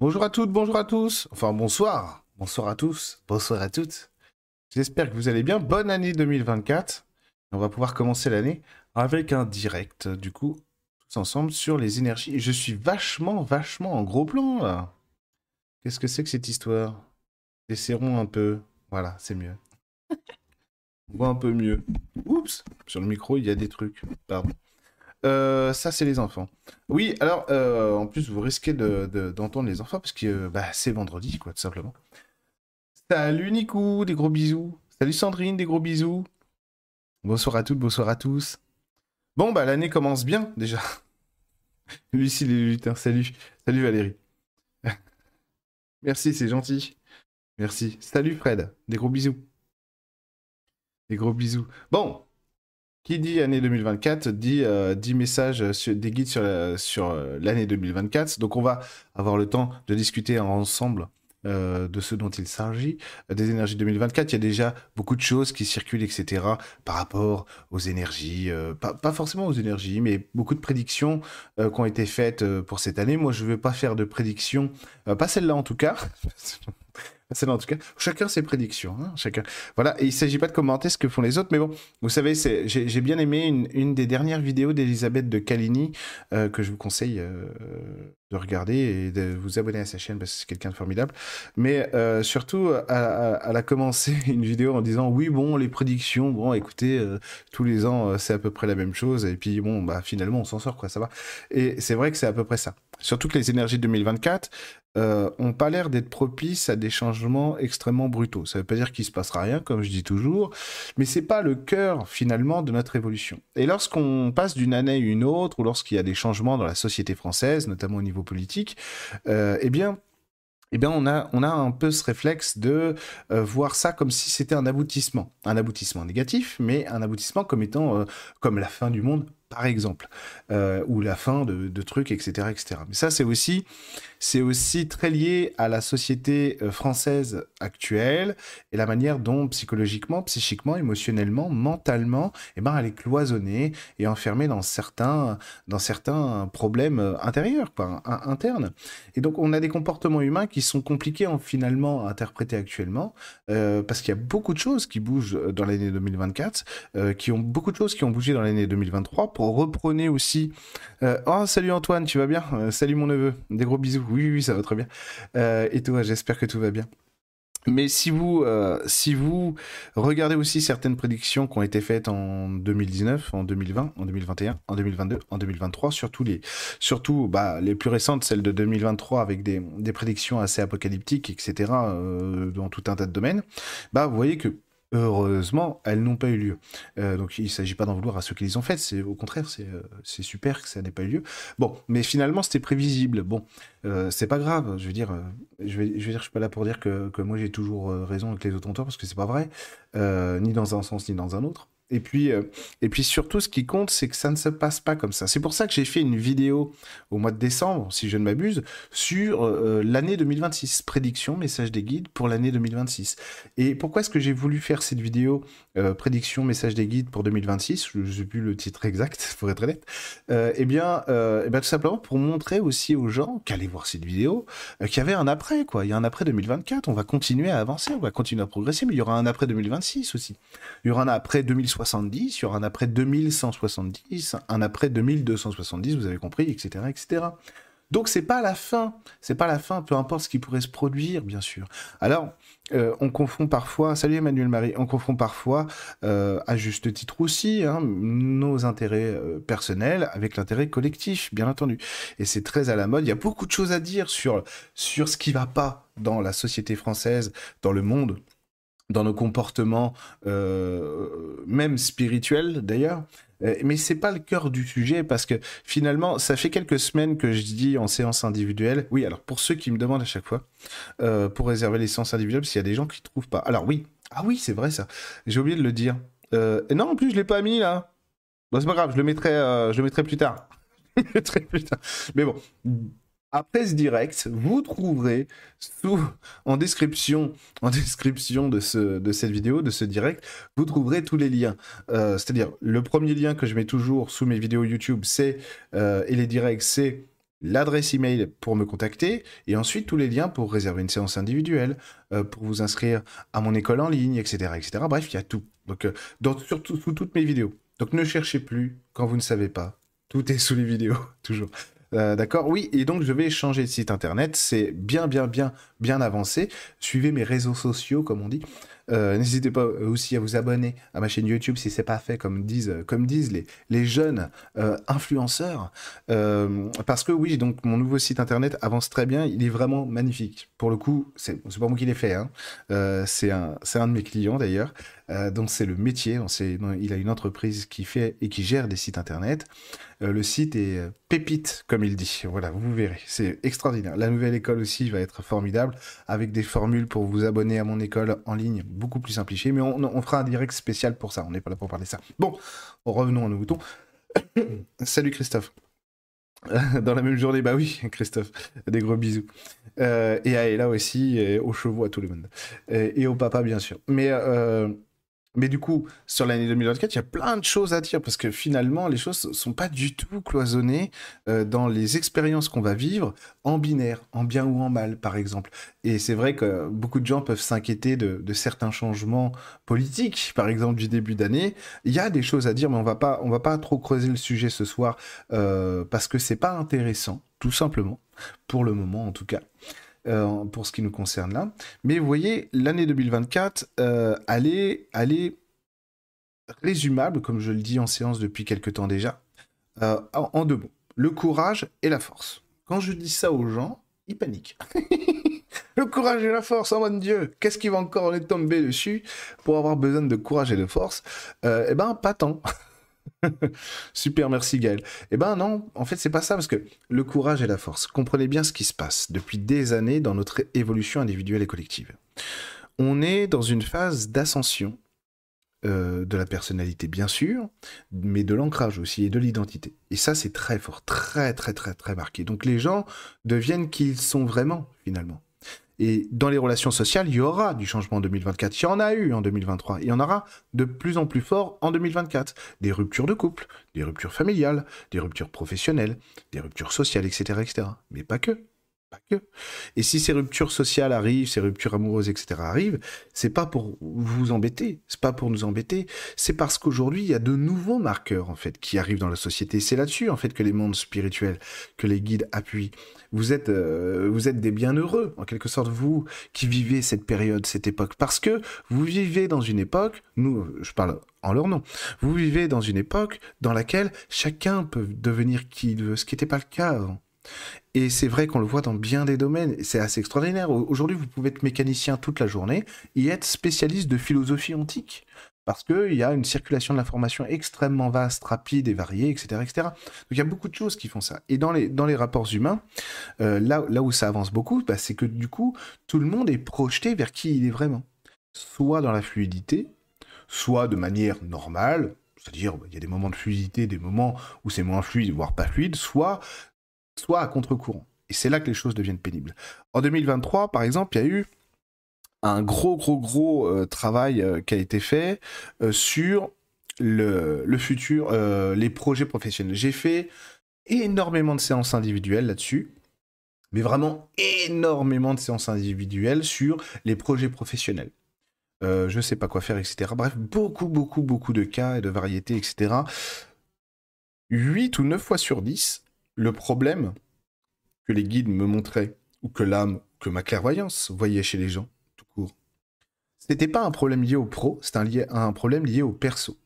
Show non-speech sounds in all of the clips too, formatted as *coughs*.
Bonjour à toutes, bonjour à tous. Enfin, bonsoir. Bonsoir à tous, bonsoir à toutes. J'espère que vous allez bien. Bonne année 2024. On va pouvoir commencer l'année avec un direct, du coup, tous ensemble sur les énergies. Je suis vachement, vachement en gros plan, là. Qu'est-ce que c'est que cette histoire? Desserrons un peu. Voilà, c'est mieux. *laughs* On voit un peu mieux. Oups, sur le micro, il y a des trucs. Pardon. Euh, ça, c'est les enfants. Oui, alors, euh, en plus, vous risquez d'entendre les enfants parce que bah, c'est vendredi, quoi, tout simplement. Salut Nico, des gros bisous. Salut Sandrine, des gros bisous. Bonsoir à toutes, bonsoir à tous. Bon, bah, l'année commence bien, déjà. Lucie les lutins, salut. Salut Valérie. *laughs* Merci, c'est gentil. Merci. Salut Fred, des gros bisous. Des gros bisous. Bon, qui dit année 2024 dit, euh, messages, des guides sur, sur euh, l'année 2024. Donc on va avoir le temps de discuter ensemble euh, de ce dont il s'agit, des énergies 2024. Il y a déjà beaucoup de choses qui circulent, etc. par rapport aux énergies, pas, pas, forcément aux énergies, mais beaucoup de prédictions qui ont été faites pour cette année. Moi, je ne vais pas faire de prédictions, pas celle-là en tout cas. C'est en tout cas. Chacun ses prédictions. Hein, chacun. Voilà. Il ne s'agit pas de commenter ce que font les autres, mais bon, vous savez, j'ai bien aimé une, des dernières vidéos d'Elisabeth de Calini euh, que je vous conseille euh, de regarder et de vous abonner à sa chaîne parce que c'est quelqu'un de formidable. Mais euh, surtout, elle, a commencé *laughs* une vidéo en disant oui, bon, les prédictions, bon, écoutez, tous les ans, c'est à peu près la même chose. Et puis, bon, bah, finalement, on s'en sort, quoi, ça va. Et c'est vrai que c'est à peu près ça. Surtout que les énergies 2024 euh, ont pas l'air d'être propices à des changements extrêmement brutaux. Ça veut pas dire qu'il se passera rien, comme je dis toujours, mais c'est pas le cœur, finalement, de notre évolution. Et lorsqu'on passe d'une année à une autre, ou lorsqu'il y a des changements dans la société française, notamment au niveau politique, euh, eh bien, eh bien, on a, on a un peu ce réflexe de euh, voir ça comme si c'était un aboutissement. Un aboutissement négatif, mais un aboutissement comme étant euh, comme la fin du monde par exemple, ou la fin de, trucs, etc., etc. Mais ça, c'est aussi, c'est aussi très lié à la société euh, française actuelle et la manière dont psychologiquement, psychiquement, émotionnellement, mentalement, eh ben, elle est cloisonnée et enfermée dans certains, dans certains problèmes euh, intérieurs, quoi, internes. Et donc, on a des comportements humains qui sont compliqués en finalement à interpréter actuellement, parce qu'il y a beaucoup de choses qui bougent dans l'année 2024, qui ont beaucoup de choses qui ont bougé dans l'année 2023 reprenez aussi. Euh, oh, salut Antoine, tu vas bien? Euh, Salut mon neveu, des gros bisous. Oui, oui, ça va très bien. Euh, et toi, j'espère que tout va bien. Mais si vous, si vous regardez aussi certaines prédictions qui ont été faites en 2019, en 2020, en 2021, en 2022, en 2023, surtout les, surtout bah, les plus récentes, celles de 2023 avec des, des prédictions assez apocalyptiques, etc., dans tout un tas de domaines, bah, vous voyez que Heureusement, elles n'ont pas eu lieu. Euh, donc il ne s'agit pas d'en vouloir à ceux qui les ont faites, c'est au contraire, euh, c'est super que ça n'ait pas eu lieu. Bon, mais finalement c'était prévisible. Bon, euh, c'est pas grave, je veux dire, je vais, je vais dire, suis pas là pour dire que, que moi j'ai toujours raison avec les autres parce que c'est pas vrai, ni dans un sens ni dans un autre. Et puis, euh, et puis surtout, ce qui compte, c'est que ça ne se passe pas comme ça. C'est pour ça que j'ai fait une vidéo au mois de décembre, si je ne m'abuse, sur euh, l'année 2026. Prédiction, message des guides pour l'année 2026. Et pourquoi est-ce que j'ai voulu faire cette vidéo euh, prédiction, message des guides pour 2026 Je sais plus le titre exact, *laughs* pour être honnête. eh bien, eh bien, tout simplement pour montrer aussi aux gens qui allaient voir cette vidéo qu'il y avait un après, quoi. Il y a un après 2024. On va continuer à avancer, on va continuer à progresser, mais il y aura un après 2026 aussi. Il y aura un après 2060 70, il y aura un après 2170, un après 2270, vous avez compris, etc., etc. Donc c'est pas la fin, c'est pas la fin, peu importe ce qui pourrait se produire, bien sûr. Alors, euh, on confond parfois, salut Emmanuel Marie, on confond parfois, euh, à juste titre aussi, hein, nos intérêts euh, personnels avec l'intérêt collectif, bien entendu. Et c'est très à la mode. Il y a beaucoup de choses à dire sur sur ce qui va pas dans la société française, dans le monde dans nos comportements, euh, même spirituels d'ailleurs. Euh, mais c'est pas le cœur du sujet parce que finalement, ça fait quelques semaines que je dis en séance individuelle. Oui, alors pour ceux qui me demandent à chaque fois, euh, pour réserver les séances individuelles, qu'il y a des gens qui trouvent pas. Alors oui, ah oui, c'est vrai ça. J'ai oublié de le dire. Non, en plus je l'ai pas mis là. Bon, c'est pas grave, je le mettrai, je le mettrai plus tard. *laughs* je le mettrai plus tard. Mais bon, après ce direct, vous trouverez sous, en description, *laughs* en description de, ce, cette vidéo, de ce direct, vous trouverez tous les liens. Euh, c'est-à-dire, le premier lien que je mets toujours sous mes vidéos YouTube, c'est, euh, et les directs, c'est l'adresse email pour me contacter et ensuite tous les liens pour réserver une séance individuelle, euh, pour vous inscrire à mon école en ligne, etc. etc. Bref, il y a tout. Donc, surtout sous toutes mes vidéos. Donc, ne cherchez plus quand vous ne savez pas. Tout est sous les vidéos, *laughs* toujours. Euh, d'accord Oui, et donc je vais changer de site internet. C'est bien, bien, bien, bien avancé. Suivez mes réseaux sociaux, comme on dit. Euh, n'hésitez pas aussi à vous abonner à ma chaîne YouTube si c'est pas fait, comme disent, comme disent les, les jeunes euh, influenceurs. Euh, parce que oui, donc mon nouveau site internet avance très bien. Il est vraiment magnifique. Pour le coup, c'est pas moi qui l'ai fait. Hein. c'est un, un de mes clients d'ailleurs. donc c'est le métier. il a une entreprise qui fait et qui gère des sites internet. le site est pépite, comme il dit. Voilà, vous verrez. C'est extraordinaire. La nouvelle école aussi va être formidable avec des formules pour vous abonner à mon école en ligne beaucoup plus simplifié, mais on, fera un direct spécial pour ça. On n'est pas là pour parler de ça. Bon, revenons à nos moutons. *coughs* Salut Christophe. *laughs* Dans la même journée, bah oui, Christophe, des gros bisous. Euh, et à Ella aussi, aux chevaux, à tout le monde. Et, au papa, bien sûr. Mais euh, mais du coup, sur l'année 2024, il y a plein de choses à dire parce que finalement, les choses ne sont pas du tout cloisonnées euh, dans les expériences qu'on va vivre en binaire, en bien ou en mal, par exemple. Et c'est vrai que beaucoup de gens peuvent s'inquiéter de, certains changements politiques, par exemple du début d'année. Il y a des choses à dire, mais on va va pas trop creuser le sujet ce soir euh, parce que c'est pas intéressant, tout simplement, pour le moment en tout cas. Euh, pour ce qui nous concerne là. Mais vous voyez, l'année 2024, euh, elle, est, résumable, comme je le dis en séance depuis quelques temps déjà, euh, en, deux mots. Le courage et la force. Quand je dis ça aux gens, ils paniquent. *laughs* le courage et la force, oh mon Dieu, qu'est-ce qui va encore les tomber dessus pour avoir besoin de courage et de force? Eh ben, pas tant. *laughs* *laughs* Super, merci Gaël. Eh ben non, en fait c'est pas ça parce que le courage et la force. Comprenez bien ce qui se passe depuis des années dans notre évolution individuelle et collective. On est dans une phase d'ascension euh, de la personnalité bien sûr, mais de l'ancrage aussi et de l'identité. Et ça c'est très fort, très très très très marqué. Donc les gens deviennent qui ils sont vraiment finalement. Et dans les relations sociales, il y aura du changement en 2024. Il y en a eu en 2023. Il y en aura de plus en plus fort en 2024. Des ruptures de couple, des ruptures familiales, des ruptures professionnelles, des ruptures sociales, etc., etc. Mais pas que. Et si ces ruptures sociales arrivent, ces ruptures amoureuses, etc. arrivent, c'est pas pour vous embêter, c'est pas pour nous embêter, c'est parce qu'aujourd'hui il y a de nouveaux marqueurs en fait qui arrivent dans la société. C'est là-dessus en fait que les mondes spirituels, que les guides appuient. Vous êtes, euh, vous êtes des bienheureux en quelque sorte vous qui vivez cette période, cette époque, parce que vous vivez dans une époque, nous, je parle en leur nom. Vous vivez dans une époque dans laquelle chacun peut devenir qui il veut, ce qui n'était pas le cas avant. Et c'est vrai qu'on le voit dans bien des domaines. C'est assez extraordinaire. Aujourd'hui, vous pouvez être mécanicien toute la journée et être spécialiste de philosophie antique. Parce qu'il y a une circulation de l'information extrêmement vaste, rapide et variée, etc., etc. Donc il y a beaucoup de choses qui font ça. Et dans les, rapports humains, euh, là, où ça avance beaucoup, bah, c'est que du coup, tout le monde est projeté vers qui il est vraiment. Soit dans la fluidité, soit de manière normale, c'est-à-dire il y a des moments de fluidité, des moments où c'est moins fluide, voire pas fluide, soit soit à contre-courant. Et c'est là que les choses deviennent pénibles. En 2023, par exemple, il y a eu un gros, gros, gros euh, travail euh, qui a été fait euh, sur le, le futur, les projets professionnels. J'ai fait énormément de séances individuelles là-dessus, mais vraiment énormément de séances individuelles sur les projets professionnels. je ne sais pas quoi faire, etc. Bref, beaucoup, beaucoup, beaucoup de cas et de variétés, etc. 8 ou 9 fois sur 10, le problème que les guides me montraient, ou que l'âme, que ma clairvoyance voyait chez les gens, tout court, c'était pas un problème lié au pro, c'est un, problème lié au perso.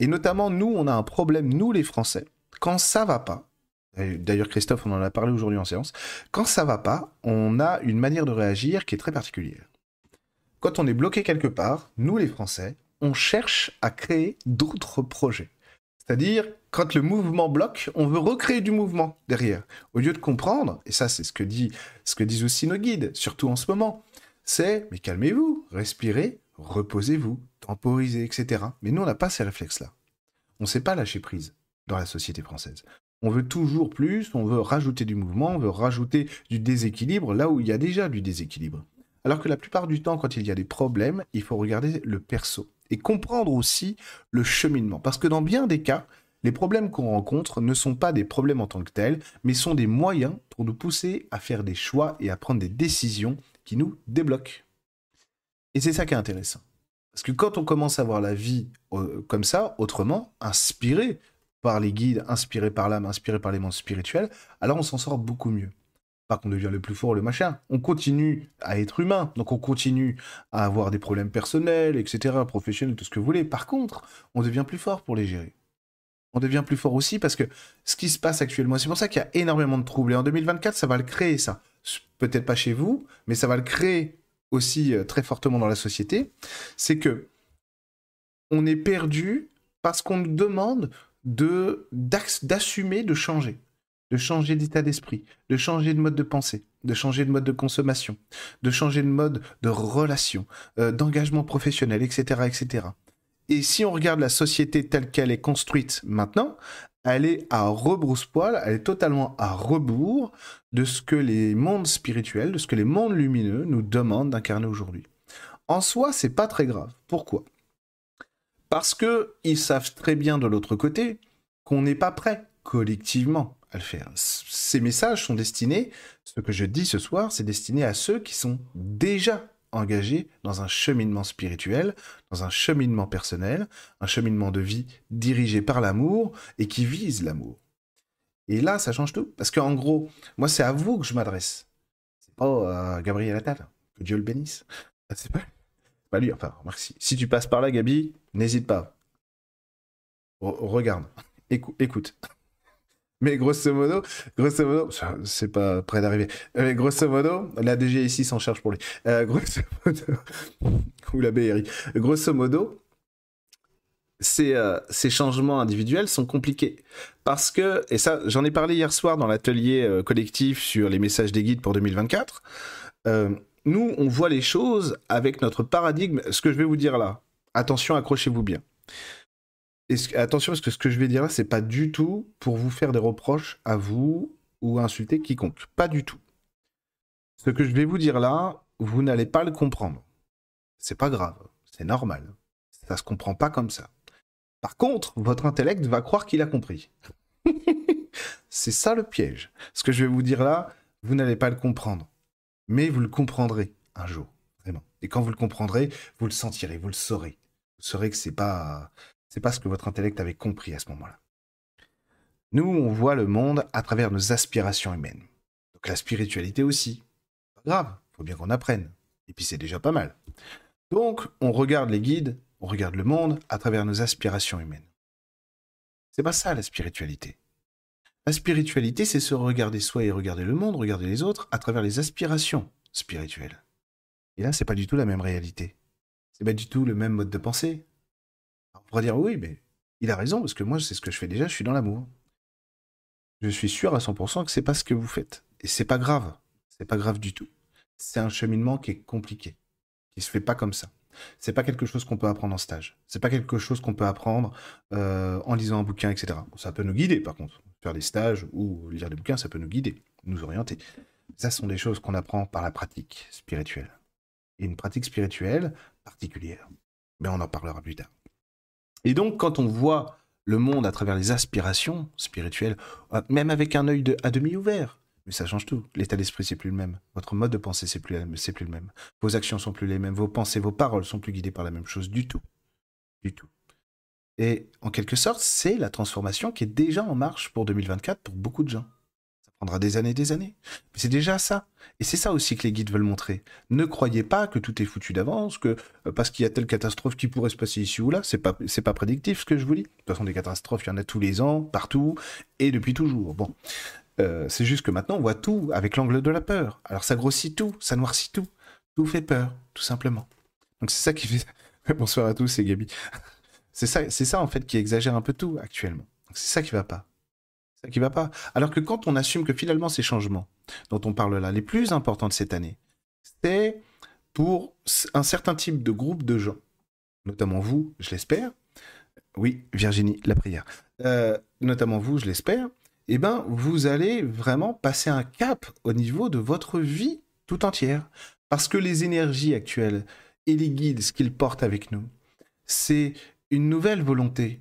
Et notamment, nous, on a un problème, nous les Français, quand ça va pas, d'ailleurs Christophe, on en a parlé aujourd'hui en séance, quand ça va pas, on a une manière de réagir qui est très particulière. Quand on est bloqué quelque part, nous les Français, on cherche à créer d'autres projets. C'est-à-dire, quand le mouvement bloque, on veut recréer du mouvement derrière. Au lieu de comprendre, et ça c'est ce que, disent aussi nos guides, surtout en ce moment, c'est, mais calmez-vous, respirez, reposez-vous, temporisez, etc. Mais nous, on n'a pas ces réflexes-là. On ne sait pas lâcher prise dans la société française. On veut toujours plus, on veut rajouter du mouvement, on veut rajouter du déséquilibre là où il y a déjà du déséquilibre. Alors que la plupart du temps, quand il y a des problèmes, il faut regarder le perso et comprendre aussi le cheminement. Parce que dans bien des cas, Les problèmes qu'on rencontre ne sont pas des problèmes en tant que tels, mais sont des moyens pour nous pousser à faire des choix et à prendre des décisions qui nous débloquent. Et c'est ça qui est intéressant. Parce que quand on commence à voir la vie euh, comme ça, autrement, inspiré par les guides, inspiré par l'âme, inspiré par les mondes spirituels, alors on s'en sort beaucoup mieux. Pas qu'on devient le plus fort, le machin. On continue à être humain, donc on continue à avoir des problèmes personnels, etc., professionnels, tout ce que vous voulez. Par contre, on devient plus fort pour les gérer. On devient plus fort aussi parce que ce qui se passe actuellement, c'est pour ça qu'il y a énormément de troubles. Et en 2024, ça va le créer, ça. Peut-être pas chez vous, mais ça va le créer aussi euh, très fortement dans la société, c'est que on est perdu parce qu'on nous demande de d'assumer de changer, de changer d'état d'esprit, de changer de mode de pensée, de changer de mode de consommation, de changer de mode de relation, euh, d'engagement professionnel, etc., etc. Et si on regarde la société telle qu'elle est construite maintenant, elle est à rebrousse-poil, elle est totalement à rebours de ce que les mondes spirituels, de ce que les mondes lumineux nous demandent d'incarner aujourd'hui. En soi, c'est pas très grave. Pourquoi? Parce que ils savent très bien de l'autre côté qu'on n'est pas prêt collectivement à le faire. Ces messages sont destinés, ce que je dis ce soir, c'est destiné à ceux qui sont déjà engagé dans un cheminement spirituel, dans un cheminement personnel, un cheminement de vie dirigé par l'amour et qui vise l'amour. Et là, ça change tout. Parce qu'en gros, moi, c'est à vous que je m'adresse. C'est pas à Gabriel Attal. Que Dieu le bénisse. Ah, c'est pas, pas lui. Enfin, merci. Si tu passes par là, Gabi, n'hésite pas. regarde. écoute. Mais grosso modo, grosso modo, c'est pas près d'arriver. Euh, mais grosso modo, la DG ici s'en charge pour lui. Euh, *laughs* grosso modo, *laughs* ou la BRI. Grosso modo, ces, euh, ces, changements individuels sont compliqués. Parce que, et ça, j'en ai parlé hier soir dans l'atelier collectif sur les messages des guides pour 2024. nous, on voit les choses avec notre paradigme. Ce que je vais vous dire là, attention, accrochez-vous bien attention, parce que ce que je vais dire là, c'est pas du tout pour vous faire des reproches à vous ou insulter quiconque. Pas du tout. Ce que je vais vous dire là, vous n'allez pas le comprendre. C'est pas grave, c'est normal. Ça se comprend pas comme ça. Par contre, votre intellect va croire qu'il a compris. *laughs* c'est ça le piège. Ce que je vais vous dire là, vous n'allez pas le comprendre. Mais vous le comprendrez un jour, vraiment. Et quand vous le comprendrez, vous le sentirez, vous le saurez. Vous saurez que c'est pas c'est pas ce que votre intellect avait compris à ce moment-là. Nous, on voit le monde à travers nos aspirations humaines. Donc la spiritualité aussi. Pas grave, faut bien qu'on apprenne. Et puis c'est déjà pas mal. Donc, on regarde les guides, on regarde le monde à travers nos aspirations humaines. C'est pas ça la spiritualité. La spiritualité, c'est se regarder soi et regarder le monde, regarder les autres à travers les aspirations spirituelles. Et là, c'est pas du tout la même réalité. C'est pas du tout le même mode de pensée, on pourrait dire oui, mais il a raison, parce que moi, c'est ce que je fais déjà, je suis dans l'amour. Je suis sûr à 100% que c'est pas ce que vous faites. Et c'est pas grave. C'est pas grave du tout. C'est un cheminement qui est compliqué, qui se fait pas comme ça. C'est pas quelque chose qu'on peut apprendre en stage. C'est pas quelque chose qu'on peut apprendre euh, en lisant un bouquin, etc. Ça peut nous guider, par contre. Faire des stages ou lire des bouquins, ça peut nous guider, nous orienter. Ça sont des choses qu'on apprend par la pratique spirituelle. Et une pratique spirituelle particulière. Mais on en parlera plus tard. Et donc, quand on voit le monde à travers les aspirations spirituelles, euh, même avec un œil à demi ouvert, mais ça change tout. L'état d'esprit, c'est plus le même. Votre mode de pensée, c'est plus, plus le même. Vos actions sont plus les mêmes. Vos pensées, vos paroles sont plus guidées par la même chose du tout. Du tout. Et en quelque sorte, c'est la transformation qui est déjà en marche pour 2024 pour beaucoup de gens prendra des années et des années. Mais c'est déjà ça. Et c'est ça aussi que les guides veulent montrer. Ne croyez pas que tout est foutu d'avance, que euh, parce qu'il y a telle catastrophe qui pourrait se passer ici ou là, c'est pas, pas prédictif ce que je vous dis. De toute façon, des catastrophes, il y en a tous les ans, partout, et depuis toujours. Bon. Euh, c'est juste que maintenant, on voit tout avec l'angle de la peur. Alors ça grossit tout, ça noircit tout. Tout fait peur, tout simplement. Donc c'est ça qui fait... *laughs* Bonsoir à tous, c'est Gabi. *laughs* c'est ça, c'est ça en fait qui exagère un peu tout actuellement. c'est ça qui va pas ça qui va pas. Alors que quand on assume que finalement ces changements dont on parle là, les plus importants de cette année, c'est pour un certain type de groupe de gens, notamment vous, je l'espère. Oui, Virginie, la prière. Euh, notamment vous, je l'espère. Eh ben, vous allez vraiment passer un cap au niveau de votre vie tout entière. Parce que les énergies actuelles et les guides, ce qu'ils portent avec nous, c'est une nouvelle volonté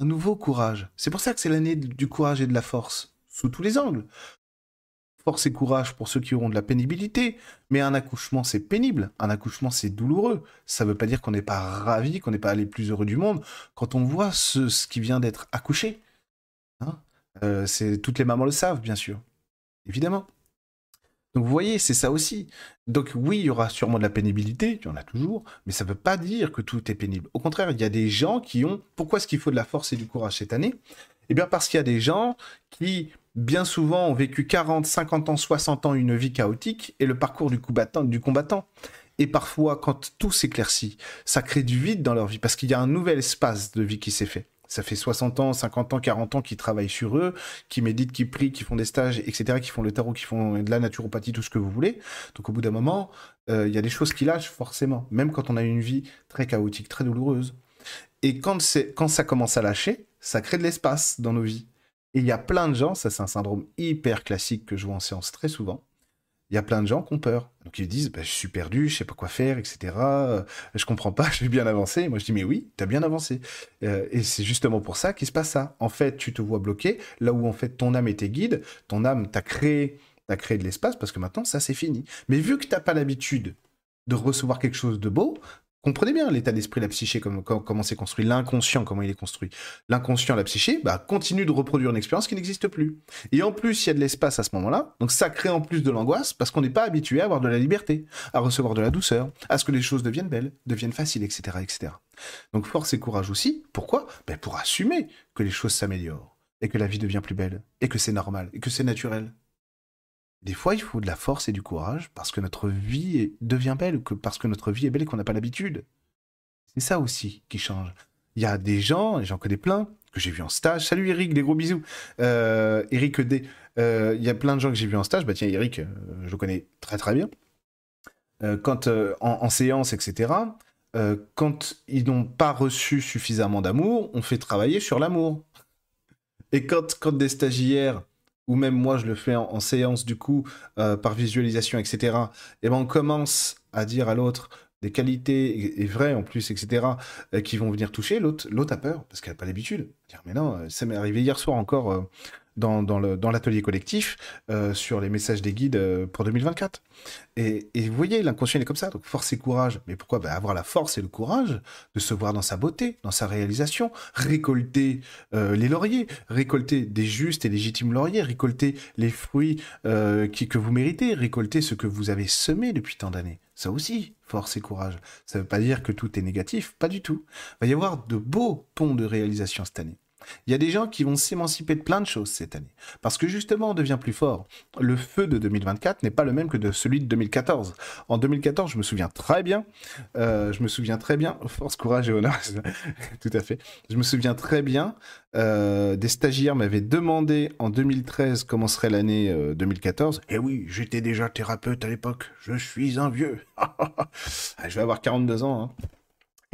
un nouveau courage. C'est pour ça que c'est l'année du courage et de la force, sous tous les angles. Force et courage pour ceux qui auront de la pénibilité, mais un accouchement c'est pénible, un accouchement c'est douloureux. Ça ne veut pas dire qu'on n'est pas ravi, qu'on n'est pas les plus heureux du monde quand on voit ce, qui vient d'être accouché. Hein euh, toutes les mamans le savent, bien sûr, évidemment. Donc vous voyez, c'est ça aussi. Donc oui, il y aura sûrement de la pénibilité, il y en a toujours, mais ça ne veut pas dire que tout est pénible. Au contraire, il y a des gens qui ont... Pourquoi est-ce qu'il faut de la force et du courage cette année? Eh bien parce qu'il y a des gens qui, bien souvent, ont vécu 40, 50 ans, 60 ans une vie chaotique et le parcours du combattant. Du combattant. Et parfois, quand tout s'éclaircit, ça crée du vide dans leur vie parce qu'il y a un nouvel espace de vie qui s'est fait ça fait 60 ans, 50 ans, 40 ans qu'ils travaillent sur eux, qui méditent, qui prient, qui font des stages, etc., qui font le tarot, qui font de la naturopathie, tout ce que vous voulez. Donc au bout d'un moment, euh, il y a des choses qui lâchent forcément, même quand on a une vie très chaotique, très douloureuse. Et quand, quand ça commence à lâcher, ça crée de l'espace dans nos vies. Et il y a plein de gens, ça c'est un syndrome hyper classique que je vois en séance très souvent, il y a plein de gens qui ont peur. Donc ils disent, bah, je suis perdu, je sais pas quoi faire, etc. Euh, je comprends pas, *laughs* je vais bien avancer. Moi je dis, mais oui, tu as bien avancé. Euh, et c'est justement pour ça qu'il se passe ça. En fait, tu te vois bloqué, là où en fait ton âme était guide, ton âme t'a créé, t'a créé de l'espace, parce que maintenant ça c'est fini. Mais vu que t'as pas l'habitude de recevoir quelque chose de beau, Comprenez bien l'état d'esprit, la psyché, comment c'est construit, l'inconscient, comment il est construit. L'inconscient, la psyché, bah, continue de reproduire une expérience qui n'existe plus. Et en plus, il y a de l'espace à ce moment-là, donc ça crée en plus de l'angoisse parce qu'on n'est pas habitué à avoir de la liberté, à recevoir de la douceur, à ce que les choses deviennent belles, deviennent faciles, etc. etc. Donc force et courage aussi. Pourquoi? Ben Pour assumer que les choses s'améliorent, et que la vie devient plus belle, et que c'est normal, et que c'est naturel. Des fois, il faut de la force et du courage parce que notre vie devient belle, que parce que notre vie est belle et qu'on n'a pas l'habitude. C'est ça aussi qui change. Il y a des gens, et j'en connais plein, que j'ai vu en stage. Salut Eric, des gros bisous. Euh, Eric D. Euh, il y a plein de gens que j'ai vu en stage. Bah tiens, Eric, euh, je le connais très très bien. quand en, séance, etc. quand ils n'ont pas reçu suffisamment d'amour, on fait travailler sur l'amour. Et quand, quand des stagiaires ou même moi je le fais en, séance du coup, euh, par visualisation, etc., et ben on commence à dire à l'autre des qualités, et, vraies en plus, etc., euh, qui vont venir toucher, l'autre, l'autre a peur, parce qu'elle n'a pas l'habitude. Dire, mais non, euh, ça m'est arrivé hier soir encore dans, dans l'atelier collectif euh, sur les messages des guides euh, pour 2024. Et, et, vous voyez, l'inconscient est comme ça. Donc force et courage. Mais pourquoi? Bah, Avoir la force et le courage de se voir dans sa beauté, dans sa réalisation, récolter euh, les lauriers, récolter des justes et légitimes lauriers, récolter les fruits qui, que vous méritez, récolter ce que vous avez semé depuis tant d'années. Ça aussi, force et courage. Ça ne veut pas dire que tout est négatif, pas du tout. Il va y avoir de beaux ponts de réalisation cette année. Il y a des gens qui vont s'émanciper de plein de choses cette année. Parce que justement, on devient plus fort. Le feu de 2024 n'est pas le même que celui de 2014. En 2014, je me souviens très bien, euh, je me souviens très bien, *laughs* force, courage et honneur, *laughs* tout à fait. Je me souviens très bien, euh, des stagiaires m'avaient demandé en 2013 comment serait l'année 2014. Et oui, j'étais déjà thérapeute à l'époque. Je suis un vieux. *laughs* je vais avoir 42 ans. Hein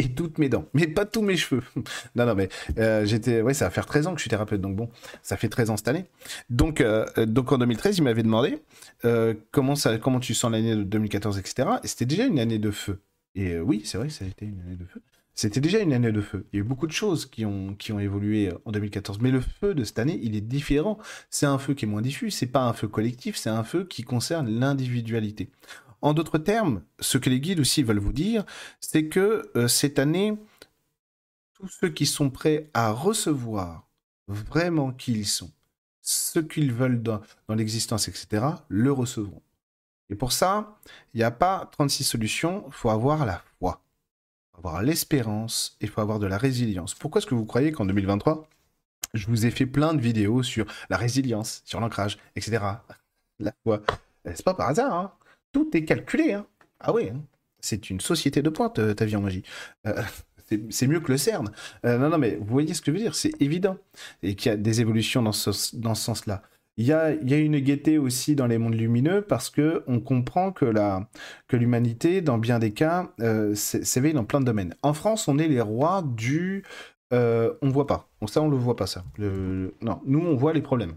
toutes mes dents, mais pas tous mes cheveux. *laughs* non, non, mais euh, j'étais, ouais, ça va faire 13 ans que je suis thérapeute, donc bon, ça fait 13 ans cette année. Donc, euh, donc en 2013, il m'avait demandé euh, comment ça, comment tu sens l'année de 2014, etc. Et c'était déjà une année de feu. Et oui, c'est vrai ça a été une année de feu. C'était déjà une année de feu. Il y a eu beaucoup de choses qui ont, qui ont évolué en 2014. Mais le feu de cette année, il est différent. C'est un feu qui est moins diffus. C'est pas un feu collectif. C'est un feu qui concerne l'individualité. En d'autres termes, ce que les guides aussi veulent vous dire, c'est que euh, cette année, tous ceux qui sont prêts à recevoir vraiment qui ils sont, ce qu'ils veulent dans, l'existence, etc., le recevront. Et pour ça, il n'y a pas 36 solutions, il faut avoir la foi, faut avoir l'espérance et il faut avoir de la résilience. Pourquoi est-ce que vous croyez qu'en 2023, je vous ai fait plein de vidéos sur la résilience, sur l'ancrage, etc. La foi. C'est pas par hasard, hein tout est calculé. Hein. Ah oui, hein. c'est une société de pointe, euh, ta vie en magie. Euh, *laughs* c'est mieux que le CERN. Euh, non, non, mais vous voyez ce que je veux dire, c'est évident. Et qu'il y a des évolutions dans ce, sens-là. Il y, a, une gaieté aussi dans les mondes lumineux parce que on comprend que que l'humanité, dans bien des cas, s'éveille dans plein de domaines. En France, on est les rois du on voit pas. ça, on le voit pas ça. non, nous, on voit les problèmes.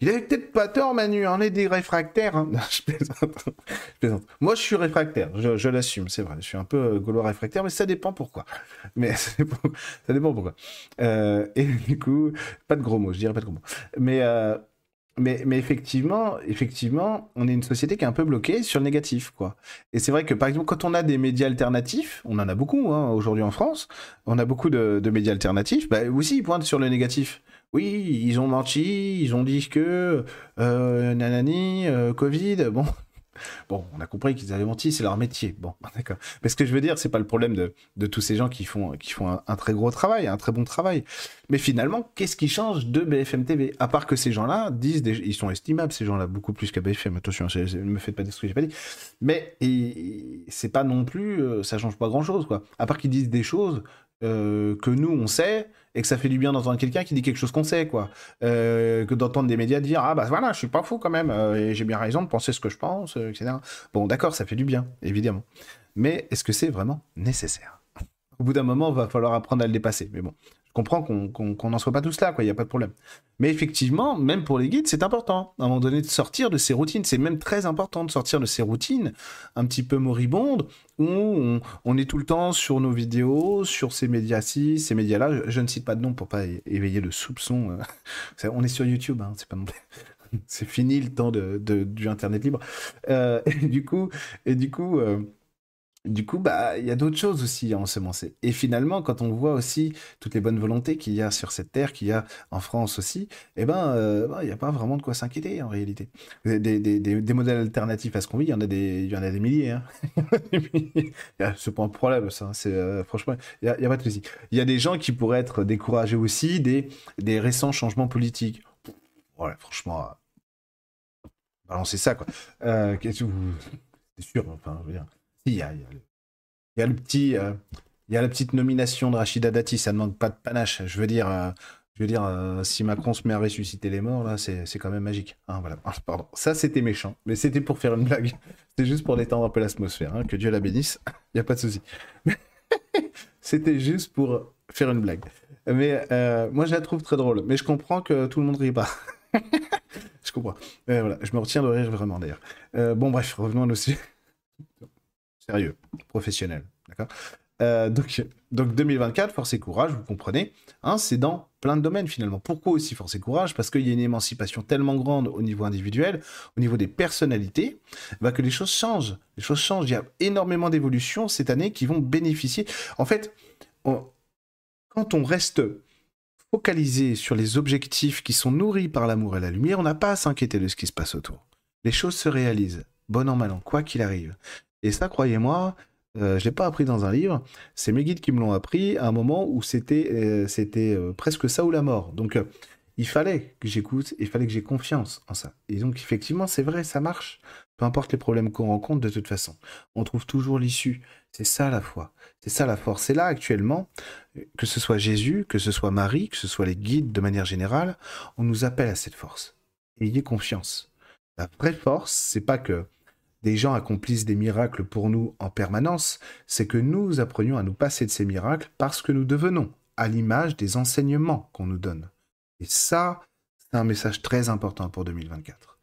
Il avait peut-être pas tort, Manu, on est des réfractaires. Hein. *laughs* je, plaisante. Moi, je suis réfractaire, je, l'assume, c'est vrai. Je suis un peu euh, gaulois réfractaire, mais ça dépend pourquoi. *laughs* Mais ça dépend, pourquoi. Euh, et du coup, pas de gros mots, je dirais pas de gros mots. Mais, euh, mais, mais effectivement, effectivement, on est une société qui est un peu bloquée sur le négatif, quoi. Et c'est vrai que, par exemple, quand on a des médias alternatifs, on en a beaucoup hein, aujourd'hui en France, on a beaucoup de, médias alternatifs, bah, aussi ils pointent sur le négatif. Oui, ils ont menti, ils ont dit que euh, nanani, euh, Covid, bon. *laughs* Bon, on a compris qu'ils avaient menti, c'est leur métier. Bon, *laughs* d'accord. Mais ce que je veux dire, c'est pas le problème de, tous ces gens qui font, qui font un, très gros travail, un très bon travail. Mais finalement, qu'est-ce qui change de BFM TV À part que ces gens-là disent, ils sont estimables, ces gens-là, beaucoup plus qu'à BFM. Attention, ne me faites pas dire ce que j'ai pas dit. Mais c'est pas non plus, euh, ça change pas grand-chose, quoi. À part qu'ils disent des choses que nous, on sait, et que ça fait du bien d'entendre quelqu'un qui dit quelque chose qu'on sait, quoi. Euh, que d'entendre des médias dire ah bah voilà, je suis pas fou quand même euh, et j'ai bien raison de penser ce que je pense, euh, etc. Bon, d'accord, ça fait du bien, évidemment. Mais est-ce que c'est vraiment nécessaire? Au bout d'un moment, il va falloir apprendre à le dépasser. Mais bon, comprends qu'on n'en soit pas tous là, quoi, il n'y a pas de problème. Mais effectivement, même pour les guides, c'est important, à un moment donné, de sortir de ces routines. C'est même très important de sortir de ces routines un petit peu moribondes, où on, est tout le temps sur nos vidéos, sur ces médias-ci, ces médias-là. Je, ne cite pas de nom pour pas éveiller le soupçon. Euh. *laughs* on est sur YouTube, hein, c'est pas non *laughs* c'est fini le temps de, du Internet libre. Euh, et du coup, et du coup euh, du coup, bah, il y a d'autres choses aussi à ensemencer. Et finalement, quand on voit aussi toutes les bonnes volontés qu'il y a sur cette terre, qu'il y a en France aussi, eh ben, euh, bah, il n'y a pas vraiment de quoi s'inquiéter en réalité. Des, des, des, modèles alternatifs à ce qu'on vit, il y en a des, y en a des milliers. Hein. c'est pas un problème, ça. C'est euh, franchement, il n'y a, pas de souci. Il y a des gens qui pourraient être découragés aussi des, des récents changements politiques. Voilà, franchement, euh, balancez ça quoi. C'est sûr, enfin, je veux dire. Il y a, le petit, euh, il y a la petite nomination de Rachida Dati, ça ne manque pas de panache. Je veux dire, euh, je veux dire, euh, si Macron se met à ressusciter les morts, là, c'est quand même magique. Hein, voilà. Ah, pardon. Ça, c'était méchant, mais c'était pour faire une blague. C'était juste pour détendre un peu l'atmosphère. Hein. Que Dieu la bénisse. *laughs* Il n'y a pas de souci. *laughs* c'était juste pour faire une blague. Mais moi, je la trouve très drôle. Mais je comprends que tout le monde rit pas. *laughs* je comprends. voilà. Je me retiens de rire vraiment d'ailleurs. bon, bref, revenons à nos sujets. Sérieux, professionnel. D'accord? Euh, donc, donc 2024, force et courage, vous comprenez, hein, c'est dans plein de domaines finalement. Pourquoi aussi force et courage? Parce qu'il y a une émancipation tellement grande au niveau individuel, au niveau des personnalités, bah, que les choses changent. Les choses changent. Il y a énormément d'évolutions cette année qui vont bénéficier. En fait, quand on reste focalisé sur les objectifs qui sont nourris par l'amour et la lumière, on n'a pas à s'inquiéter de ce qui se passe autour. Les choses se réalisent, bon an, mal an, quoi qu'il arrive. Et ça, croyez-moi, euh, je l'ai pas appris dans un livre. C'est mes guides qui me l'ont appris à un moment où c'était euh, euh, presque ça ou la mort. Donc il fallait que j'écoute, il fallait que j'ai confiance en ça. Et donc effectivement, c'est vrai, ça marche. Peu importe les problèmes qu'on rencontre, de toute façon, on trouve toujours l'issue. C'est ça la foi. C'est ça la force. C'est là actuellement, que ce soit Jésus, que ce soit Marie, que ce soit les guides de manière générale, on nous appelle à cette force. Ayez confiance. La vraie force, c'est pas que des gens accomplissent des miracles pour nous en permanence, c'est que nous apprenions à nous passer de ces miracles parce que nous devenons à l'image des enseignements qu'on nous donne. Et ça, c'est un message très important pour 2024.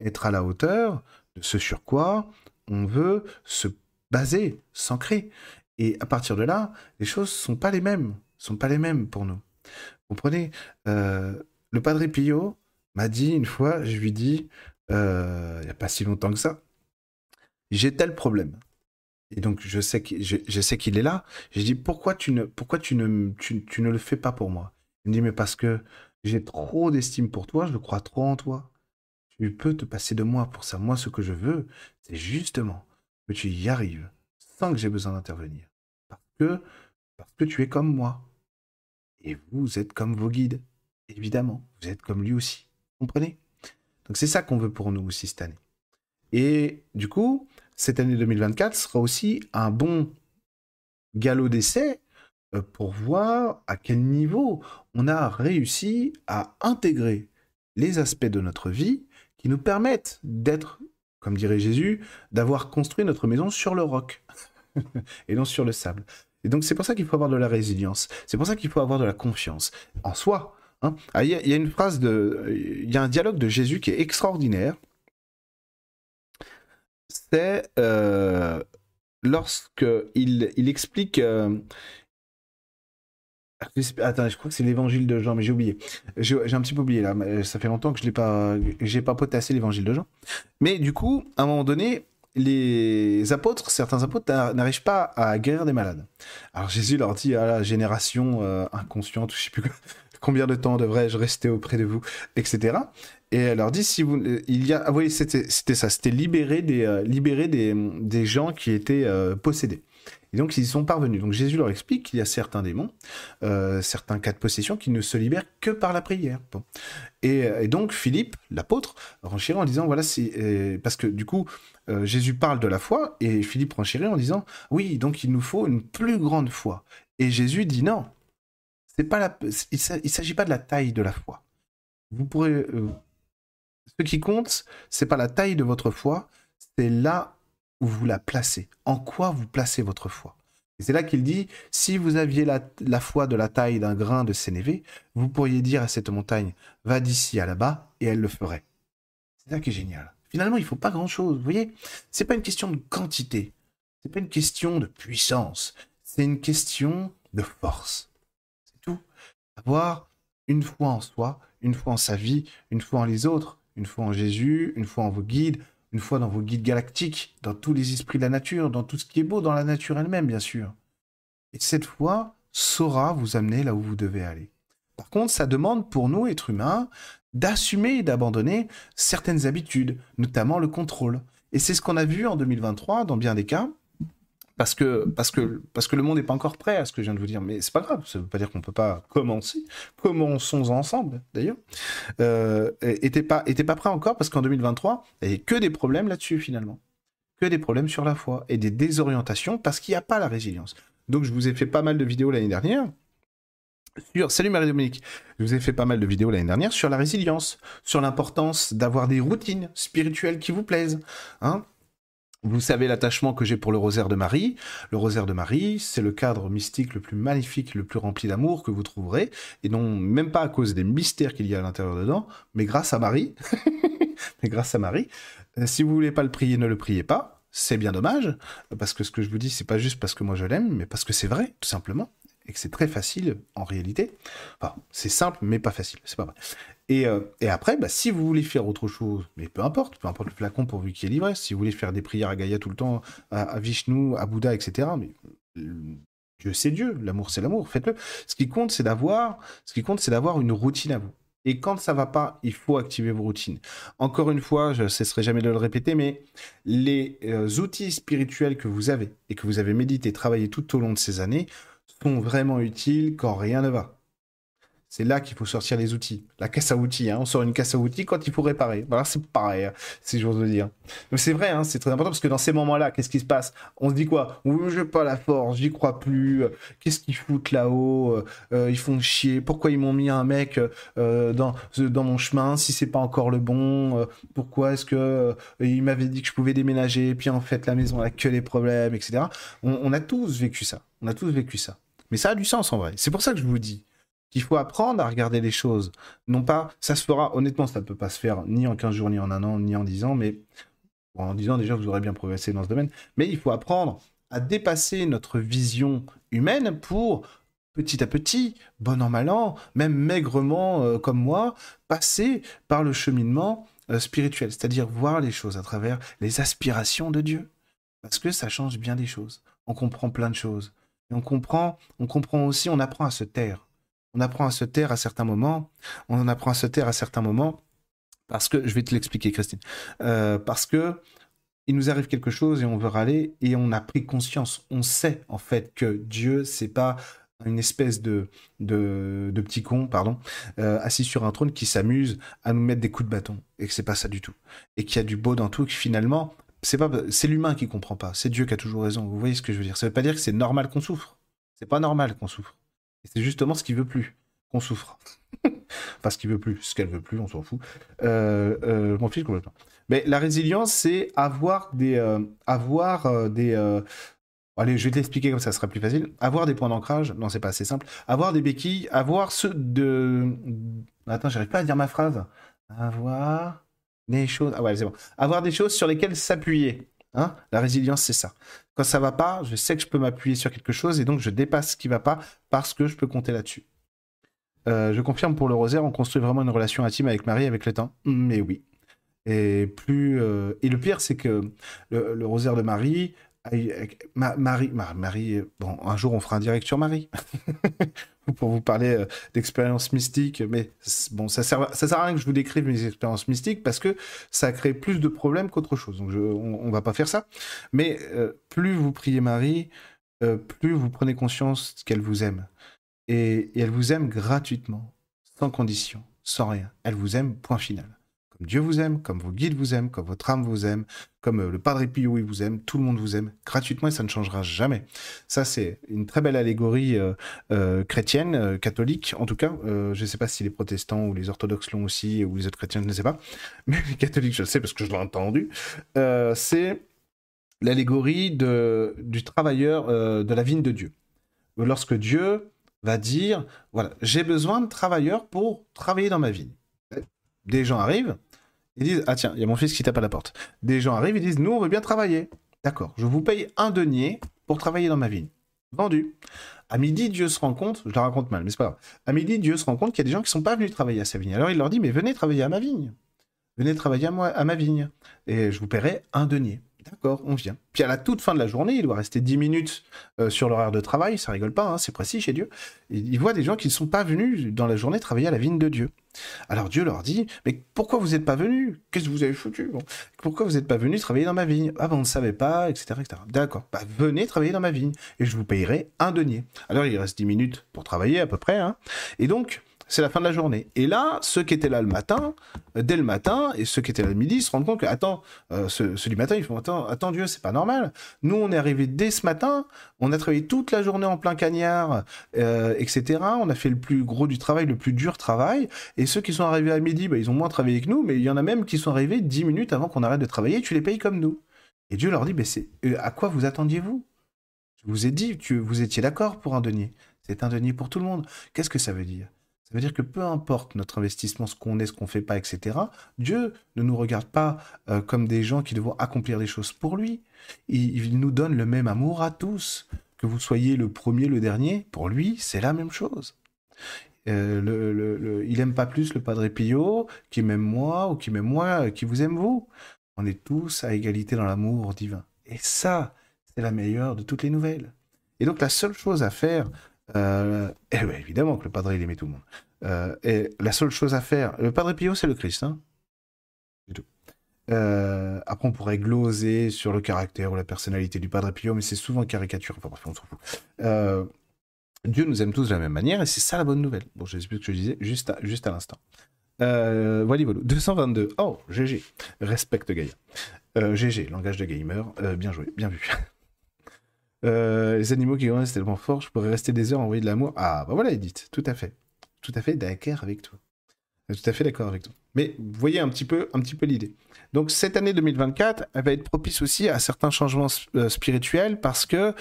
Être à la hauteur de ce sur quoi on veut se baser, s'ancrer. Et à partir de là, les choses ne sont pas les mêmes, sont pas les mêmes pour nous. Vous comprenez euh, Le Padre Pio m'a dit une fois, je lui dis, euh, il n'y a pas si longtemps que ça, j'ai tel problème. Et donc, je sais qu'il je, sais qu'il est là. J'ai dit, pourquoi, tu ne, pourquoi tu, ne, tu, ne le fais pas pour moi? Il me dit, mais parce que j'ai trop d'estime pour toi, je crois trop en toi. Tu peux te passer de moi pour ça. Moi, ce que je veux, c'est justement que tu y arrives sans que j'ai besoin d'intervenir. Parce que, parce que tu es comme moi. Et vous êtes comme vos guides. Évidemment, vous êtes comme lui aussi. Comprenez? Donc, c'est ça qu'on veut pour nous aussi cette année. Et du coup, cette année 2024 sera aussi un bon galop d'essai euh, pour voir à quel niveau on a réussi à intégrer les aspects de notre vie qui nous permettent d'être, comme dirait Jésus, d'avoir construit notre maison sur le roc *laughs* et non sur le sable. Et donc c'est pour ça qu'il faut avoir de la résilience, c'est pour ça qu'il faut avoir de la confiance en soi, Hein. Ah, il y, a une phrase il y a un dialogue de Jésus qui est extraordinaire. C'est euh, lorsque il, il explique. Euh, attends, je crois que c'est l'évangile de Jean, mais j'ai oublié. J'ai un petit peu oublié là. Ça fait longtemps que je l'ai pas, j'ai pas potassé l'évangile de Jean. Mais du coup, à un moment donné, les apôtres, certains apôtres n'arrivent pas à guérir des malades. Alors Jésus leur dit à la génération euh, inconsciente, je sais plus *laughs* combien de temps devrais-je rester auprès de vous, etc. Et elle leur dit si vous, euh, il y a, ah oui, c'était ça, c'était libérer des, euh, libérer des, des, gens qui étaient possédés. Et donc ils y sont parvenus. Donc Jésus leur explique qu'il y a certains démons, euh, certains cas de possession qui ne se libèrent que par la prière. Et, donc Philippe, l'apôtre, renchérit en disant voilà, euh, parce que du coup euh, Jésus parle de la foi et Philippe renchérit en disant oui, donc il nous faut une plus grande foi. Et Jésus dit non, c'est pas il s'agit pas de la taille de la foi. Vous pourrez, ce qui compte, c'est pas la taille de votre foi, c'est là où vous la placez, en quoi vous placez votre foi. Et c'est là qu'il dit, si vous aviez la, foi de la taille d'un grain de sénévé, vous pourriez dire à cette montagne, va d'ici à là-bas, et elle le ferait. C'est ça qui est génial. Finalement, il ne faut pas grand-chose. Vous voyez, c'est pas une question de quantité, c'est pas une question de puissance, c'est une question de force. C'est tout. Avoir une foi en soi, une foi en sa vie, une foi en les autres, une foi en Jésus, une foi en vos guides, une fois dans vos guides galactiques, dans tous les esprits de la nature, dans tout ce qui est beau dans la nature elle-même, bien sûr. Et cette foi saura vous amener là où vous devez aller. Par contre, ça demande pour nous, êtres humains, d'assumer et d'abandonner certaines habitudes, notamment le contrôle. Et c'est ce qu'on a vu en 2023 dans bien des cas, parce que, parce que, parce que le monde n'est pas encore prêt à ce que je viens de vous dire. Mais c'est pas grave, ça veut pas dire qu'on peut pas commencer. Commençons ensemble, d'ailleurs. Euh, était pas, pas prêt encore parce qu'en 2023, il n'y avait que des problèmes là-dessus, finalement. Que des problèmes sur la foi et des désorientations parce qu'il n'y a pas la résilience. Donc, je vous ai fait pas mal de vidéos l'année dernière. Sur... Salut Marie-Dominique, je vous ai fait pas mal de vidéos l'année dernière sur la résilience, sur l'importance d'avoir des routines spirituelles qui vous plaisent. Hein vous savez l'attachement que j'ai pour le rosaire de Marie. Le rosaire de Marie, c'est le cadre mystique le plus magnifique, le plus rempli d'amour que vous trouverez, et non même pas à cause des mystères qu'il y a à l'intérieur dedans, mais grâce à Marie. *laughs* mais grâce à Marie. Euh, si vous voulez pas le prier, ne le priez pas. C'est bien dommage, parce que ce que je vous dis, c'est pas juste parce que moi je l'aime, mais parce que c'est vrai, tout simplement et que c'est très facile en réalité. Enfin, c'est simple, mais pas facile, c'est pas vrai. Et, euh, et après, bah, si vous voulez faire autre chose, mais peu importe, peu importe le flacon pourvu qu'il ait l'ivresse, si vous voulez faire des prières à Gaïa tout le temps, à, Vishnu, à Bouddha, etc., mais euh, Dieu c'est Dieu, l'amour c'est l'amour, faites-le. Ce qui compte, c'est d'avoir, ce qui compte, c'est d'avoir une routine à vous. Et quand ça va pas, il faut activer vos routines. Encore une fois, je ne cesserai jamais de le répéter, mais les euh, outils spirituels que vous avez et que vous avez médité, travaillé tout au long de ces années sont vraiment utiles quand rien ne va. C'est là qu'il faut sortir les outils. La casse à outils, hein. on sort une casse à outils quand il faut réparer. Voilà, c'est pareil, hein, si j'ose le dire. Mais c'est vrai, hein, c'est très important parce que dans ces moments-là, qu'est-ce qui se passe? On se dit quoi? Oui, je n'ai pas la force, j'y crois plus. Qu'est-ce qu'ils foutent là-haut? Euh, euh, Ils font chier. Pourquoi ils m'ont mis un mec euh, dans, dans mon chemin si c'est pas encore le bon? Pourquoi est-ce que il m'avait dit que je pouvais déménager? Puis en fait la maison a que des problèmes, etc. on a tous vécu ça. On a tous vécu ça. Mais ça a du sens en vrai. C'est pour ça que je vous dis qu'il faut apprendre à regarder les choses. Non pas, ça se fera, honnêtement, ça ne peut pas se faire ni en 15 jours, ni en un an, ni en 10 ans, mais en 10 ans déjà, vous aurez bien progressé dans ce domaine. Mais il faut apprendre à dépasser notre vision humaine pour, petit à petit, bon an, mal an, même maigrement euh, comme moi, passer par le cheminement euh, spirituel, c'est-à-dire voir les choses à travers les aspirations de Dieu. Parce que ça change bien des choses. On comprend plein de choses. Et on comprend, on comprend aussi, on apprend à se taire. On apprend à se taire à certains moments. On apprend à se taire à certains moments parce que, je vais te l'expliquer, Christine, euh, parce que il nous arrive quelque chose et on veut râler et on a pris conscience. On sait en fait que Dieu, c'est pas une espèce de, petit con, pardon, euh, assis sur un trône qui s'amuse à nous mettre des coups de bâton et que c'est pas ça du tout. Et qu'il y a du beau dans tout, que finalement, c'est pas, c'est l'humain qui comprend pas. C'est Dieu qui a toujours raison. Vous voyez ce que je veux dire? Ça veut pas dire que c'est normal qu'on souffre. C'est pas normal qu'on souffre. C'est justement ce qu'il veut plus qu'on souffre. *laughs* enfin, ce qu'il veut plus, ce qu'elle veut plus, on s'en fout. Euh, euh, mon fils complètement. Mais la résilience, c'est avoir des, euh, avoir des, Allez, je vais te l'expliquer comme ça, sera plus facile. Avoir des points d'ancrage, non, c'est pas assez simple. Avoir des béquilles, avoir ceux de. Attends, j'arrive pas à dire ma phrase. Avoir des choses. Ah ouais, c'est bon. Avoir des choses sur lesquelles s'appuyer. Hein la résilience, c'est ça. Quand ça va pas, je sais que je peux m'appuyer sur quelque chose et donc je dépasse ce qui va pas parce que je peux compter là-dessus. Euh, je confirme pour le rosaire, on construit vraiment une relation intime avec Marie avec le temps. Mais oui. Et plus euh, et le pire, c'est que le, rosaire de Marie, Marie, Marie, bon, un jour on fera un direct sur Marie *laughs* pour vous parler euh, d'expériences mystiques, mais bon, ça sert, sert à rien que je vous décrive mes expériences mystiques parce que ça crée plus de problèmes qu'autre chose. Donc on, on, va pas faire ça. Mais euh, plus vous priez Marie, euh, plus vous prenez conscience qu'elle vous aime et elle vous aime gratuitement, sans condition, sans rien. Elle vous aime. Point final. Dieu vous aime, comme vos guides vous aiment, comme votre âme vous aime, comme euh, le Padre Pio il vous aime, tout le monde vous aime gratuitement et ça ne changera jamais. Ça c'est une très belle allégorie euh, euh, chrétienne, catholique en tout cas. je ne sais pas si les protestants ou les orthodoxes l'ont aussi ou les autres chrétiens, je ne sais pas, *laughs* mais les catholiques je le sais parce que je l'ai entendu. c'est l'allégorie du travailleur de la vigne de Dieu. Lorsque Dieu va dire, voilà, j'ai besoin de travailleurs pour travailler dans ma vigne. Des gens arrivent, ils disent Ah tiens, il y a mon fils qui tape à la porte. Des gens arrivent, ils disent Nous, on veut bien travailler. D'accord, je vous paye un denier pour travailler dans ma vigne. Vendu. À midi, Dieu se rend compte, je la raconte mal, mais c'est pas grave. À midi, Dieu se rend compte qu'il y a des gens qui sont pas venus travailler à sa vigne. Alors il leur dit Mais venez travailler à ma vigne. Venez travailler à, moi, à ma vigne. Et je vous paierai un denier. D'accord, on vient. Puis à la toute fin de la journée, il doit rester 10 minutes euh, sur l'horaire de travail, ça rigole pas, hein, c'est précis chez Dieu. il voit des gens qui ne sont pas venus dans la journée travailler à la vigne de Dieu. Alors Dieu leur dit, mais pourquoi vous n'êtes pas venus? Qu'est-ce que vous avez foutu? Pourquoi vous n'êtes pas venus travailler dans ma vigne? Ah ben on ne savait pas, etc. etc. D'accord, bah, venez travailler dans ma vigne et je vous payerai un denier. Alors il reste 10 minutes pour travailler à peu près. Hein. Et donc, c'est la fin de la journée. Et là, ceux qui étaient là le matin, euh, dès le matin, et ceux qui étaient là le midi, se rendent compte que, attends, euh, ceux, du matin, ils font, attends, Dieu, c'est pas normal. Nous, on est arrivé dès ce matin, on a travaillé toute la journée en plein cagnard, euh, etc. On a fait le plus gros du travail, le plus dur travail. Et ceux qui sont arrivés à midi, bah, ils ont moins travaillé que nous, mais il y en a même qui sont arrivés dix minutes avant qu'on arrête de travailler, tu les payes comme nous. Et Dieu leur dit, mais c'est, à quoi vous attendiez-vous? Je vous ai dit, que vous étiez d'accord pour un denier. C'est un denier pour tout le monde. Qu'est-ce que ça veut dire? Ça veut dire que peu importe notre investissement, ce qu'on est, ce qu'on fait pas, etc., Dieu ne nous regarde pas euh, comme des gens qui devons accomplir des choses pour lui. Il, nous donne le même amour à tous. Que vous soyez le premier, le dernier, pour lui, c'est la même chose. Euh, il aime pas plus le Padre Pio qui m'aime moi ou qui m'aime moi, euh, qui vous aime vous. On est tous à égalité dans l'amour divin. Et ça, c'est la meilleure de toutes les nouvelles. Et donc la seule chose à faire euh, et évidemment que le Padre, il aimait tout le monde. Euh, et la seule chose à faire, le Padre Pio, c'est le Christ. Hein tout. Euh, après, on pourrait gloser sur le caractère ou la personnalité du Padre Pio, mais c'est souvent caricature. Enfin on s'en fout. Dieu nous aime tous de la même manière, et c'est ça la bonne nouvelle. Bon, je sais plus ce que je disais juste à, juste à l'instant. voilà, voilà. 222. Oh, GG. Respecte Gaïa. GG, langage de gamer. bien joué, bien vu. Euh, les animaux qui grandissent tellement fort, je pourrais rester des heures à envoyer de l'amour. Ah, bah voilà, Edith, tout à fait. Tout à fait d'accord avec toi. Euh, tout à fait d'accord avec toi. Mais vous voyez un petit peu, un petit peu l'idée. Donc cette année 2024, elle va être propice aussi à certains changements euh, spirituels parce que,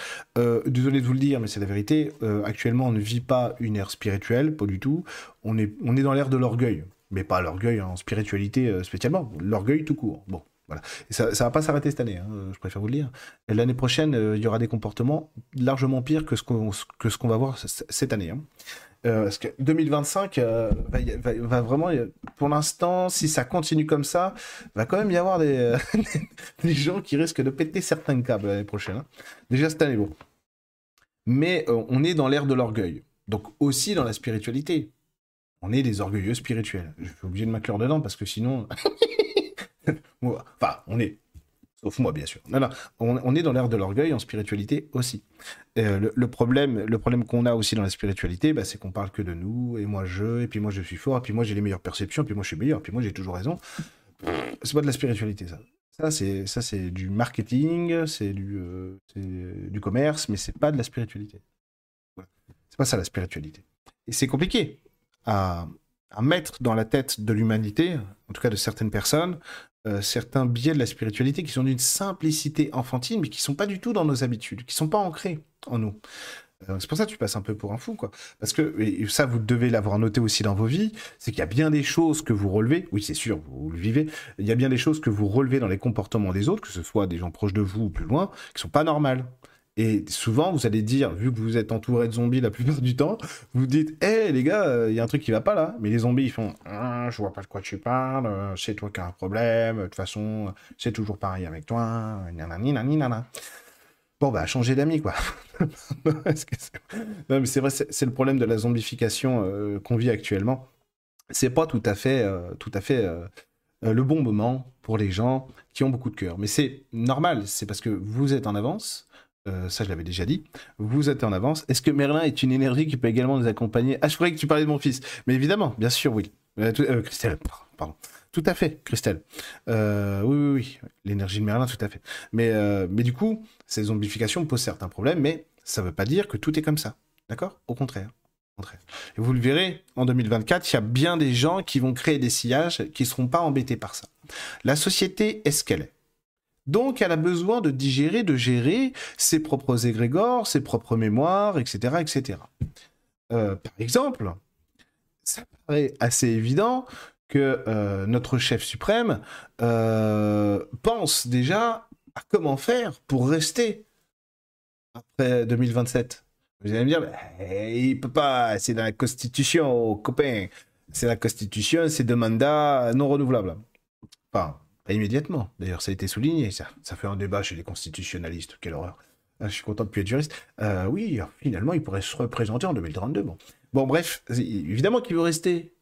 désolé de vous le dire, mais c'est la vérité, actuellement on ne vit pas une ère spirituelle, pas du tout. On est, on est dans l'ère de l'orgueil, mais pas l'orgueil en spiritualité spécialement, l'orgueil tout court. Bon, Et ça ne va pas s'arrêter cette année, hein, je préfère vous le dire. L'année prochaine, euh, il y aura des comportements largement pires que ce qu'on va voir cette année. Hein. Euh, parce que 2025 euh, va, vraiment, pour l'instant, si ça continue comme ça, va quand même y avoir des, *laughs* des gens qui risquent de péter certains câbles l'année prochaine. Hein. Déjà cette année, bon. Mais on est dans l'ère de l'orgueil. Donc aussi dans la spiritualité. On est des orgueilleux spirituels. Je suis obligé de m'inclure dedans parce que sinon... *laughs* *laughs* enfin, on est. Sauf moi, bien sûr. Non, on, est dans l'ère de l'orgueil en spiritualité aussi. Euh, le, problème, le problème qu'on a aussi dans la spiritualité, bah, c'est qu'on parle que de nous, et moi je, et puis moi je suis fort, et puis moi j'ai les meilleures perceptions, et puis moi je suis meilleur, et puis moi j'ai toujours raison. C'est pas de la spiritualité, ça. Ça, c'est, ça, c'est du marketing, c'est du, euh, du commerce, mais c'est pas de la spiritualité. C'est pas ça la spiritualité. Et c'est compliqué à, à mettre dans la tête de l'humanité, en tout cas de certaines personnes, euh, certains biais de la spiritualité qui sont d'une simplicité enfantine, mais qui sont pas du tout dans nos habitudes, qui sont pas ancrés en nous. Euh, c'est pour ça que tu passes un peu pour un fou, quoi. Parce que, et ça, vous devez l'avoir noté aussi dans vos vies, c'est qu'il y a bien des choses que vous relevez, oui, c'est sûr, vous, le vivez, il y a bien des choses que vous relevez dans les comportements des autres, que ce soit des gens proches de vous ou plus loin, qui sont pas normales. Et souvent, vous allez dire, vu que vous êtes entouré de zombies la plupart du temps, vous dites, hé les gars, il y a un truc qui va pas là. Mais les zombies, ils font, ah, je vois pas de quoi tu parles, euh, c'est toi qui as un problème, de toute façon, c'est toujours pareil avec toi, nanana. Bon, bah, changer d'amis, quoi. *laughs* non, mais c'est vrai, c'est le problème de la zombification euh, qu'on vit actuellement. C'est pas tout à fait, euh, tout à fait le bon moment pour les gens qui ont beaucoup de cœur. Mais c'est normal, c'est parce que vous êtes en avance, euh, ça je l'avais déjà dit, vous êtes en avance. Est-ce que Merlin est une énergie qui peut également nous accompagner? Ah, je croyais que tu parlais de mon fils. Mais évidemment, bien sûr, oui. Euh, euh, Christelle, pardon. Tout à fait, Christelle. oui, oui, oui. L'énergie de Merlin, tout à fait. Mais, du coup, ces zombifications posent certains problèmes, mais ça ne veut pas dire que tout est comme ça. D'accord? Au contraire. Et vous le verrez, en 2024, il y a bien des gens qui vont créer des sillages qui ne seront pas embêtés par ça. La société est ce qu'elle est? Donc, elle a besoin de digérer, de gérer ses propres égrégores, ses propres mémoires, etc. etc. Euh, par exemple, ça paraît assez évident que euh, notre chef suprême euh, pense déjà à comment faire pour rester après 2027. Vous allez me dire, il peut pas, c'est la Constitution, copain. C'est la Constitution, c'est deux mandats non renouvelables. Enfin, immédiatement. D'ailleurs, ça a été souligné. Ça, ça fait un débat chez les constitutionnalistes. Quelle horreur. Ah, je suis content de plus être juriste. Euh, oui, finalement, il pourrait se représenter en 2032. Bon, bon bref, évidemment qu'il veut rester.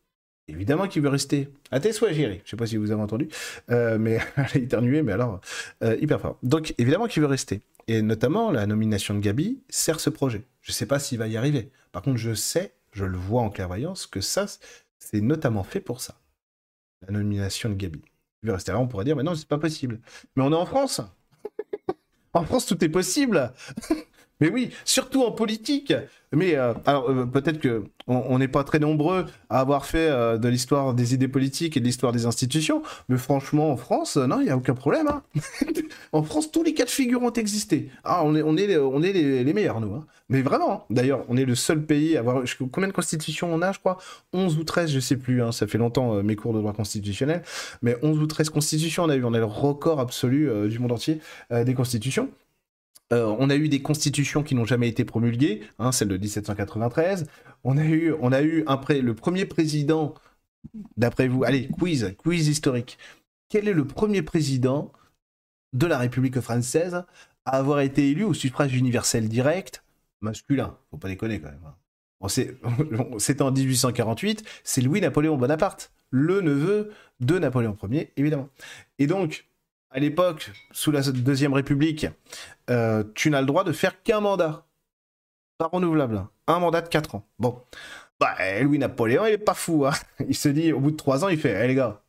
Évidemment qu'il veut rester. À tes souhaits, Géry. Je sais pas si vous avez entendu, euh, mais *laughs* elle a éternué, mais alors, euh, hyper fort. Donc, évidemment qu'il veut rester. Et notamment, la nomination de Gabi sert ce projet. Je ne sais pas s'il va y arriver. Par contre, je sais, je le vois en clairvoyance, que ça, c'est notamment fait pour ça. La nomination de Gabi veut rester là, on pourrait dire, mais non, c'est pas possible. Mais on est en France. en France, tout est possible. Mais oui, surtout en politique. Mais euh, alors euh, peut-être que on n'est pas très nombreux à avoir fait euh, de l'histoire des idées politiques et de l'histoire des institutions, mais franchement en France, non, il y a aucun problème. Hein. *laughs* en France, tous les cas de figure ont existé. Ah, on est, on est, on est les, meilleurs nous. Hein. Mais vraiment, d'ailleurs, on est le seul pays à avoir combien de constitutions on a, je crois? 11 ou 13, je sais plus. Hein. ça fait longtemps mes cours de droit constitutionnel, mais 11 ou 13 constitutions on a eu. On est le record absolu du monde entier des constitutions. Euh, on a eu des constitutions qui n'ont jamais été promulguées, hein, celle de 1793. On a eu, on a eu le premier président, d'après vous, allez, quiz, quiz historique. Quel est le premier président de la République française à avoir été élu au suffrage universel direct? Masculin Faut pas déconner quand même. Hein. C'était *laughs* en 1848, c'est Louis-Napoléon Bonaparte, le neveu de Napoléon Ier, évidemment. Et donc, à l'époque, sous la Deuxième République, euh, tu n'as le droit de faire qu'un mandat. Pas renouvelable. Un mandat de 4 ans. Bon. Bah, Louis-Napoléon, il est pas fou. Hein. *laughs* Il se dit, au bout de 3 ans, il fait, hé les gars,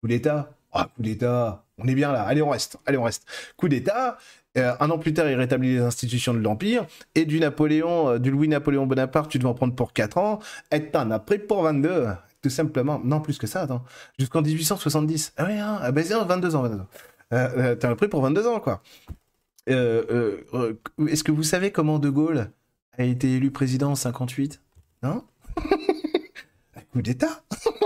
coup d'État. Ah, coup d'État. On est bien là. Allez, on reste. Allez, on reste. Coup d'État. Euh, un an plus tard, il rétablit les institutions de l'Empire. Et du Napoléon, euh, du Louis-Napoléon Bonaparte, tu devais en prendre pour 4 ans. Et t'en as pris pour 22. Tout simplement. Non, plus que ça, attends. Jusqu'en 1870. Ah oui, hein. ah, bah, 22 ans, 22 ans. Euh, euh, T'as pris pour 22 ans, quoi. Euh, est-ce que vous savez comment De Gaulle a été élu président en 58 Non? *laughs* Coup d'État *laughs*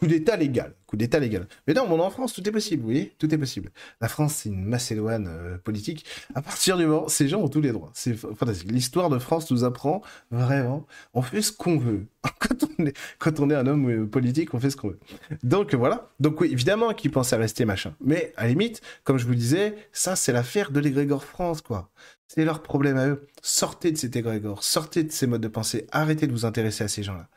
Coup d'État légal. Coup d'État légal. Mais non, mon en France, tout est possible, vous voyez Tout est possible. La France, c'est une Macédoine euh, politique. À partir du moment, ces gens ont tous les droits. C'est fantastique. L'histoire de France nous apprend vraiment, on fait ce qu'on veut. *laughs* quand, on est, quand on est un homme euh, politique, on fait ce qu'on veut. Donc voilà. Donc oui, évidemment qu'ils pensent à rester machin. Mais à la limite, comme je vous disais, ça, c'est l'affaire de l'égrégore France, quoi. C'est leur problème à eux. Sortez de cet égrégore, sortez de ces modes de pensée, arrêtez de vous intéresser à ces gens-là.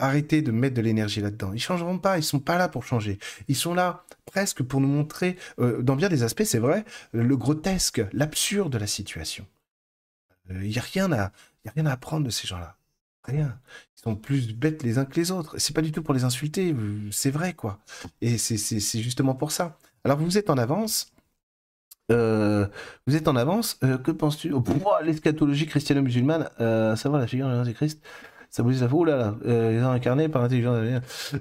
Arrêtez de mettre de l'énergie là-dedans. Ils changeront pas, ils sont pas là pour changer. Ils sont là presque pour nous montrer, euh, dans bien des aspects, c'est vrai, le grotesque, l'absurde de la situation. Il euh, n'y a rien à, y a rien à apprendre de ces gens-là. Rien. Ils sont plus bêtes les uns que les autres. C'est pas du tout pour les insulter, c'est vrai quoi. Et c'est justement pour ça. Alors vous êtes en avance. Euh, vous êtes en avance. que penses-tu? Oh, L'eschatologie chrétiano-musulmane, à savoir la figure de Jésus-Christ Ça vous dit ça oh là là, euh, incarné par l'intelligence.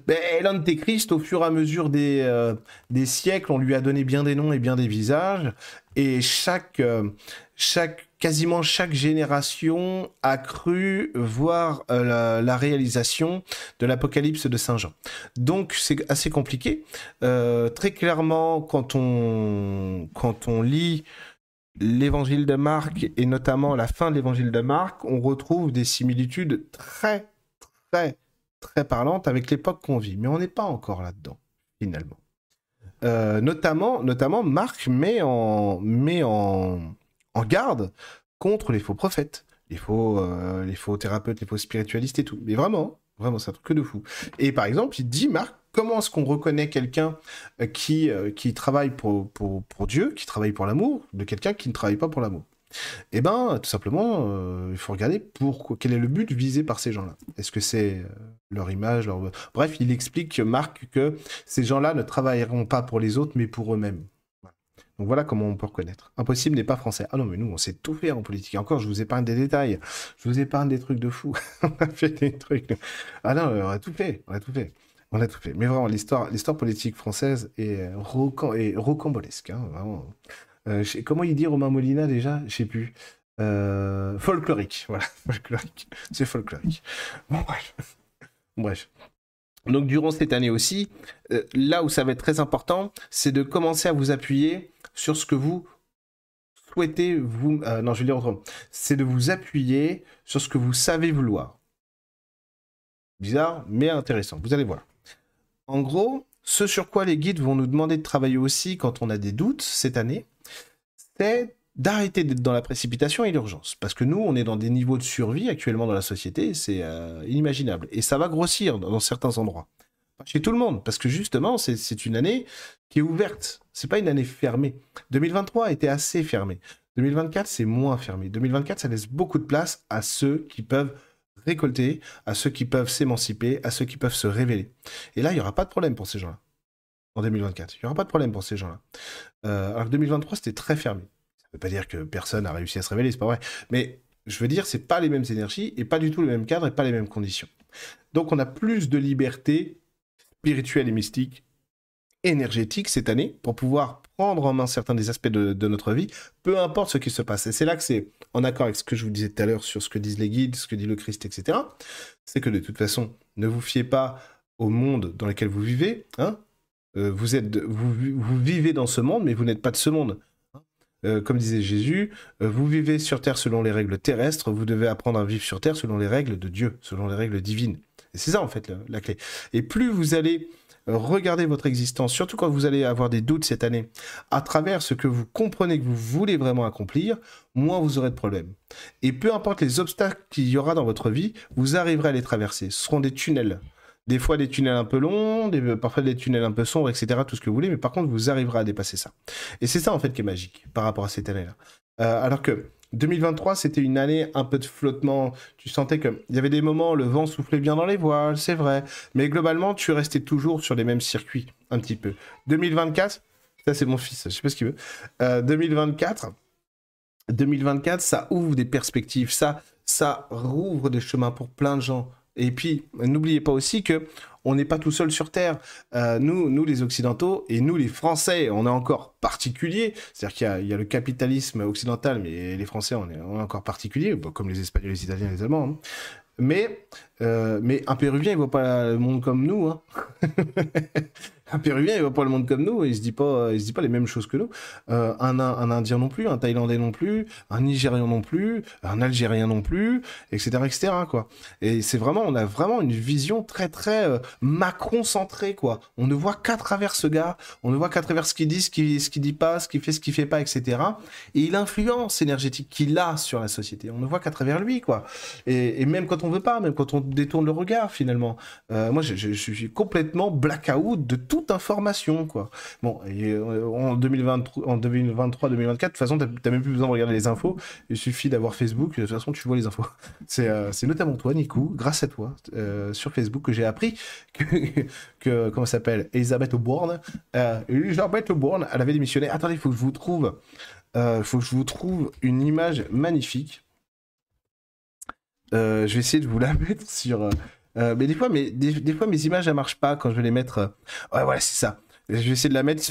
Ben, l'antéchrist, au fur et à mesure des, euh, des siècles, on lui a donné bien des noms et bien des visages, et chaque, euh, chaque quasiment chaque génération a cru voir euh, la, réalisation de l'Apocalypse de Saint Jean. Donc c'est assez compliqué. Euh, très clairement, quand on, quand on lit l'évangile de Marc et notamment la fin de l'évangile de Marc, on retrouve des similitudes très, très, très parlantes avec l'époque qu'on vit. Mais on n'est pas encore là-dedans, finalement. Euh, notamment, notamment, Marc met en, met en, en garde contre les faux prophètes, les faux, euh, les faux thérapeutes, les faux spiritualistes et tout. Mais vraiment, vraiment, c'est un truc que de fou. Et par exemple, il dit, Marc, comment est-ce qu'on reconnaît quelqu'un euh, qui, euh, qui travaille pour, Dieu, qui travaille pour l'amour, de quelqu'un qui ne travaille pas pour l'amour? Eh ben, tout simplement, il faut regarder pour quel est le but visé par ces gens-là. Est-ce que c'est leur image, leur... Bref, il explique, Marc, que ces gens-là ne travailleront pas pour les autres, mais pour eux-mêmes. Donc voilà comment on peut reconnaître. Impossible n'est pas français. Ah non, mais nous, on sait tout faire en politique. encore, je vous épargne des détails. Je vous épargne des trucs de fou. *laughs* on a fait des trucs. Ah non, on a tout fait. On a tout fait. On a tout fait. Mais vraiment, l'histoire, politique française est, rocambolesque. Hein, euh, comment il dit Romain Molina déjà? Je sais plus. Euh, folklorique. *laughs* Voilà, folklorique. C'est folklorique. Bon, bref. bref. Donc durant cette année aussi, euh, là où ça va être très important, c'est de commencer à vous appuyer sur ce que vous souhaitez vous... Euh, non, je vais dire autrement. C'est de vous appuyer sur ce que vous savez vouloir. Bizarre, mais intéressant. Vous allez voir. En gros, ce sur quoi les guides vont nous demander de travailler aussi quand on a des doutes cette année, c'est d'arrêter d'être dans la précipitation et l'urgence. Parce que nous, on est dans des niveaux de survie actuellement dans la société, c'est euh, inimaginable. Et ça va grossir dans certains endroits chez tout le monde, parce que justement, c'est une année qui est ouverte. C'est pas une année fermée. 2023 a été assez fermé. 2024, c'est moins fermé. 2024, ça laisse beaucoup de place à ceux qui peuvent récolter, à ceux qui peuvent s'émanciper, à ceux qui peuvent se révéler. Et là, il n'y aura pas de problème pour ces gens-là. En 2024, il n'y aura pas de problème pour ces gens-là. Euh, alors que 2023, c'était très fermé. Ça ne veut pas dire que personne n'a réussi à se révéler, c'est pas vrai. Mais je veux dire, c'est pas les mêmes énergies et pas du tout le même cadre et pas les mêmes conditions. Donc on a plus de liberté spirituelle et mystique, énergétique cette année pour pouvoir prendre en main certains des aspects de, notre vie, peu importe ce qui se passe. Et c'est là que c'est en accord avec ce que je vous disais tout à l'heure sur ce que disent les guides, ce que dit le Christ, etc. C'est que de toute façon, ne vous fiez pas au monde dans lequel vous vivez. Hein euh, vous, êtes, vous, vivez dans ce monde, mais vous n'êtes pas de ce monde. Euh, comme disait Jésus, euh, vous vivez sur terre selon les règles terrestres, vous devez apprendre à vivre sur terre selon les règles de Dieu, selon les règles divines. Et c'est ça en fait la, clé. Et plus vous allez euh, regarder votre existence, surtout quand vous allez avoir des doutes cette année, à travers ce que vous comprenez que vous voulez vraiment accomplir, moins vous aurez de problèmes. Et peu importe les obstacles qu'il y aura dans votre vie, vous arriverez à les traverser. Ce seront des tunnels. Des fois des tunnels un peu longs, parfois des tunnels un peu sombres, etc. Tout ce que vous voulez, mais par contre, vous arriverez à dépasser ça. Et c'est ça en fait qui est magique par rapport à cette année-là. Euh, alors que 2023, c'était une année un peu de flottement. Tu sentais qu'il y avait des moments, le vent soufflait bien dans les voiles, c'est vrai. Mais globalement, tu restais toujours sur les mêmes circuits, un petit peu. 2024, ça c'est mon fils, je sais pas ce qu'il veut. 2024, euh, 2024, ça ouvre des perspectives, ça, ça rouvre des chemins pour plein de gens. Et puis, n'oubliez pas aussi que on n'est pas tout seul sur Terre. Euh, nous, nous, les Occidentaux, et nous, les Français, on est encore particulier. C'est-à-dire qu'il y, a le capitalisme occidental, mais les Français, on est, encore particulier, comme les Espagnols, les Italiens, les Allemands. Hein. Mais, euh, mais un Péruvien, il voit pas le monde comme nous. Hein. *laughs* un Péruvien, il voit pas le monde comme nous, il se dit pas, il se dit pas les mêmes choses que nous. Euh, un, Indien non plus, un Thaïlandais non plus, un Nigérian non plus, un Algérien non plus, etc.. Et c'est vraiment, on a vraiment une vision très très euh, Macron-centrée, quoi. On ne voit qu'à travers ce gars, on ne voit qu'à travers ce qu'il dit, ce qu'il ce dit pas, ce qu'il fait, ce qu'il fait pas, etc. Et il influence énergétique qu'il a sur la société. On ne voit qu'à travers lui, quoi. Et, même quand on veut pas, même quand on détourne le regard, finalement. Euh, moi, je suis complètement blackout de tout information, quoi. Bon, euh, en 2023, en 2023, 2024, de toute façon, t'as même plus besoin de regarder les infos. Il suffit d'avoir Facebook. De toute façon, tu vois les infos. *laughs* C'est euh, notamment toi, Nico, grâce à toi, euh, sur Facebook, que j'ai appris que, *laughs* que comment s'appelle, Elisabeth Bourne. Elisabeth Bourne, elle avait démissionné. Attendez, faut que je vous trouve, faut que je vous trouve une image magnifique. je vais essayer de vous la *laughs* mettre sur. Mais des fois, mais des, fois, mes images, elles marchent pas quand je vais les mettre. Ouais, voilà, c'est ça. Je vais essayer de la mettre.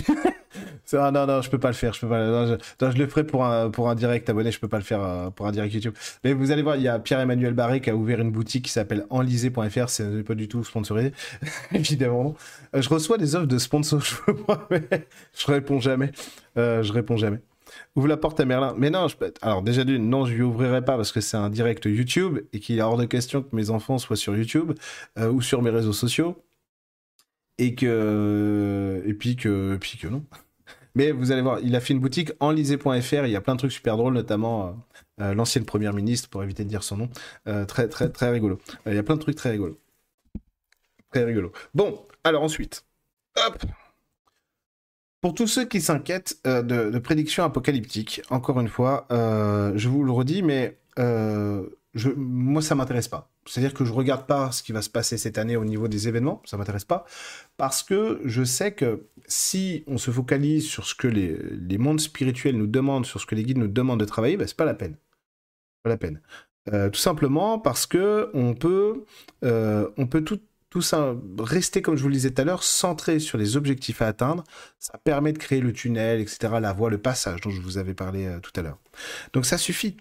*laughs* non, non, je peux pas le faire. Je peux pas. je, le ferai pour un pour un direct abonné. Je peux pas le faire euh, pour un direct YouTube. Mais vous allez voir, il y a Pierre-Emmanuel Barré qui a ouvert une boutique qui s'appelle enlisé.fr. C'est pas du tout sponsorisé, *laughs* évidemment. Euh, je reçois des offres de sponsors. *laughs* je réponds jamais. Euh, je réponds jamais. Ouvre la porte à Merlin. Mais non, je peux... alors déjà d'une, non, je lui ouvrirai pas parce que c'est un direct YouTube et qu'il est hors de question que mes enfants soient sur YouTube ou sur mes réseaux sociaux et que et puis que puis que non. *laughs* Mais vous allez voir, il a fait une boutique enlisé.fr, il y a plein de trucs super drôles, notamment euh, euh, l'ancienne première ministre, pour éviter de dire son nom. Euh, très très très rigolo. il y a plein de trucs très rigolos. Très rigolo. Bon, alors ensuite. Hop pour tous ceux qui s'inquiètent de, de, prédictions apocalyptiques, encore une fois, je vous le redis, mais je, moi, ça m'intéresse pas. C'est-à-dire que je regarde pas ce qui va se passer cette année au niveau des événements, ça m'intéresse pas, parce que je sais que si on se focalise sur ce que les, mondes spirituels nous demandent, sur ce que les guides nous demandent de travailler, ben, c'est pas la peine. Pas la peine. Euh, tout simplement parce que on peut, euh, on peut tout, tout ça rester, comme je vous le disais tout à l'heure, centré sur les objectifs à atteindre. Ça permet de créer le tunnel, etc., la voie, le passage dont je vous avais parlé euh, tout à l'heure. Donc ça suffit.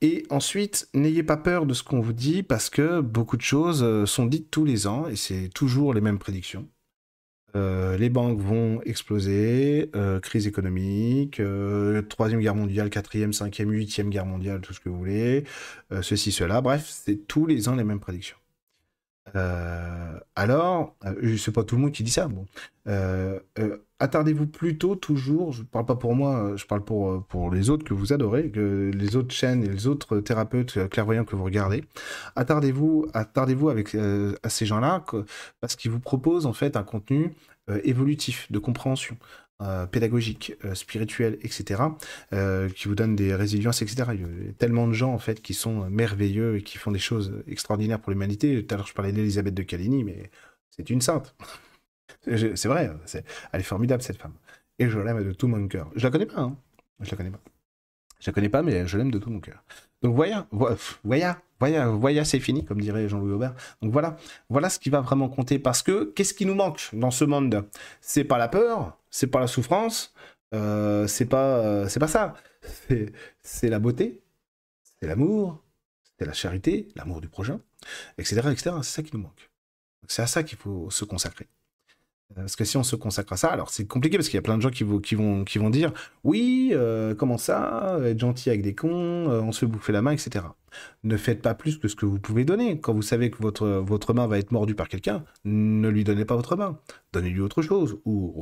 Et ensuite, n'ayez pas peur de ce qu'on vous dit parce que beaucoup de choses euh, sont dites tous les ans et c'est toujours les mêmes prédictions. Euh, les banques vont exploser, crise économique, troisième guerre mondiale, quatrième, cinquième, huitième guerre mondiale, tout ce que vous voulez, ceci, cela. Bref, c'est tous les ans les mêmes prédictions. Euh, alors, euh, c'est pas tout le monde qui dit ça. Euh, attardez-vous plutôt toujours. Je parle pas pour moi, je parle pour pour les autres que vous adorez, que les autres chaînes et les autres thérapeutes clairvoyants que vous regardez. Attardez-vous, attardez-vous avec à ces gens-là parce qu'ils vous proposent en fait un contenu évolutif de compréhension. Euh, pédagogique, euh, spirituel, etc., euh, qui vous donnent des résiliences, etc. Il y a tellement de gens, en fait, qui sont merveilleux et qui font des choses extraordinaires pour l'humanité. Tout à l'heure, je parlais d'Elisabeth de Caligny, mais c'est une sainte. *laughs* c'est vrai, elle est formidable, cette femme. Et je l'aime de tout mon cœur. Je la connais pas, hein. Je la connais pas. Je la connais pas, mais je l'aime de tout mon cœur. Donc voilà, voilà, voilà, voilà, c'est fini, comme dirait Jean-Louis Aubert. Donc voilà, voilà ce qui va vraiment compter. Parce que qu'est-ce qui nous manque dans ce monde? C'est pas la peur, c'est pas la souffrance, euh, c'est pas, euh, c'est pas ça. C'est la beauté, c'est l'amour, c'est la charité, l'amour du prochain, etc., etc. C'est ça qui nous manque. C'est à ça qu'il faut se consacrer. Parce que si on se consacre à ça, alors c'est compliqué parce qu'il y a plein de gens qui, vont, dire Oui, euh, comment ça Être gentil avec des cons, euh, on se fait bouffer la main, etc. Ne faites pas plus que ce que vous pouvez donner. Quand vous savez que votre, votre main va être mordue par quelqu'un, ne lui donnez pas votre main. Donnez-lui autre chose. Ou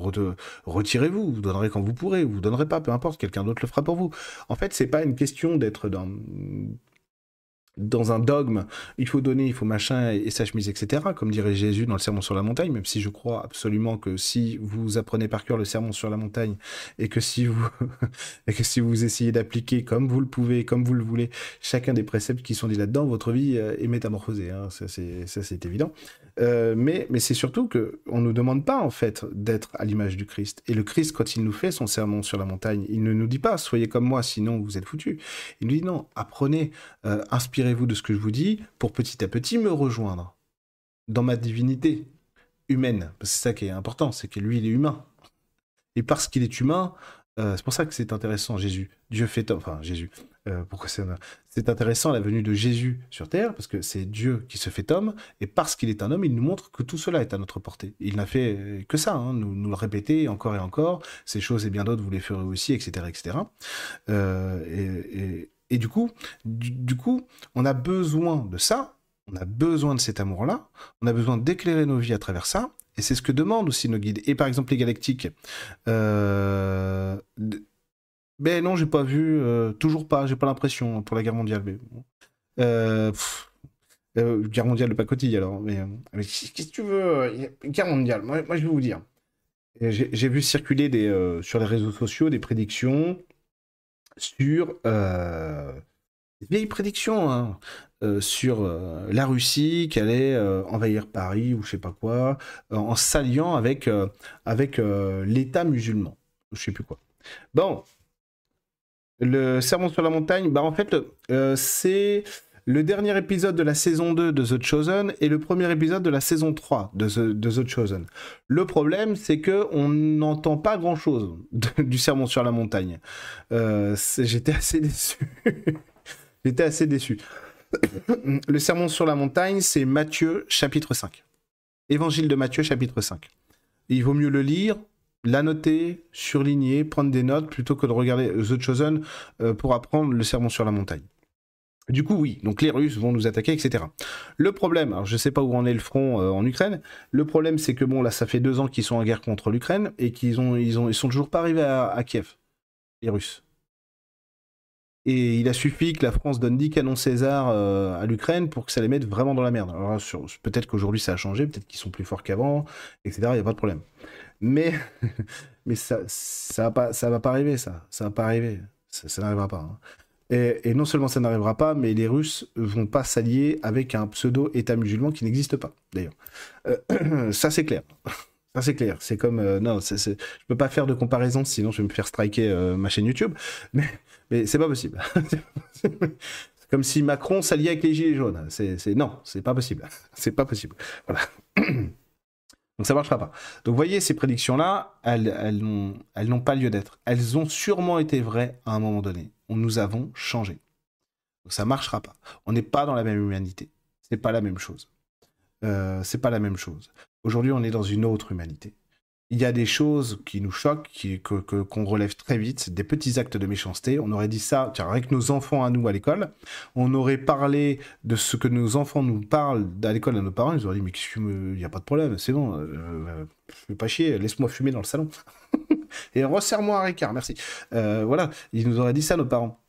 retirez-vous. Vous donnerez quand vous pourrez. Vous donnerez pas, peu importe. Quelqu'un d'autre le fera pour vous. En fait, c'est pas une question d'être dans dans un dogme, il faut donner, il faut machin et sa chemise, etc. Comme dirait Jésus dans le Sermon sur la montagne, même si je crois absolument que si vous apprenez par cœur le Sermon sur la montagne et que si vous *laughs* et que si vous essayez d'appliquer comme vous le pouvez, comme vous le voulez, chacun des préceptes qui sont dit là-dedans, votre vie euh, est métamorphosée. Hein. Ça c'est évident. Euh, mais mais c'est surtout que on nous demande pas en fait d'être à l'image du Christ. Et le Christ, quand il nous fait son Sermon sur la montagne, il ne nous dit pas soyez comme moi, sinon vous êtes foutus. Il nous dit non, apprenez, euh, inspirez vous de ce que je vous dis pour petit à petit me rejoindre dans ma divinité humaine. C'est ça qui est important, c'est que lui, il est humain. Et parce qu'il est humain, euh, c'est pour ça que c'est intéressant, Jésus. Dieu fait homme. Enfin, Jésus. Euh, pourquoi c'est... c'est intéressant la venue de Jésus sur terre, parce que c'est Dieu qui se fait homme, et parce qu'il est un homme, il nous montre que tout cela est à notre portée. Il n'a fait que ça, hein, nous, nous, le répéter encore et encore, ces choses et bien d'autres, vous les ferez aussi, etc. etc. Euh, et et du coup, du, coup, on a besoin de ça, on a besoin de cet amour-là, on a besoin d'éclairer nos vies à travers ça, et c'est ce que demandent aussi nos guides. Et par exemple, les galactiques. Euh... Ben non, j'ai pas vu, euh, toujours pas, j'ai pas l'impression pour la guerre mondiale. Euh, euh, guerre mondiale de pacotille alors. Mais, qu'est-ce que tu veux Guerre mondiale, moi, moi, je vais vous dire. J'ai vu circuler des, sur les réseaux sociaux des prédictions sur euh, vieilles prédictions hein, euh, sur euh, la Russie qui allait envahir Paris ou je sais pas quoi, en s'alliant avec, avec l'État musulman, je sais plus quoi. Bon, le sermon sur la montagne, bah en fait, c'est le dernier épisode de la saison 2 de The Chosen et le premier épisode de la saison 3 de The, Chosen. Le problème, c'est que on n'entend pas grand-chose du sermon sur la montagne. Euh, j'étais assez déçu. *laughs* J'étais assez déçu. le sermon sur la montagne, c'est Matthieu chapitre 5. Évangile de Matthieu chapitre 5. il vaut mieux le lire, l'annoter, surligner, prendre des notes plutôt que de regarder The Chosen euh, pour apprendre le sermon sur la montagne. Du coup, oui, donc les Russes vont nous attaquer, etc. Le problème, alors je ne sais pas où en est le front euh, en Ukraine, le problème c'est que bon, là, ça fait deux ans qu'ils sont en guerre contre l'Ukraine et qu'ils ont, sont toujours pas arrivés à, Kiev, les Russes. Et il a suffi que la France donne 10 canons César euh, à l'Ukraine pour que ça les mette vraiment dans la merde. Alors peut-être qu'aujourd'hui ça a changé, peut-être qu'ils sont plus forts qu'avant, etc. Il n'y a pas de problème. Mais, *laughs* ça, ça va pas, va arriver, ça. Ça va pas arriver. Ça, n'arrivera pas. Hein. Et, non seulement ça n'arrivera pas, mais les Russes vont pas s'allier avec un pseudo-État musulman qui n'existe pas, d'ailleurs. Euh, *clears throat* ça, c'est clair. *laughs* Ça, c'est clair. C'est comme. Euh, non, je peux pas faire de comparaison, sinon je vais me faire striker euh, ma chaîne YouTube. *laughs* Mais, mais c'est pas possible. *laughs* c'est comme si Macron s'alliait avec les Gilets jaunes. C'est, non, c'est pas possible. c'est pas possible. Voilà. *clears throat* Donc ça marchera pas. Donc vous voyez, ces prédictions-là, elles, n'ont pas lieu d'être. Elles ont sûrement été vraies à un moment donné nous avons changé. Donc ça marchera pas. On n'est pas dans la même humanité. C'est pas la même chose. Euh, c'est pas la même chose. Aujourd'hui, on est dans une autre humanité. Il y a des choses qui nous choquent, que, qu'on relève très vite, des petits actes de méchanceté. On aurait dit ça, tiens, avec nos enfants à nous à l'école. On aurait parlé de ce que nos enfants nous parlent à l'école à nos parents. Ils auraient dit, mais il n'y a pas de problème, c'est bon, euh, euh, je vais pas chier, laisse-moi fumer dans le salon. *laughs* et resserre-moi un Ricard, merci. Euh, voilà, ils nous auraient dit ça, nos parents.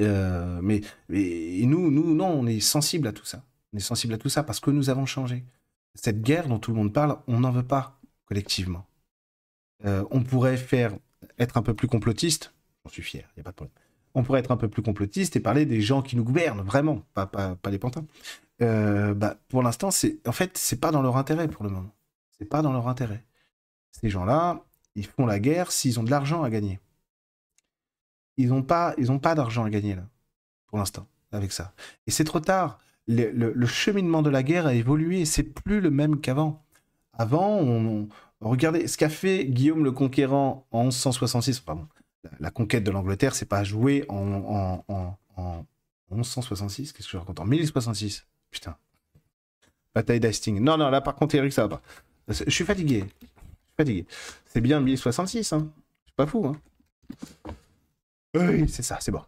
Euh, mais, nous, nous, non, on est sensible à tout ça. On est sensible à tout ça parce que nous avons changé. Cette guerre dont tout le monde parle, on n'en veut pas collectivement. Euh, on pourrait faire être un peu plus complotiste. J'en suis fier, il n'y a pas de problème. On pourrait être un peu plus complotiste et parler des gens qui nous gouvernent, vraiment, pas, pas, pas les pantins. bah, pour l'instant, c'est en fait, c'est pas dans leur intérêt pour le moment. C'est pas dans leur intérêt. Ces gens-là, ils font la guerre s'ils ont de l'argent à gagner. Ils n'ont pas, ils pas d'argent à gagner là, pour l'instant, avec ça. Et c'est trop tard. Le, cheminement de la guerre a évolué. C'est plus le même qu'avant. Avant, on, regardez ce qu'a fait Guillaume le Conquérant en 1166. Pardon, la, conquête de l'Angleterre, c'est pas joué en, en, en 1166. Qu'est-ce que je raconte? En 1066. Putain. Bataille d'Hastings. Non, non, là par contre, Eric, ça va pas. Je suis fatigué fatigué. C'est bien 1066, hein. C'est pas fou, hein. Oui, c'est ça, c'est bon.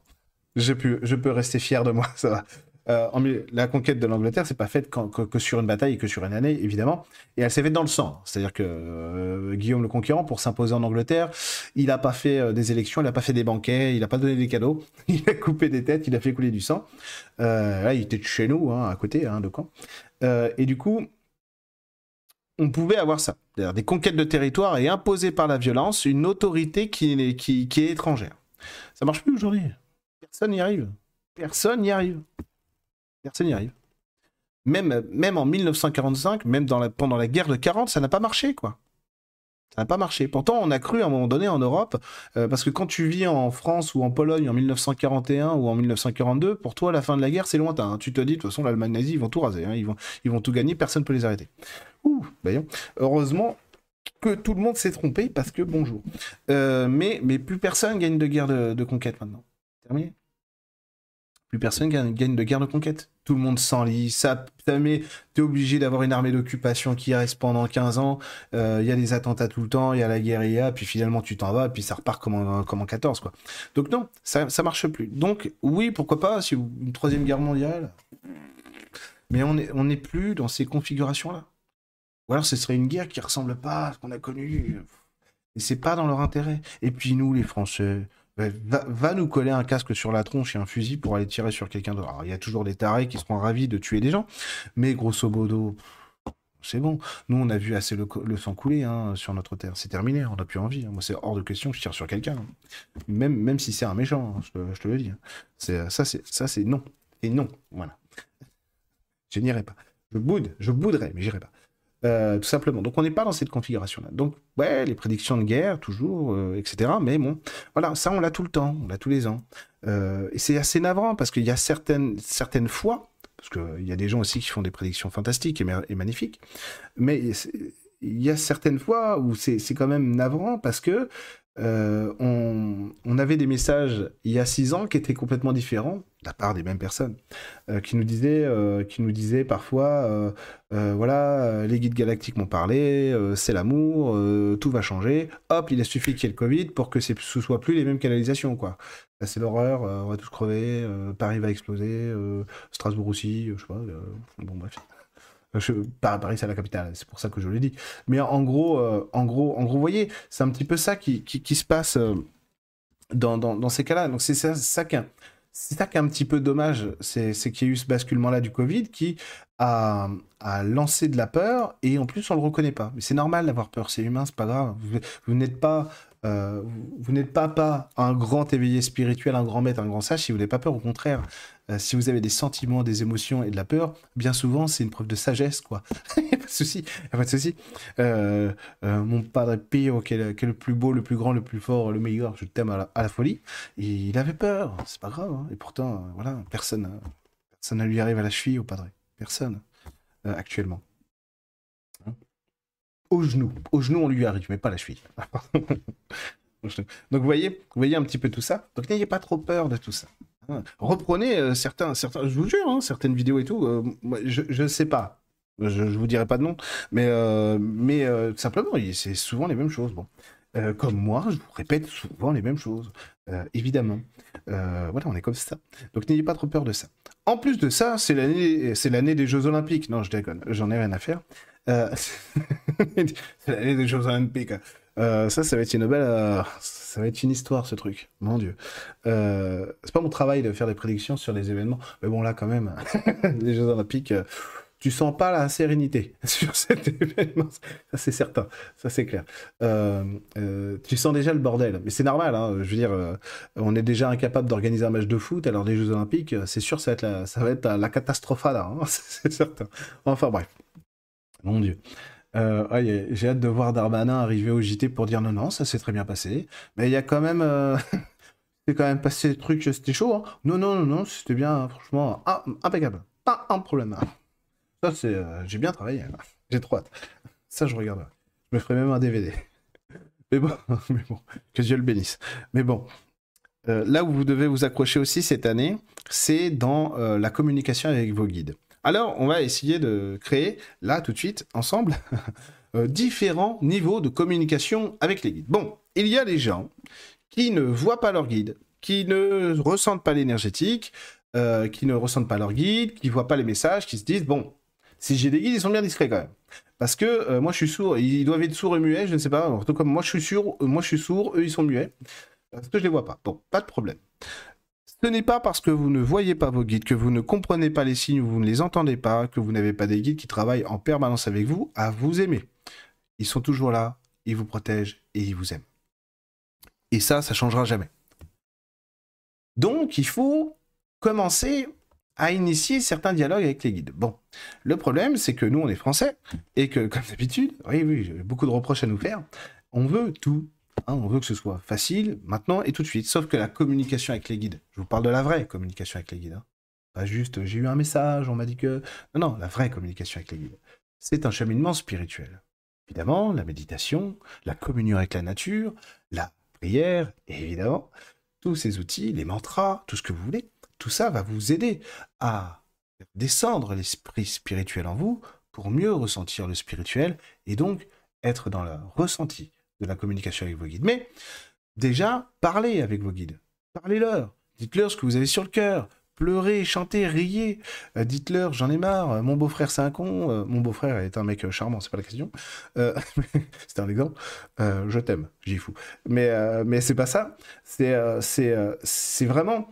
Je peux, je peux rester fier de moi, *laughs* ça va. Euh, la conquête de l'Angleterre, c'est pas faite que, sur une bataille et que sur une année, évidemment. Et elle s'est faite dans le sang. C'est-à-dire que euh, Guillaume le Conquérant, pour s'imposer en Angleterre, il a pas fait euh, des élections, il a pas fait des banquets, il a pas donné des cadeaux, *laughs* il a coupé des têtes, il a fait couler du sang. là, il était de chez nous, hein, à côté, hein, de Caen. et du coup, on pouvait avoir ça, des conquêtes de territoire et imposer par la violence une autorité qui, qui, est étrangère. Ça marche plus aujourd'hui. Personne n'y arrive. Personne n'y arrive. Personne n'y arrive. Même, en 1945, même pendant la guerre de 40, ça n'a pas marché, quoi. Ça n'a pas marché. Pourtant, on a cru à un moment donné en Europe, euh, parce que quand tu vis en France ou en Pologne en 1941 ou en 1942, pour toi, la fin de la guerre, c'est lointain. Hein. Tu te dis, de toute façon, l'Allemagne nazie, ils vont tout raser. Hein. Ils, vont, tout gagner, personne ne peut les arrêter. Ouh. Heureusement que tout le monde s'est trompé, parce que bonjour. Euh, mais, plus personne gagne de guerre de, de conquête maintenant. Terminé plus personne gagne, de guerre de conquête. Tout le monde s'enlise, ça, ça tu es obligé d'avoir une armée d'occupation qui reste pendant 15 ans, il euh, y a des attentats tout le temps, il y a la guérilla, puis finalement tu t'en vas, puis ça repart comme en, comme en 14, quoi. Donc non, ça, marche plus. Donc oui, pourquoi pas, une troisième guerre mondiale, mais on n'est plus dans ces configurations-là. Ou alors ce serait une guerre qui ressemble pas à ce qu'on a connu. Et c'est pas dans leur intérêt. Et puis nous, les Français, Va, nous coller un casque sur la tronche et un fusil pour aller tirer sur quelqu'un d'autre. Alors, il y a toujours des tarés qui seront ravis de tuer des gens, mais grosso modo, c'est bon. Nous, on a vu assez le, sang couler hein, sur notre terre. C'est terminé, on n'a plus envie. Hein. Moi, c'est hors de question que je tire sur quelqu'un. Hein. Même, même si c'est un méchant, je, te, le dis. C'est, ça, c'est, ça, c'est non. Et non, voilà. Je n'irai pas. Je boude, je bouderai, mais j'irai pas. Tout simplement. Donc on n'est pas dans cette configuration-là. Donc ouais, les prédictions de guerre, toujours, etc. Mais bon, voilà, ça on l'a tout le temps, on l'a tous les ans. et c'est assez navrant parce qu'il y a certaines, certaines fois, parce qu'il y a des gens aussi qui font des prédictions fantastiques et, magnifiques, mais il y a certaines fois où c'est quand même navrant parce que euh, on, avait des messages il y a six ans qui étaient complètement différents, la part des mêmes personnes, euh, qui, nous disaient, euh, qui nous disaient parfois, voilà, les guides galactiques m'ont parlé, c'est l'amour, tout va changer, hop, il a suffi qu'il y ait le Covid pour que ce ne soit plus les mêmes canalisations, quoi. c'est l'horreur, on va tous crever, Paris va exploser, Strasbourg aussi, je sais pas, bon bref. Je, Paris, c'est la capitale, c'est pour ça que je le dis. Mais en gros, euh, en gros, en gros, voyez, c'est un petit peu ça qui, se passe euh, dans, ces cas-là. Donc c'est ça, ça qui c'est ça qui est un petit peu dommage, c'est qu'il y a eu ce basculement-là du Covid qui a, lancé de la peur et en plus on le reconnaît pas. Mais c'est normal d'avoir peur, c'est humain, c'est pas grave. vous n'êtes pas euh, vous, n'êtes pas, pas un grand éveillé spirituel, un grand maître, un grand sage si vous n'avez pas peur. Au contraire, euh, si vous avez des sentiments, des émotions et de la peur, bien souvent, c'est une preuve de sagesse, quoi. *laughs* Pas de souci. pas de souci. Euh, mon padre Pio, qui est, le, plus beau, le plus grand, le plus fort, le meilleur, je t'aime à, la folie, il avait peur. C'est pas grave. Hein. Et pourtant, voilà, personne, personne ne lui arrive à la cheville au padre. Personne, actuellement au genou. Au genou, on lui arrive, mais pas la cheville. *laughs* Donc voyez, vous voyez un petit peu tout ça. Donc n'ayez pas trop peur de tout ça. Hein. Reprenez euh, certains, certains, je vous jure, hein, certaines vidéos et tout. Euh, je ne sais pas. Je, ne vous dirai pas de nom, mais euh, mais simplement, c'est souvent les mêmes choses. Bon, comme moi, je vous répète souvent les mêmes choses. évidemment, voilà, on est comme ça. Donc n'ayez pas trop peur de ça. En plus de ça, c'est l'année, des Jeux Olympiques. Non, je déconne, j'en ai rien à faire. *laughs* C'est l'année des Jeux Olympiques. Ça, ça va être une belle, ça va être une histoire ce truc. Mon Dieu. Euh, c'est pas mon travail de faire des prédictions sur les événements, mais bon là quand même, *laughs* les Jeux Olympiques, tu sens pas la sérénité *laughs* sur cet événement. Ça c'est certain, ça c'est clair. tu sens déjà le bordel, mais c'est normal. Hein, je veux dire, on est déjà incapable d'organiser un match de foot, alors des Jeux Olympiques, c'est sûr, ça va être la, ça va la, catastrophe là, hein, *laughs* c'est certain. Enfin bref. Mon Dieu. Euh, j'ai hâte de voir Darmanin arriver au JT pour dire non, non, ça s'est très bien passé. Mais il y a quand même. Euh, *laughs* c'est quand même passé des trucs, c'était chaud. Hein. Non, non, non, non, c'était bien, franchement, ah, impeccable. Pas un problème. Ça, c'est. Euh, j'ai bien travaillé. Hein. J'ai trop hâte. Ça, je regarde. Je me ferai même un DVD. *laughs* Mais bon, *laughs* mais bon, que Dieu le bénisse. Mais bon, là où vous devez vous accrocher aussi cette année, c'est dans la communication avec vos guides. Alors, on va essayer de créer, là, tout de suite, ensemble, *laughs* euh, différents niveaux de communication avec les guides. Bon, il y a des gens qui ne voient pas leur guide, qui ne ressentent pas l'énergétique, euh, qui ne ressentent pas leur guide, qui ne voient pas les messages, qui se disent, bon, si j'ai des guides, ils sont bien discrets quand même. Parce que euh, moi, je suis sourd, ils doivent être sourds et muets, je ne sais pas. En tout cas, moi, je suis sourd, moi, je suis sourd, eux, ils sont muets. Parce que je les vois pas. Bon, pas de problème. Ce n'est pas parce que vous ne voyez pas vos guides, que vous ne comprenez pas les signes, vous ne les entendez pas, que vous n'avez pas des guides qui travaillent en permanence avec vous à vous aimer. Ils sont toujours là, ils vous protègent et ils vous aiment. Et ça, ça changera jamais. Donc, il faut commencer à initier certains dialogues avec les guides. Bon, le problème, c'est que nous, on est français, et que, comme d'habitude, oui, oui, j'ai beaucoup de reproches à nous faire, on veut tout Hein, on veut que ce soit facile, maintenant et tout de suite. Sauf que la communication avec les guides, je vous parle de la vraie communication avec les guides. Hein. Pas juste j'ai eu un message, on m'a dit que. Non, non, la vraie communication avec les guides. C'est un cheminement spirituel. Évidemment, la méditation, la communion avec la nature, la prière, évidemment, tous ces outils, les mantras, tout ce que vous voulez, tout ça va vous aider à descendre l'esprit spirituel en vous pour mieux ressentir le spirituel et donc être dans le ressenti de la communication avec vos guides. Mais déjà, parlez avec vos guides. Parlez-leur. Dites-leur ce que vous avez sur le cœur. Pleurez, chantez, riez. Euh, dites-leur, j'en ai marre. Euh, mon beau-frère, c'est un con. Euh, mon beau-frère est un mec charmant, c'est pas la question. *laughs* c'est un exemple. je t'aime, j'y fous. Mais, mais c'est pas ça. C'est, c'est, c'est vraiment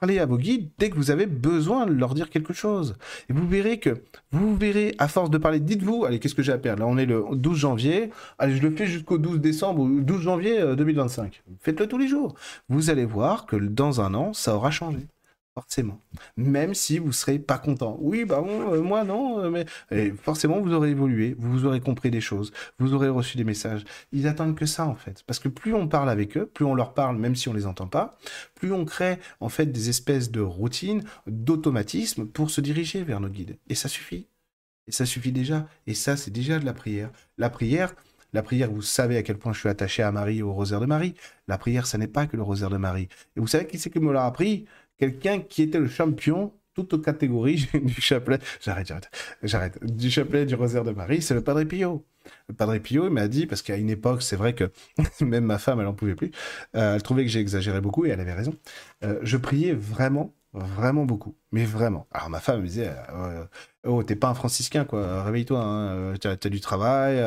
parlez à vos guides dès que vous avez besoin de leur dire quelque chose. Et vous verrez que, vous verrez, à force de parler, dites-vous, allez, qu'est-ce que j'ai à perdre? Là, on est le 12 janvier, allez, je le fais jusqu'au 12 décembre ou 12 janvier 2025. Euh, Faites-le tous les jours. Vous allez voir que dans un an, ça aura changé. Forcément. Même si vous serez pas content. Oui, bah bon, euh, moi non, euh, mais et forcément vous aurez évolué, vous aurez compris des choses, vous aurez reçu des messages. Ils attendent que ça en fait. Parce que plus on parle avec eux, plus on leur parle, même si on les entend pas, plus on crée en fait des espèces de routines, d'automatismes pour se diriger vers nos guides. Et ça suffit. Et ça suffit déjà. Et ça, c'est déjà de la prière. La prière, la prière, vous savez à quel point je suis attaché à Marie, au rosaire de Marie. La prière, ça n'est pas que le rosaire de Marie. Et vous savez qui c'est qui me l'a appris? Quelqu'un qui était le champion toute catégorie *laughs* du chapelet. J'arrête, j'arrête, j'arrête. Du chapelet du rosaire de Marie, c'est le Padre Pio. Le Padre Pio, il m'a dit, parce qu'à une époque, c'est vrai que *laughs* même ma femme, elle en pouvait plus. Euh, elle trouvait que j'exagérais beaucoup et elle avait raison. Euh, je priais vraiment, vraiment beaucoup. Mais vraiment. Alors ma femme me disait, euh, oh, t'es pas un franciscain, quoi. Réveille-toi, hein. t'as as du travail,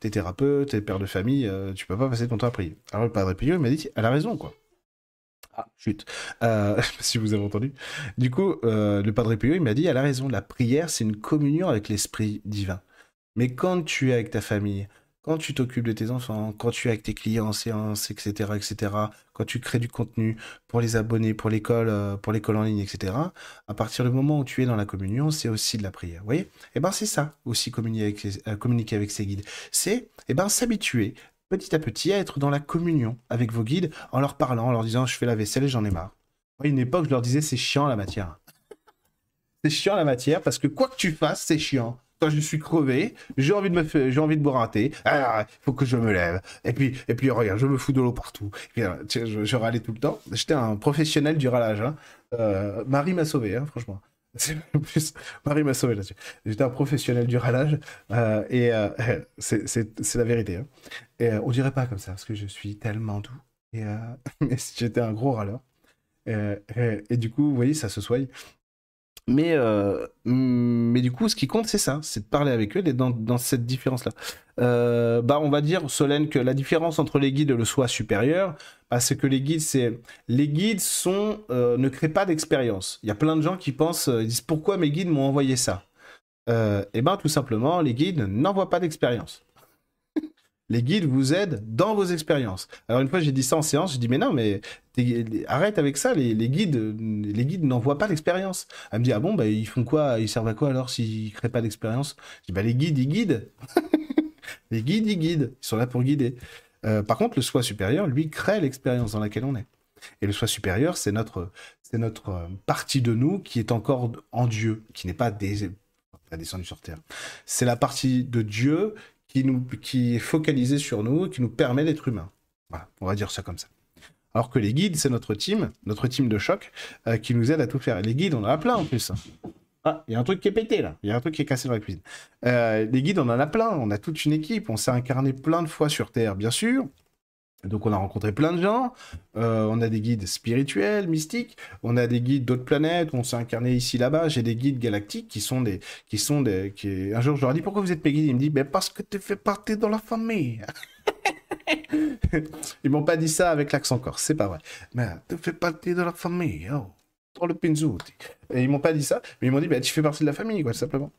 t'es thérapeute, t'es père de famille, tu peux pas passer ton temps à prier. Alors le Padre Pio, m'a dit, elle a raison, quoi. Ah, chut. Euh, *laughs* si vous avez entendu. Du coup, euh, le Padre Pio, il m'a dit, elle a raison, la prière, c'est une communion avec l'Esprit divin. Mais quand tu es avec ta famille, quand tu t'occupes de tes enfants, quand tu es avec tes clients en séance, etc., etc., quand tu crées du contenu pour les abonnés, pour l'école, euh, pour l'école en ligne, etc., à partir du moment où tu es dans la communion, c'est aussi de la prière. Vous voyez? Eh ben, c'est ça, aussi communiquer avec, avec ses guides. C'est, eh ben, s'habituer petit à petit à être dans la communion avec vos guides en leur parlant, en leur disant je fais la vaisselle et j'en ai marre. À une époque, je leur disais c'est chiant la matière. C'est chiant la matière parce que quoi que tu fasses, c'est chiant. Quand je suis crevé, j'ai envie de me j'ai envie de boire un thé. il faut que je me lève. Et puis, et puis regarde, je me fous de l'eau partout. je, je, râlais tout le temps. J'étais un professionnel du râlage. Hein. Euh, Marie m'a sauvé, hein, franchement. Plus, Marie m'a sauvé là-dessus. J'étais un professionnel du râlage euh, et euh, *laughs* c'est la vérité. Hein. Et euh, on dirait pas comme ça parce que je suis tellement doux. Et *laughs* mais j'étais un gros râleur. Et, du coup, vous voyez, ça se soigne. Mais, mais du coup, ce qui compte, c'est ça, c'est de parler avec eux, d'être dans, cette différence-là. Euh, bah, on va dire, Solène, que la différence entre les guides et le soi supérieur, bah, que les guides, c'est les guides sont euh, ne créent pas d'expérience. Il y a plein de gens qui pensent, euh, ils disent pourquoi mes guides m'ont envoyé ça? eh ben tout simplement, les guides n'envoient pas d'expérience. Les guides vous aident dans vos expériences. Alors une fois, j'ai dit ça en séance, je dis mais non, mais arrête avec ça. Les, guides, les guides n'envoient pas d'expérience. Elle me dit ah bon, bah ils font quoi Ils servent à quoi alors s'ils créent pas d'expérience? Je dis bah les guides, ils guident. *laughs* Les guides, ils guident. Ils sont là pour guider. Euh, par contre, le soi supérieur, lui, crée l'expérience dans laquelle on est. Et le soi supérieur, c'est notre, c'est notre euh, partie de nous qui est encore en Dieu, qui n'est pas, des, descendu sur terre. C'est la partie de Dieu qui, est focalisée sur nous, qui nous permet d'être humains. Voilà, on va dire ça comme ça. Alors que les guides, c'est notre team, notre team de choc, euh, qui nous aide à tout faire. Les guides, on en a plein en plus. Ah, il y a un truc qui est pété là. Il y a un truc qui est cassé dans la cuisine. Euh, les guides, on en a plein. On a toute une équipe. On s'est incarné plein de fois sur Terre, bien sûr. Donc on a rencontré plein de gens. Euh, on a des guides spirituels, mystiques. On a des guides d'autres planètes. On s'est incarné ici, là-bas. J'ai des guides galactiques qui sont des, qui sont des. Qui... Un jour, je leur ai dit pourquoi vous êtes guides? Ils me disent ben parce que tu fais partie de la famille. *laughs* Ils m'ont pas dit ça avec l'accent corse. C'est pas vrai. Mais tu fais partie de la famille. Oh le Et ils m'ont pas dit ça, mais ils m'ont dit, bah, tu fais partie de la famille, quoi, simplement.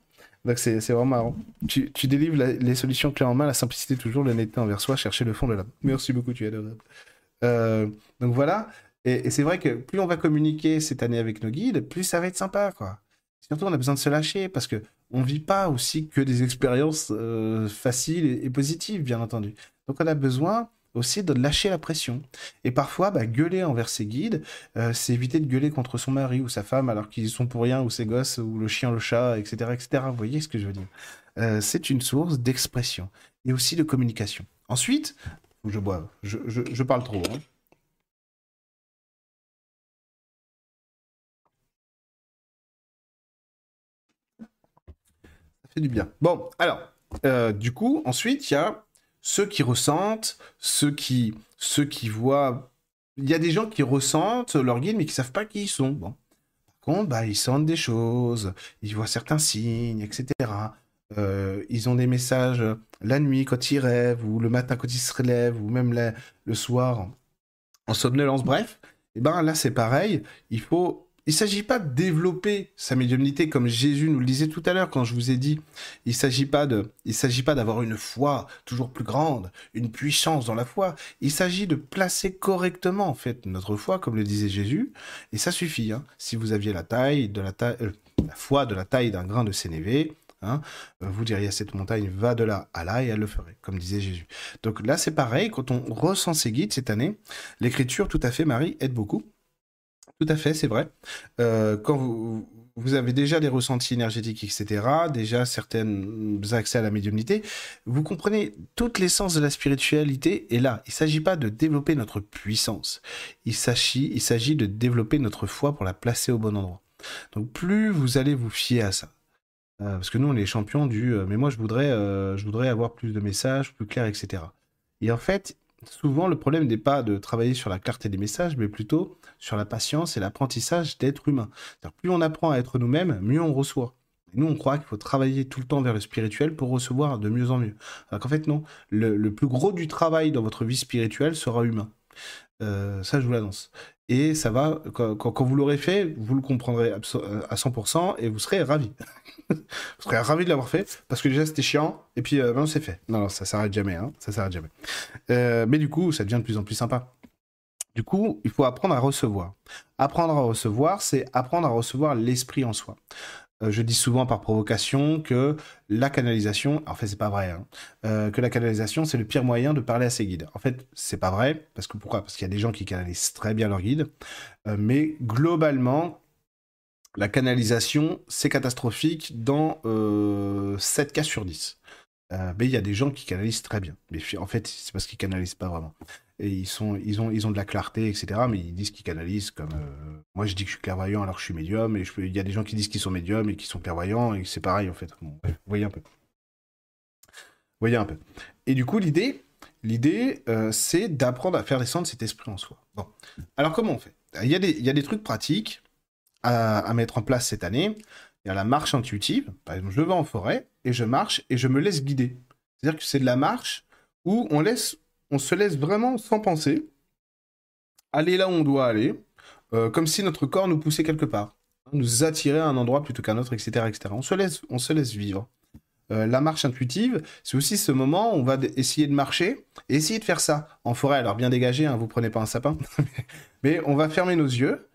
Donc c'est vraiment marrant. Tu, tu délivres les solutions clés en main, la simplicité toujours, l'honnêteté envers soi, chercher le fond de l'âme. Merci beaucoup, tu es adorable. Euh, donc voilà. Et, c'est vrai que plus on va communiquer cette année avec nos guides, plus ça va être sympa, quoi. Surtout, on a besoin de se lâcher parce que on vit pas aussi que des expériences euh, faciles et, positives, bien entendu. Donc on a besoin aussi de lâcher la pression. Et parfois, bah, gueuler envers ses guides, euh, c'est éviter de gueuler contre son mari ou sa femme alors qu'ils sont pour rien, ou ses gosses, ou le chien, le chat, etc. etc. Vous voyez ce que je veux dire? Euh, C'est une source d'expression et aussi de communication. Ensuite, je bois, je, parle trop. Hein. Ça fait du bien. Bon, alors, euh, du coup, ensuite, il y a ceux qui ressentent, ceux qui, ceux qui voient. Il y a des gens qui ressentent leur guide, mais qui savent pas qui ils sont. Bon. Par contre, bah, ils sentent des choses, ils voient certains signes, etc. Euh, ils ont des messages la nuit quand ils rêvent, ou le matin quand ils se relèvent, ou même le soir en somnolence. Bref, et eh ben là c'est pareil. Il faut il ne s'agit pas de développer sa médiumnité comme Jésus nous le disait tout à l'heure quand je vous ai dit. Il ne s'agit pas de, il s'agit pas d'avoir une foi toujours plus grande, une puissance dans la foi. Il s'agit de placer correctement en fait notre foi, comme le disait Jésus, et ça suffit. Hein. Si vous aviez la taille de la taille, euh, la foi de la taille d'un grain de sénévé, Hein, vous diriez à cette montagne, va de là à là, et elle le ferait, comme disait Jésus. Donc là, c'est pareil, quand on ressent ces guides cette année, l'écriture, tout à fait, Marie, aide beaucoup. Tout à fait, c'est vrai. Euh, quand vous, avez déjà des ressentis énergétiques, etc., déjà certains accès à la médiumnité, vous comprenez toute l'essence de la spiritualité est là. Il ne s'agit pas de développer notre puissance. Il s'agit, il s'agit de développer notre foi pour la placer au bon endroit. Donc plus vous allez vous fier à ça, euh, parce que nous, on est champions du euh, mais moi, je voudrais, je voudrais avoir plus de messages, plus clairs, etc. Et en fait, souvent, le problème n'est pas de travailler sur la clarté des messages, mais plutôt sur la patience et l'apprentissage d'être humain. Plus on apprend à être nous-mêmes, mieux on reçoit. Nous, on croit qu'il faut travailler tout le temps vers le spirituel pour recevoir de mieux en mieux. Alors qu'en fait, non. Le, plus gros du travail dans votre vie spirituelle sera humain. Ça, je vous l'annonce et ça va, quand, vous l'aurez fait, vous le comprendrez à 100% et vous serez ravi. *laughs* vous serez ravi de l'avoir fait parce que déjà c'était chiant et puis euh, maintenant c'est fait. Non, non, ça s'arrête jamais, hein, ça s'arrête jamais. Euh, mais du coup, ça devient de plus en plus sympa. Du coup, il faut apprendre à recevoir. Apprendre à recevoir, c'est apprendre à recevoir l'esprit en soi. Euh, je dis souvent par provocation que la canalisation, en fait c'est pas vrai, hein, euh, que la canalisation c'est le pire moyen de parler à ses guides. En fait c'est pas vrai, parce que pourquoi? Parce qu'il y a des gens qui canalisent très bien leurs guides, euh, mais globalement la canalisation c'est catastrophique dans 7 cas sur 10. mais il y a des gens qui canalisent très bien. Mais en fait c'est parce qu'ils canalisent pas vraiment et ils, sont, ils, ont, ils ont de la clarté, etc. Mais ils disent qu'ils canalisent comme. Euh, moi, je dis que je suis clairvoyant alors que je suis médium. Et il y a des gens qui disent qu'ils sont médiums et qui sont clairvoyants et c'est pareil en fait. vous voyez un peu. Voyez un peu. Et du coup, l'idée, l'idée, euh, c'est d'apprendre à faire descendre cet esprit en soi. Bon. Alors, comment on fait? Il y, a des, il y a des trucs pratiques à mettre en place cette année. Il y a la marche intuitive. Par exemple, je vais en forêt et je marche et je me laisse guider. C'est-à-dire que c'est de la marche où on laisse on se laisse vraiment sans penser aller là où on doit aller, euh, comme si notre corps nous poussait quelque part, nous attirait à un endroit plutôt qu'à un autre, etc., etc. On se laisse, on se laisse vivre. Euh, la marche intuitive, c'est aussi ce moment où on va essayer de marcher et essayer de faire ça en forêt. Alors bien dégagé, hein, vous prenez pas un sapin, *laughs* mais on va fermer nos yeux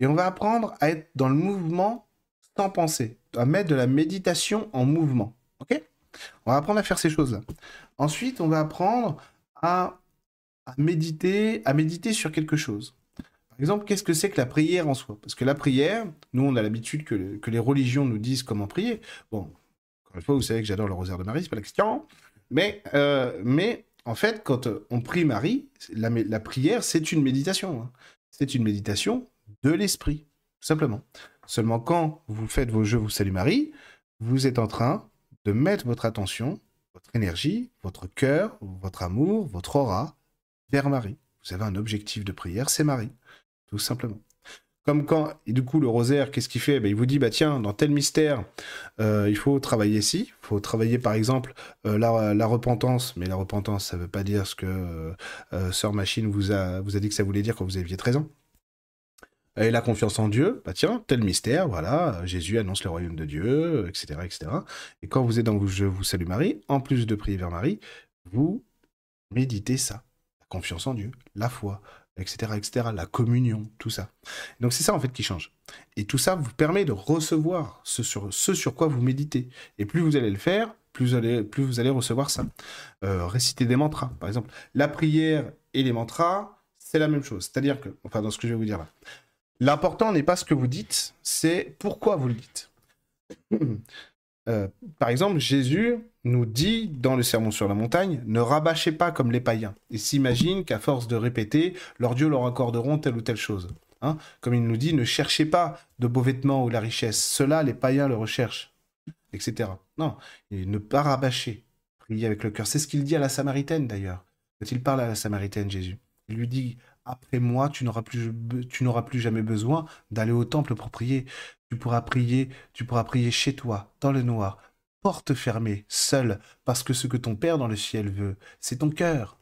et on va apprendre à être dans le mouvement sans penser, à mettre de la méditation en mouvement. On va apprendre à faire ces choses-là. Ensuite, on va apprendre à, méditer, à méditer sur quelque chose. Par exemple, qu'est-ce que c'est que la prière en soi? Parce que la prière, nous, on a l'habitude que, les religions nous disent comment prier. Bon, une fois, vous savez que j'adore le rosaire de Marie, c'est pas la question. Mais, euh, mais en fait, quand on prie Marie, la, la prière, c'est une méditation. Hein. C'est une méditation de l'esprit, tout simplement. Seulement quand vous faites vos jeux, vous salue Marie, vous êtes en train de mettre votre attention énergie, votre cœur, votre amour, votre aura vers Marie. Vous avez un objectif de prière, c'est Marie, tout simplement. Comme quand, et du coup, le rosaire, qu'est-ce qu'il fait? Ben, Il vous dit, bah tiens, dans tel mystère, euh, il faut travailler ici. Il faut travailler, par exemple, euh, la, repentance. Mais la repentance, ça ne veut pas dire ce que euh, Sœur Machine vous a, vous a dit que ça voulait dire quand vous aviez 13 ans et la confiance en Dieu, bah tiens, tel mystère, voilà, Jésus annonce le royaume de Dieu, etc., etc. Et quand vous êtes dans Je vous salue Marie, en plus de prier vers Marie, vous méditez ça, la confiance en Dieu, la foi, etc., etc., la communion, tout ça. Donc c'est ça en fait qui change. Et tout ça vous permet de recevoir ce sur, ce sur quoi vous méditez. Et plus vous allez le faire, plus vous allez, plus vous allez recevoir ça. Euh, réciter des mantras, par exemple. La prière et les mantras, c'est la même chose. C'est-à-dire que, enfin dans ce que je vais vous dire là, L'important n'est pas ce que vous dites, c'est pourquoi vous le dites. *clears throat* Euh, par exemple, Jésus nous dit dans le Sermon sur la montagne, ne rabâchez pas comme les païens, et s'imagine qu'à force de répéter, leurs dieux leur accorderont telle ou telle chose. Hein? comme il nous dit, ne cherchez pas de beaux vêtements ou la richesse, cela les païens le recherchent, etc. Non, ne pas rabâcher, prier avec le cœur. C'est ce qu'il dit à la Samaritaine d'ailleurs, quand il parle à la Samaritaine, Jésus. Il lui dit après moi, tu n'auras plus, jamais besoin d'aller au temple pour prier. Tu pourras prier, tu pourras prier chez toi, dans le noir, porte fermée, seul, parce que ce que ton Père dans le ciel veut, c'est ton cœur.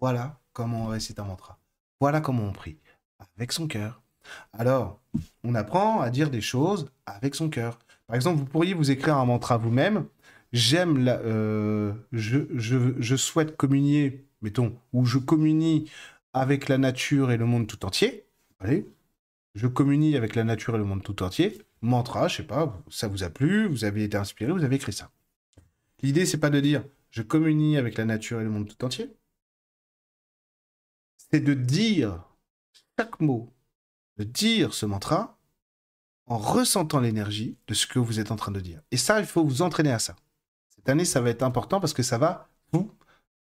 Voilà comment on récite un mantra. Voilà comment on prie. Avec son cœur, Alors, on apprend à dire des choses avec son cœur. Par exemple, vous pourriez vous écrire un mantra vous-même. J'aime la, euh, je, je, je souhaite communier, mettons, ou je communie avec la nature et le monde tout entier. Allez, je communie avec la nature et le monde tout entier. Mantra, je sais pas, ça vous a plu, vous avez été inspiré, vous avez écrit ça. L'idée, c'est pas de dire je communie avec la nature et le monde tout entier. C'est de dire chaque mot, de dire ce mantra en ressentant l'énergie de ce que vous êtes en train de dire. Et ça, il faut vous entraîner à ça. Cette année, ça va être important parce que ça va vous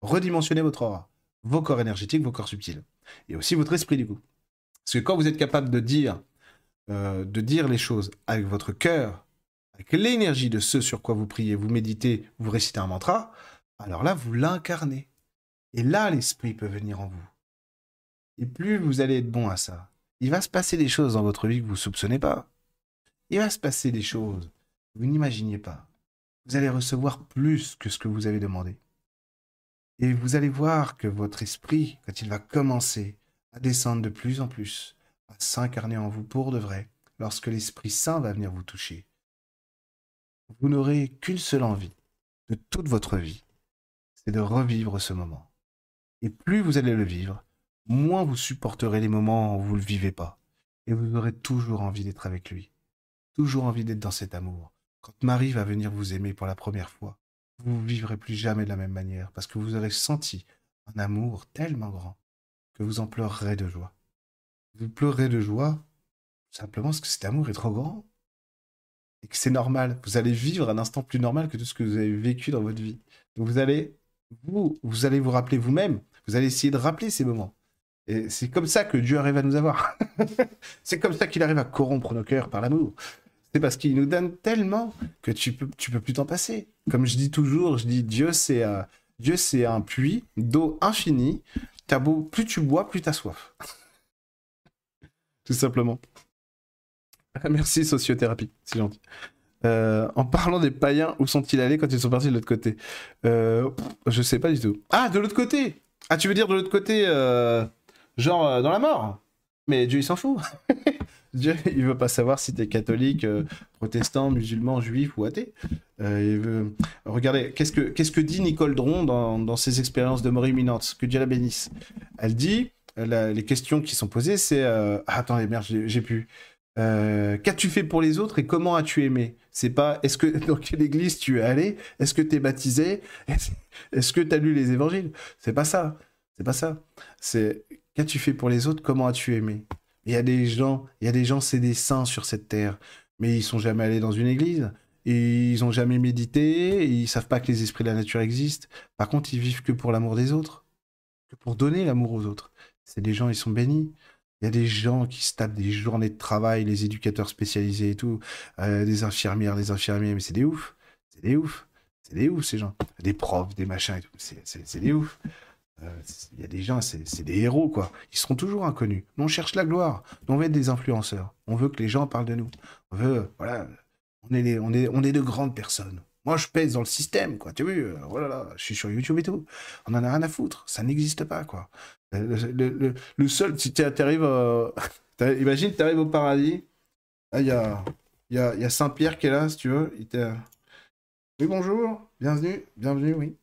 redimensionner votre aura, vos corps énergétiques, vos corps subtils, et aussi votre esprit du coup. Parce que quand vous êtes capable de dire, euh, de dire les choses avec votre cœur, avec l'énergie de ce sur quoi vous priez, vous méditez, vous récitez un mantra, alors là, vous l'incarnez. Et là, l'esprit peut venir en vous. Et plus vous allez être bon à ça, il va se passer des choses dans votre vie que vous ne soupçonnez pas. Il va se passer des choses que vous n'imaginiez pas. Vous allez recevoir plus que ce que vous avez demandé. Et vous allez voir que votre esprit, quand il va commencer à descendre de plus en plus, à s'incarner en vous pour de vrai, lorsque l'Esprit Saint va venir vous toucher, vous n'aurez qu'une seule envie de toute votre vie, c'est de revivre ce moment. Et plus vous allez le vivre, moins vous supporterez les moments où vous ne le vivez pas. Et vous aurez toujours envie d'être avec lui. Toujours envie d'être dans cet amour. Quand Marie va venir vous aimer pour la première fois, vous vivrez plus jamais de la même manière parce que vous aurez senti un amour tellement grand que vous en pleurerez de joie. Vous pleurerez de joie simplement parce que cet amour est trop grand et que c'est normal. Vous allez vivre un instant plus normal que tout ce que vous avez vécu dans votre vie. Vous allez vous, vous allez vous rappeler vous-même. Vous allez essayer de rappeler ces moments. Et c'est comme ça que Dieu arrive à nous avoir. *laughs* c'est comme ça qu'il arrive à corrompre nos cœurs par l'amour. C'est parce qu'il nous donne tellement que tu peux, peux plus t'en passer. Comme je dis toujours, je dis Dieu c'est euh, Dieu c'est un puits d'eau infinie. Plus tu bois, plus tu as soif. *laughs* Tout simplement. *laughs* Merci sociothérapie, c'est gentil. Euh, en parlant des païens, où sont-ils allés quand ils sont partis de l'autre côté? Euh, Je sais pas du tout. Ah, de l'autre côté Ah, tu veux dire de l'autre côté, euh, genre dans la mort? Mais Dieu, il s'en fout. *laughs* Dieu, il veut pas savoir si t'es catholique, protestant, musulman, juif ou athée. il veut... Regardez, qu'est-ce que, que dit Nicole Dron dans, dans ses expériences de mort imminente? Que Dieu la bénisse. Elle dit, les questions qui sont posées, c'est... Ah, attendez, merde, j'ai pu... Qu'as-tu fait pour les autres et comment as-tu aimé? C'est pas est-ce que *laughs* dans quelle église tu es allé? Est-ce que tu es baptisé? Est-ce que tu as lu les évangiles? C'est pas ça. C'est pas ça. C'est qu'as-tu fait pour les autres? Comment as-tu aimé? Il y a des gens, il y a des gens, c'est des saints sur cette terre, mais ils sont jamais allés dans une église. Et ils ont jamais médité, et ils savent pas que les esprits de la nature existent. Par contre, ils vivent que pour l'amour des autres, que pour donner l'amour aux autres. C'est des gens, ils sont bénis. Il y a des gens qui se tapent des journées de travail, les éducateurs spécialisés et tout, euh, des infirmières, des infirmiers, mais c'est des oufs. C'est des oufs. C'est des oufs, ces gens. Des profs, des machins et tout. C'est des oufs. Euh, il y a des gens, c'est des héros, quoi. Ils seront toujours inconnus. Nous, on cherche la gloire. Nous, on veut être des influenceurs. On veut que les gens parlent de nous. On veut, voilà, on est, on est, on est de grandes personnes. Moi, je pèse dans le système, quoi. Tu vois, oh là je suis sur YouTube et tout. On en a rien à foutre. Ça n'existe pas, quoi. Le, seul, si tu arrives, euh, *laughs* imagine, tu arrives au paradis. il y a, y, a, y a Saint-Pierre qui est là, si tu veux. Il oui, bonjour, bienvenue, bienvenue, oui.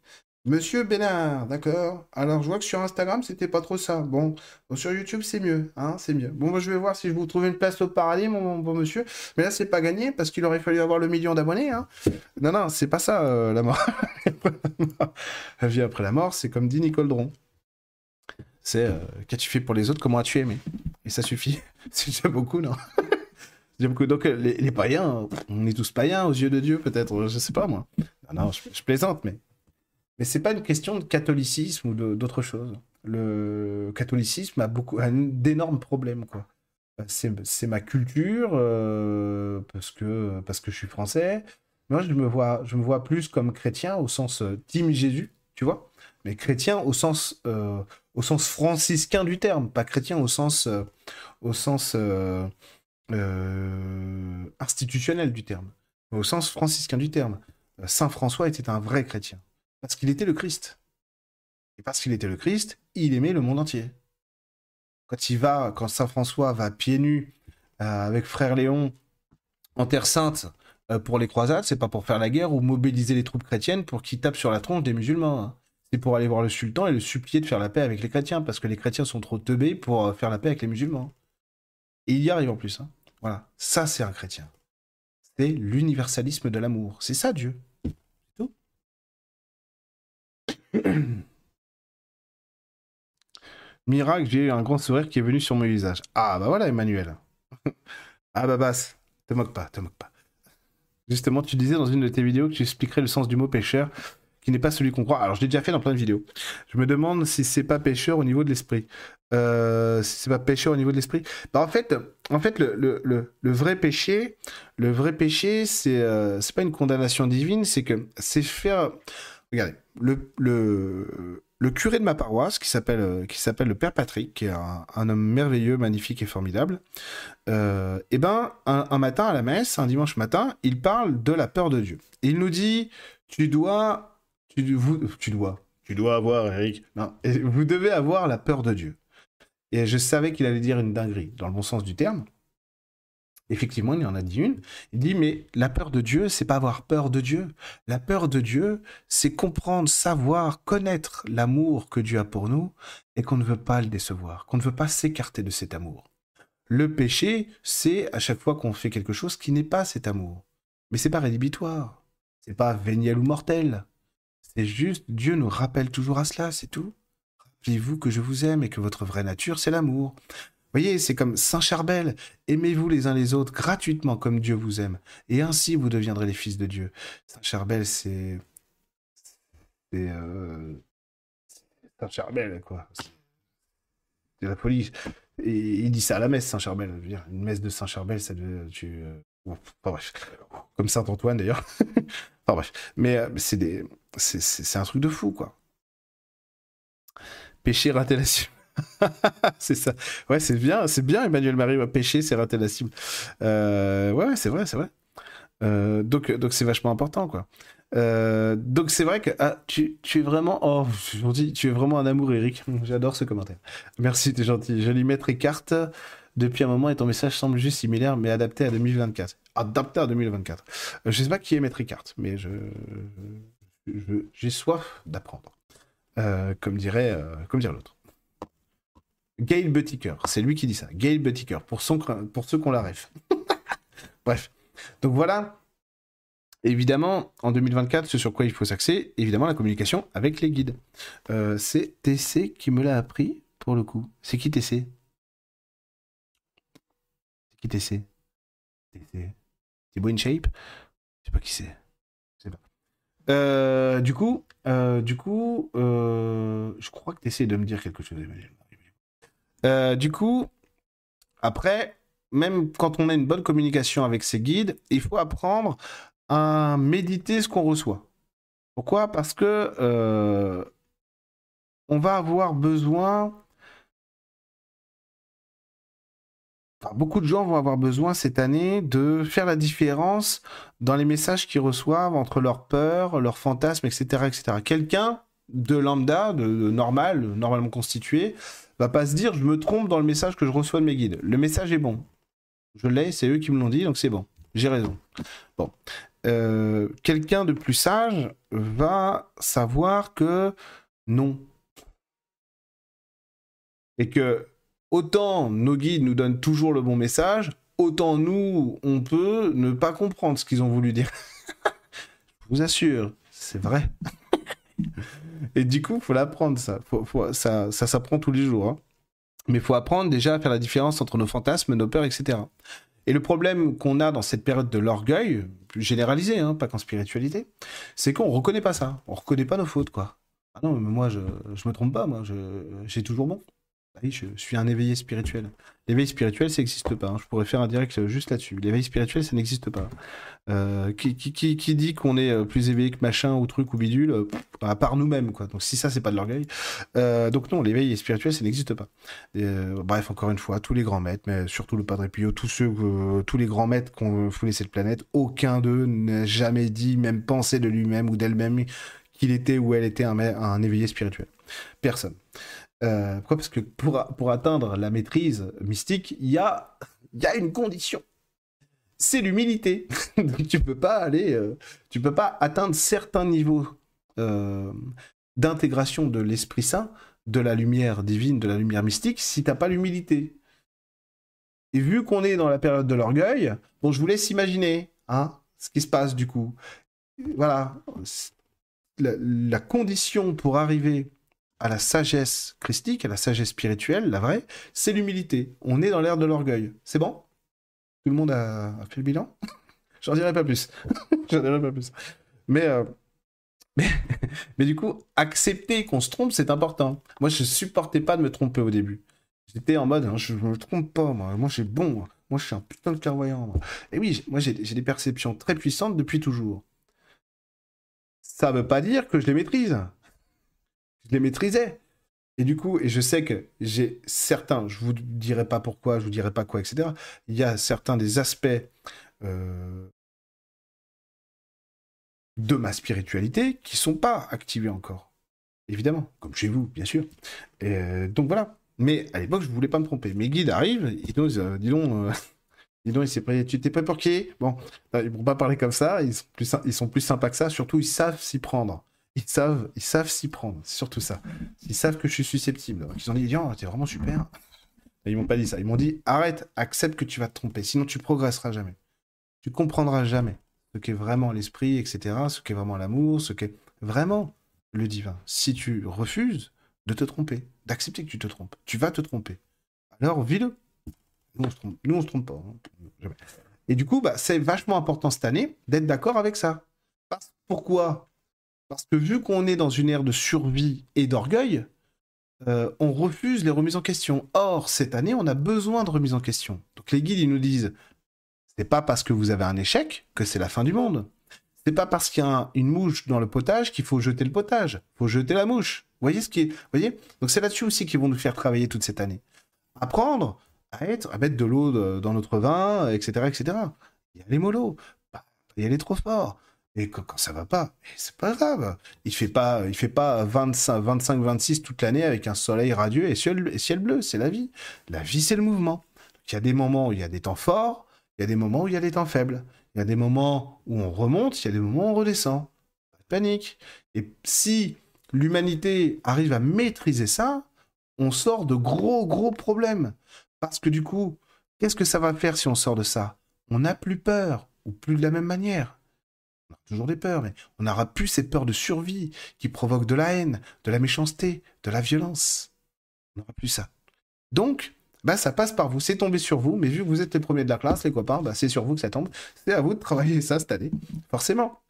Monsieur Bénard, d'accord. Alors, je vois que sur Instagram, c'était pas trop ça. Bon, sur YouTube, c'est mieux, hein, c'est mieux. Bon, je vais voir si je vous trouve une place au paradis, mon bon monsieur. Mais là, c'est pas gagné parce qu'il aurait fallu avoir le million d'abonnés. Hein. Non, non, c'est pas ça, euh, la mort. *laughs* la vie après la mort, c'est comme dit Nicole Dron. C'est euh, qu'as-tu fait pour les autres, comment as-tu aimé? Et ça suffit. *laughs* c'est déjà beaucoup, non? *laughs* Beaucoup. Donc, euh, les, païens, on est tous païens aux yeux de Dieu, peut-être, je sais pas moi. Non, non, je, plaisante, mais. Mais c'est pas une question de catholicisme ou d'autre chose. Le catholicisme a beaucoup d'énormes problèmes, quoi. C'est ma culture, euh, parce, que, parce que je suis français. Moi, je me vois, je me vois plus comme chrétien au sens team Jésus, tu vois mais chrétien au sens, euh, au sens franciscain du terme, pas chrétien au sens, euh, au sens euh, institutionnel du terme, au sens franciscain du terme. Saint François était un vrai chrétien, parce qu'il était le Christ. Et parce qu'il était le Christ, il aimait le monde entier. quand il va, quand Saint François va pieds nus avec frère Léon en Terre Sainte pour les croisades, c'est pas pour faire la guerre ou mobiliser les troupes chrétiennes pour qu'ils tapent sur la tronche des musulmans. Hein. C'est pour aller voir le sultan et le supplier de faire la paix avec les chrétiens, parce que les chrétiens sont trop teubés pour faire la paix avec les musulmans. Et il y arrive en plus. Hein. Voilà, ça c'est un chrétien. C'est l'universalisme de l'amour. C'est ça Dieu. C'est tout. *clears throat* Miracle, j'ai eu un grand sourire qui est venu sur mon visage. Ah bah voilà Emmanuel. *laughs* ah bah basse, te moque pas, te moque pas. Justement, tu disais dans une de tes vidéos que tu expliquerais le sens du mot pêcheur qui n'est pas celui qu'on croit. Alors, je l'ai déjà fait dans plein de vidéos. Je me demande si c'est pas pêcheur au niveau de l'esprit. Euh, si c'est pas pêcheur au niveau de l'esprit. Bah, en fait, le, vrai péché, le vrai péché, euh, c'est pas une condamnation divine, c'est que c'est faire. Regardez, le, curé de ma paroisse, qui s'appelle euh, qui s'appelle le Père Patrick, qui est un, homme merveilleux, magnifique et formidable. Euh, eh ben, un, matin à la messe, un dimanche matin, il parle de la peur de Dieu. Il nous dit, tu dois tu, vous, tu dois. Tu dois avoir, Eric. Non, vous devez avoir la peur de Dieu. Et je savais qu'il allait dire une dinguerie, dans le bon sens du terme. Effectivement, il y en a dit une. Il dit, mais la peur de Dieu, c'est pas avoir peur de Dieu. La peur de Dieu, c'est comprendre, savoir, connaître l'amour que Dieu a pour nous et qu'on ne veut pas le décevoir, qu'on ne veut pas s'écarter de cet amour. Le péché, c'est à chaque fois qu'on fait quelque chose qui n'est pas cet amour. Mais c'est pas rédhibitoire. C'est pas véniel ou mortel. C'est juste, Dieu nous rappelle toujours à cela, c'est tout. Rappelez-vous que je vous aime et que votre vraie nature, c'est l'amour. Voyez, c'est comme Saint Charbel. Aimez-vous les uns les autres gratuitement comme Dieu vous aime. Et ainsi, vous deviendrez les fils de Dieu. Saint Charbel, c'est... C'est... Euh... Saint Charbel, quoi. C'est la folie. Et il dit ça à la messe, Saint Charbel. une messe de Saint Charbel, ça devait... Tu... Euh, bref. Comme Saint Antoine, d'ailleurs. *laughs* enfin bref. Mais euh, c'est des c'est un truc de fou, quoi. Pécher, rater la. *laughs* c'est ça. Ouais, c'est bien, c'est bien, Emmanuel Marie. Pécher, c'est rater la cible. Euh, ouais, c'est vrai, c'est vrai. Euh, donc, donc c'est vachement important, quoi. Euh, donc c'est vrai que ah, tu, tu, es vraiment, oh, gentil, tu es vraiment un amour, Eric. J'adore ce commentaire. Merci, tu es gentil. Je lui mettrai carte depuis un moment et ton message semble juste similaire, mais adapté à 2024. Adapté à 2024. je sais pas qui est Maître Ricard, mais je, j'ai soif d'apprendre. Comme dirait, comme dirait l'autre. Gail Buttiker, c'est lui qui dit ça. Gail Buttiker, pour, son, pour ceux qu'on la rêve. *laughs* Bref. Donc voilà. Évidemment, en 2024, ce sur quoi il faut s'axer, évidemment, la communication avec les guides. Euh, c'est TC qui me l'a appris, pour le coup. C'est qui TC C'est qui TC TC C'est Shape? Je sais pas qui c'est. Euh, du coup, euh, du coup, euh, je crois que tu essaies de me dire quelque chose. Du coup, après, même quand on a une bonne communication avec ses guides, il faut apprendre à méditer ce qu'on reçoit. Pourquoi? Parce que on va avoir besoin beaucoup de gens vont avoir besoin cette année de faire la différence dans les messages qu'ils reçoivent entre leurs peurs, leurs fantasmes, etc. etc. Quelqu'un de lambda, de, normal, normalement constitué, va pas se dire je me trompe dans le message que je reçois de mes guides. Le message est bon. Je l'ai, c'est eux qui me l'ont dit, donc c'est bon. J'ai raison. Bon. Euh, quelqu'un de plus sage va savoir que non. Et que autant nos guides nous donnent toujours le bon message, autant nous, on peut ne pas comprendre ce qu'ils ont voulu dire. *laughs* Je vous assure, c'est vrai. *laughs* Et du coup, il faut l'apprendre, ça. ça. Ça s'apprend tous les jours. Hein. Mais faut apprendre déjà à faire la différence entre nos fantasmes, nos peurs, etc. Et le problème qu'on a dans cette période de l'orgueil, généralisé, hein, pas qu'en spiritualité, c'est qu'on reconnaît pas ça. On reconnaît pas nos fautes, quoi. Ah non, mais moi, je, je me trompe pas, moi, j'ai toujours bon. Je suis un éveillé spirituel. L'éveil spirituel, ça n'existe pas. Hein. Je pourrais faire un direct juste là-dessus. L'éveil spirituel, ça n'existe pas. Euh, qui, dit qu'on est euh, plus éveillé que machin ou truc ou bidule, euh, à part nous-mêmes, quoi. Donc si ça, c'est pas de l'orgueil. donc non, l'éveil spirituel, ça n'existe pas. bref, encore une fois, tous les grands maîtres, mais surtout le Padre Pio, tous ceux, tous les grands maîtres qu'on foulé cette planète, aucun d'eux n'a jamais dit, même pensé de lui-même ou d'elle-même qu'il était ou elle était un éveillé spirituel. Personne. Euh, pourquoi? Parce que pour, pour atteindre la maîtrise mystique, il y a, y a une condition. C'est l'humilité. *laughs* tu peux pas aller, euh, tu peux pas atteindre certains niveaux euh, d'intégration de l'Esprit Saint, de la lumière divine, de la lumière mystique, si t'as pas l'humilité. Et vu qu'on est dans la période de l'orgueil, je vous laisse imaginer, hein, ce qui se passe du coup. Voilà, la condition pour arriver à la sagesse christique, à la sagesse spirituelle, la vraie, c'est l'humilité. On est dans l'ère de l'orgueil. C'est bon? Tout le monde a, fait le bilan? *laughs* J'en dirai pas plus. *laughs* J'en dirai pas plus. Mais, euh, *laughs* mais, mais, du coup, accepter qu'on se trompe, c'est important. Moi, je supportais pas de me tromper au début. J'étais en mode, hein, je me trompe pas, moi. Moi, j'ai bon. Moi. je suis un putain de clairvoyant. Et oui, moi, j'ai des perceptions très puissantes depuis toujours. Ça veut pas dire que je les maîtrise je les maîtrisais. Et du coup, et je sais que j'ai certains, je vous dirai pas pourquoi, je vous dirai pas quoi, etc. Il y a certains des aspects euh, de ma spiritualité qui sont pas activés encore. Évidemment, comme chez vous, bien sûr. Et euh, donc voilà. Mais à l'époque, je voulais pas me tromper. Mes guides arrivent, ils disent, euh, dis donc, *laughs* dis donc, tu t'es pour qui Bon, ils vont pas parler comme ça, ils sont, plus, ils sont plus sympas que ça, surtout ils savent s'y prendre ils savent, ils savent s'y prendre. C'est surtout ça. Ils savent que je suis susceptible. ils ont dit, oh, t'es vraiment super. ils m'ont pas dit ça. Ils m'ont dit, arrête, accepte que tu vas te tromper. Sinon, tu progresseras jamais. Tu comprendras jamais ce qu'est vraiment l'esprit, etc. Ce qu'est vraiment l'amour, ce qu'est vraiment le divin. Si tu refuses de te tromper, d'accepter que tu te trompes, tu vas te tromper. Alors, vis-le. Nous, on se se trompe pas. Hein. Et du coup, bah, c'est vachement important cette année d'être d'accord avec ça. Pourquoi parce que vu qu'on est dans une ère de survie et d'orgueil, euh, on refuse les remises en question. Or, cette année, on a besoin de remises en question. Donc les guides, ils nous disent, c'est pas parce que vous avez un échec que c'est la fin du monde. C'est pas parce qu'il y a une mouche dans le potage qu'il faut jeter le potage. Il faut jeter la mouche. Vous voyez ce qui est... voyez? Donc c'est là-dessus aussi qu'ils vont nous faire travailler toute cette année. Apprendre à être, à mettre de l'eau dans notre vin, etc., etc. Il y a les mollo. Il y a les trop forts. Et quand, ça va pas, c'est pas grave. Il fait pas, il fait pas 25, 25 26 toute l'année avec un soleil radieux et ciel, et ciel bleu. C'est la vie. La vie, c'est le mouvement. il y a des moments où il y a des temps forts, il y a des moments où il y a des temps faibles. Il y a des moments où on remonte, il y a des moments où on redescend. Pas de panique. Et si l'humanité arrive à maîtriser ça, on sort de gros, gros problèmes. Parce que du coup, qu'est-ce que ça va faire si on sort de ça? On n'a plus peur, ou plus de la même manière. On a toujours des peurs, mais on n'aura plus ces peurs de survie qui provoquent de la haine, de la méchanceté, de la violence. On n'aura plus ça. Donc, bah, ça passe par vous, c'est tombé sur vous, mais vu que vous êtes les premiers de la classe, les copains, bah, c'est sur vous que ça tombe. C'est à vous de travailler ça cette année. Forcément.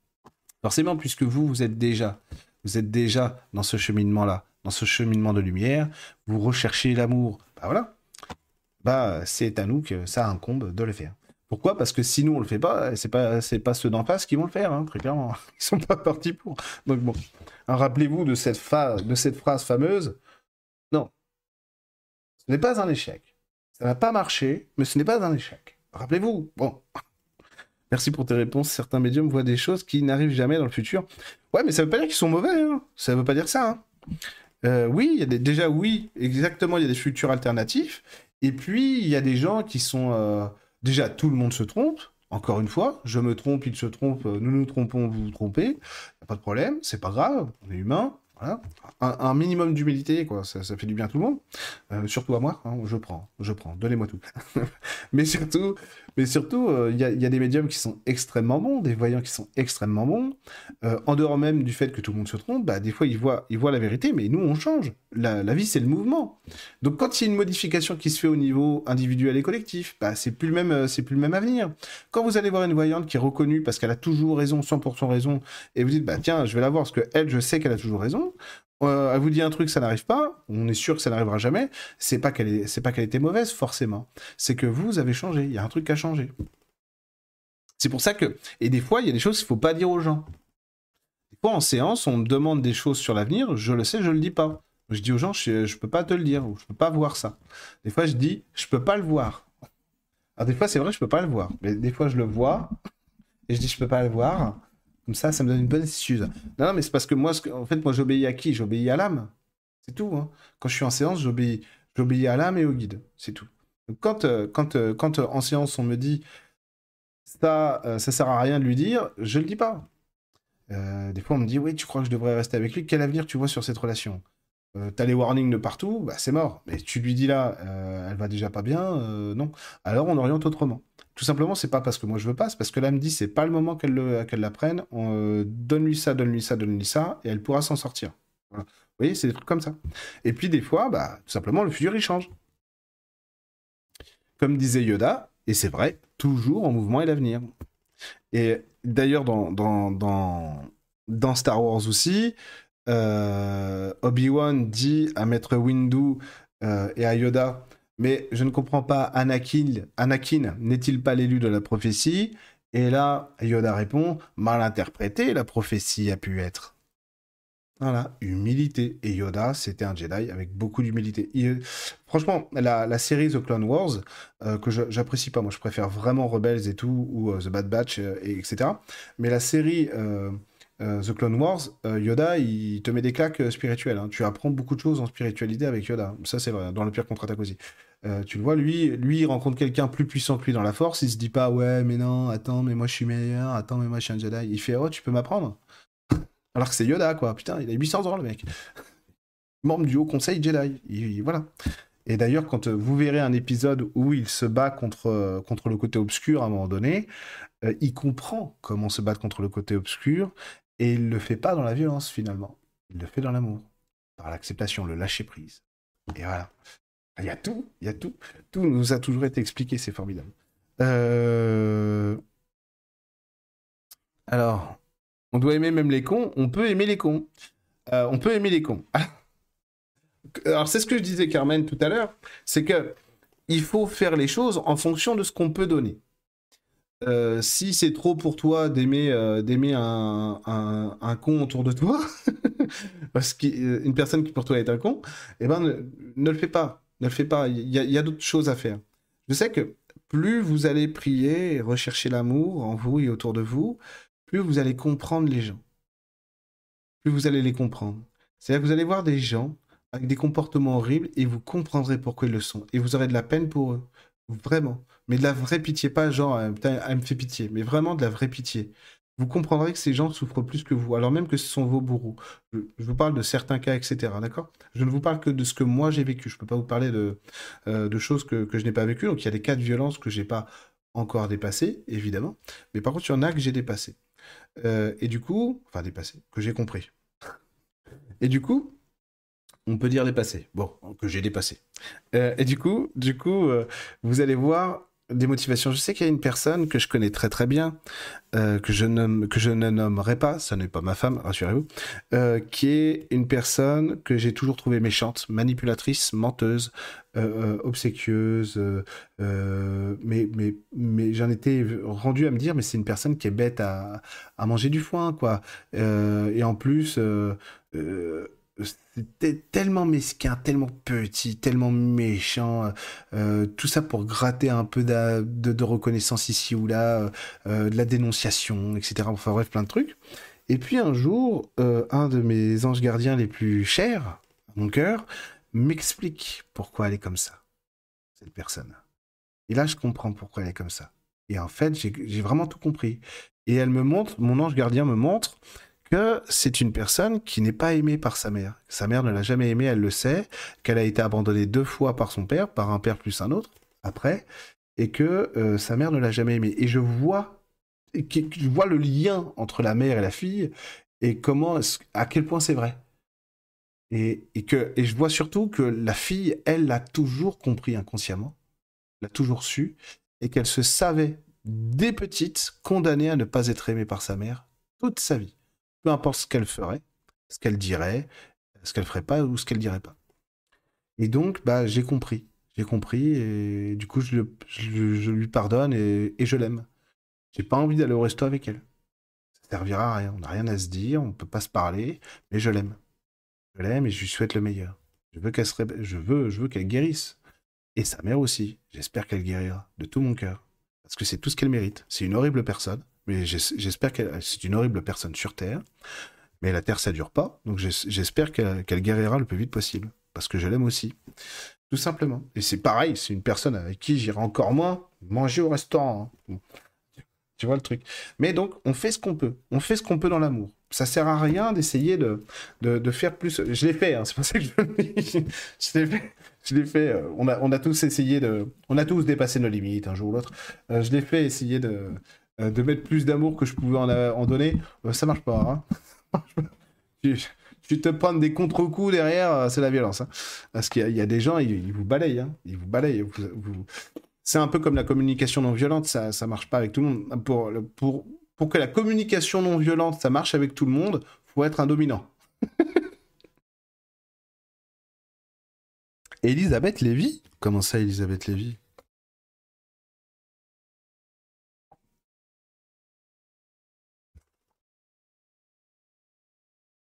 Forcément, puisque vous, vous êtes déjà, vous êtes déjà dans ce cheminement-là, dans ce cheminement de lumière, vous recherchez l'amour. Bah voilà. Bah, c'est à nous que ça incombe de le faire. Pourquoi? Parce que si nous on le fait pas, c'est pas c'est pas ceux d'en face qui vont le faire, hein, très clairement. *laughs* Ils sont pas partis pour. Donc bon, rappelez-vous de cette phrase fameuse. Non, ce n'est pas un échec. Ça n'a pas marché, mais ce n'est pas un échec. Rappelez-vous. Bon. *laughs* Merci pour tes réponses. Certains médiums voient des choses qui n'arrivent jamais dans le futur. Ouais, mais ça veut pas dire qu'ils sont mauvais. Hein. Ça veut pas dire ça. Hein. Euh, oui, déjà oui, exactement. Il y a des futurs alternatifs. Et puis il y a des gens qui sont euh, déjà, tout le monde se trompe. Encore une fois, je me trompe, il se trompe, nous nous trompons, vous vous trompez. Pas de problème, c'est pas grave, on est humain. Voilà. Un, minimum d'humilité, quoi, ça, fait du bien à tout le monde. Euh, surtout à moi, hein, je prends, je prends, donnez-moi tout. *laughs* mais surtout, mais surtout, euh, il y, a des médiums qui sont extrêmement bons, des voyants qui sont extrêmement bons. Euh, en dehors même du fait que tout le monde se trompe, bah, des fois ils voient, ils voient la vérité, mais nous on change. La, vie c'est le mouvement. Donc quand il y a une modification qui se fait au niveau individuel et collectif, bah, c'est plus le même, c'est plus le même avenir. Quand vous allez voir une voyante qui est reconnue parce qu'elle a toujours raison, 100% raison, et vous dites bah tiens, je vais la voir parce que elle, je sais qu'elle a toujours raison. Euh, elle vous dit un truc, ça n'arrive pas, on est sûr que ça n'arrivera jamais, c'est pas qu'elle est... c'est pas qu'elle était mauvaise forcément, c'est que vous avez changé, il y a un truc qui a changé. C'est pour ça que et des fois il y a des choses qu'il faut pas dire aux gens. Des fois en séance, on me demande des choses sur l'avenir, je le sais, je le dis pas. Je dis aux gens, je, je peux pas te le dire, ou je peux pas voir ça. Des fois je dis, je peux pas le voir. Alors des fois c'est vrai, je peux pas le voir, mais des fois je le vois et je dis, je peux pas le voir. Ça, ça me donne une bonne excuse. Non, mais c'est parce que moi, en fait, moi, j'obéis à qui? J'obéis à l'âme. C'est tout. Hein. Quand je suis en séance, j'obéis, j'obéis à l'âme et au guide. C'est tout. quand, euh, quand, euh, quand en séance, on me dit ça, ça sert à rien de lui dire, je le dis pas. des fois, on me dit oui, tu crois que je devrais rester avec lui? Quel avenir tu vois sur cette relation? Euh, t'as les warnings de partout, bah, c'est mort. Mais tu lui dis là, euh, elle va déjà pas bien, euh, non. Alors on oriente autrement. Tout simplement, c'est pas parce que moi je veux pas, c'est parce que là me dit c'est pas le moment qu'elle la prenne. donne-lui ça, donne-lui ça, donne-lui ça, et elle pourra s'en sortir. Vous voyez, c'est des trucs comme ça. Et puis des fois, bah, tout simplement, le futur il change. Comme disait Yoda, et c'est vrai, toujours en mouvement est l'avenir. Et d'ailleurs, dans, dans, dans, dans Star Wars aussi, euh, Obi-Wan dit à Maître Windu euh, et à Yoda mais je ne comprends pas, Anakin, Anakin n'est-il pas l'élu de la prophétie? Et là, Yoda répond, mal interprété, la prophétie a pu être. Voilà, humilité. Et Yoda, c'était un Jedi avec beaucoup d'humilité. Franchement, la, série The Clone Wars, euh, que j'apprécie pas, moi je préfère vraiment Rebels et tout, ou The Bad Batch, etc. Mais la série euh, The Clone Wars, euh, Yoda, il te met des claques euh, spirituelles. Hein. Tu apprends beaucoup de choses en spiritualité avec Yoda. Ça, c'est vrai, dans le pire contre-attaque aussi. tu le vois, lui, lui, il rencontre quelqu'un plus puissant que lui dans la force. Il se dit pas, ouais, mais non, attends, mais moi je suis meilleur, attends, mais moi je suis un Jedi. Il fait, oh, tu peux m'apprendre Alors que c'est Yoda, quoi. Putain, il a 800 ans, le mec. Membre du Haut Conseil Jedi. voilà. Et d'ailleurs, quand vous verrez un épisode où il se bat contre, contre le côté obscur à un moment donné, il comprend comment se battre contre le côté obscur et il le fait pas dans la violence, finalement. Il le fait dans l'amour, par l'acceptation, le lâcher-prise. Et voilà. Il y a tout, il y a tout. Tout nous a toujours été expliqué, c'est formidable. Euh, alors, on doit aimer même les cons, on peut aimer les cons. Euh, on peut aimer les cons. *laughs* Alors, c'est ce que je disais, Carmen, tout à l'heure, c'est que il faut faire les choses en fonction de ce qu'on peut donner. Euh, si c'est trop pour toi d'aimer euh, un, un, con autour de toi, *laughs* parce qu'une personne qui pour toi est un con, eh ben ne, le fais pas, ne le fais pas. Il y a, a d'autres choses à faire. Je sais que plus vous allez prier et rechercher l'amour en vous et autour de vous, plus vous allez comprendre les gens. Plus vous allez les comprendre. C'est-à-dire que vous allez voir des gens avec des comportements horribles et vous comprendrez pourquoi ils le sont. Et vous aurez de la peine pour eux. Vraiment. Mais de la vraie pitié, pas genre, euh, putain, elle me fait pitié, mais vraiment de la vraie pitié. Vous comprendrez que ces gens souffrent plus que vous, alors même que ce sont vos bourreaux. Je, vous parle de certains cas, etc. D'accord? Je ne vous parle que de ce que moi j'ai vécu. Je ne peux pas vous parler de, euh, choses que, que je n'ai pas vécues. Donc il y a des cas de violence que j'ai pas encore dépassés, évidemment. Mais par contre, il y en a que j'ai dépassés. Euh, et du coup, enfin dépassés, que j'ai compris. Et du coup, on peut dire dépassé. Bon, que j'ai dépassé. et du coup, du coup, vous allez voir des motivations. Je sais qu'il y a une personne que je connais très très bien, euh, que, je que je ne nommerai pas, ça n'est pas ma femme, rassurez-vous, euh, qui est une personne que j'ai toujours trouvée méchante, manipulatrice, menteuse, euh, obséquieuse, mais, mais, mais j'en étais rendu à me dire, mais c'est une personne qui est bête à, à manger du foin, quoi. et en plus c'était tellement mesquin, tellement petit, tellement méchant, euh, tout ça pour gratter un peu de, reconnaissance ici ou là, euh, de la dénonciation, etc. Enfin bref, plein de trucs. Et puis un jour, euh, un de mes anges gardiens les plus chers mon cœur m'explique pourquoi elle est comme ça, cette personne. Et là, je comprends pourquoi elle est comme ça. Et en fait, j'ai vraiment tout compris. Et elle me montre, mon ange gardien me montre que c'est une personne qui n'est pas aimée par sa mère. Sa mère ne l'a jamais aimée, elle le sait, qu'elle a été abandonnée deux fois par son père, par un père plus un autre, après, et que euh, sa mère ne l'a jamais aimée. Et je vois, je vois le lien entre la mère et la fille, et comment, à quel point c'est vrai. Et, que, et je vois surtout que la fille, elle l'a toujours compris inconsciemment, l'a toujours su, et qu'elle se savait, dès petite, condamnée à ne pas être aimée par sa mère toute sa vie peu importe ce qu'elle ferait, ce qu'elle dirait, ce qu'elle ferait pas ou ce qu'elle dirait pas. Et donc, bah, j'ai compris. J'ai compris et du coup, je, lui pardonne et, je l'aime. J'ai pas envie d'aller au resto avec elle. Ça servira à rien. On n'a rien à se dire, on peut pas se parler, mais je l'aime. Je l'aime et je lui souhaite le meilleur. Je veux qu'elle je veux, je veux qu'elle guérisse. Et sa mère aussi. J'espère qu'elle guérira de tout mon cœur. Parce que c'est tout ce qu'elle mérite. C'est une horrible personne mais j'espère qu'elle c'est une horrible personne sur Terre. Mais la Terre, ça dure pas, donc j'espère qu'elle guérira le plus vite possible, parce que je l'aime aussi. Tout simplement. Et c'est pareil, c'est une personne avec qui j'irai encore moins manger au restaurant. Hein. Tu vois le truc. Mais donc, on fait ce qu'on peut. On fait ce qu'on peut dans l'amour. Ça sert à rien d'essayer de, de, faire plus. Je l'ai fait, hein, c'est pour ça que je Je l'ai fait. Je l'ai fait. Euh, on, a, on a tous essayé de. On a tous dépassé nos limites un jour ou l'autre. Euh, je l'ai fait essayer de, euh, de mettre plus d'amour que je pouvais en, en donner. ça marche pas. Hein. *laughs* tu, te prends des contre-coups derrière, c'est la violence. Hein. Parce qu'il y, a des gens, ils, vous balayent. Hein. Ils vous balayent. vous, c'est un peu comme la communication non violente, ça ne marche pas avec tout le monde. Pour que la communication non violente, ça marche avec tout le monde, faut être un dominant. *laughs* Elisabeth Lévy Comment ça, Elisabeth Lévy?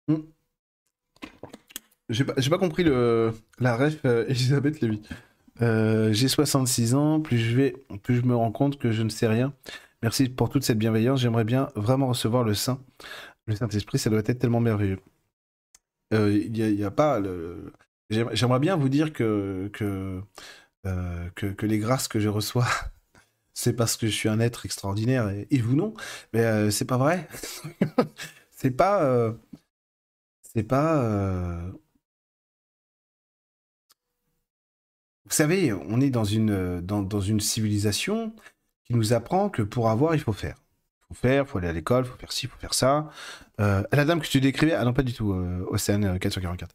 Hmm. J'ai pas, pas, compris le, la ref euh, *laughs* Elisabeth Lévy. Euh, j'ai 66 ans, plus je vais, plus je me rends compte que je ne sais rien. Merci pour toute cette bienveillance. J'aimerais bien vraiment recevoir le Saint. Le Saint-Esprit, ça doit être tellement merveilleux. Il euh, n'y a, pas le... J'aimerais bien vous dire que, que, que, les grâces que je reçois, *laughs* c'est parce que je suis un être extraordinaire et, vous non. Mais c'est pas vrai. *laughs* c'est pas. C'est pas Vous savez, on est dans une, dans, une civilisation qui nous apprend que pour avoir, il faut faire. Il faut faire, il faut aller à l'école, il faut faire ci, il faut faire ça. Euh, la dame que tu décrivais, ah non, pas du tout, euh, Océane 444.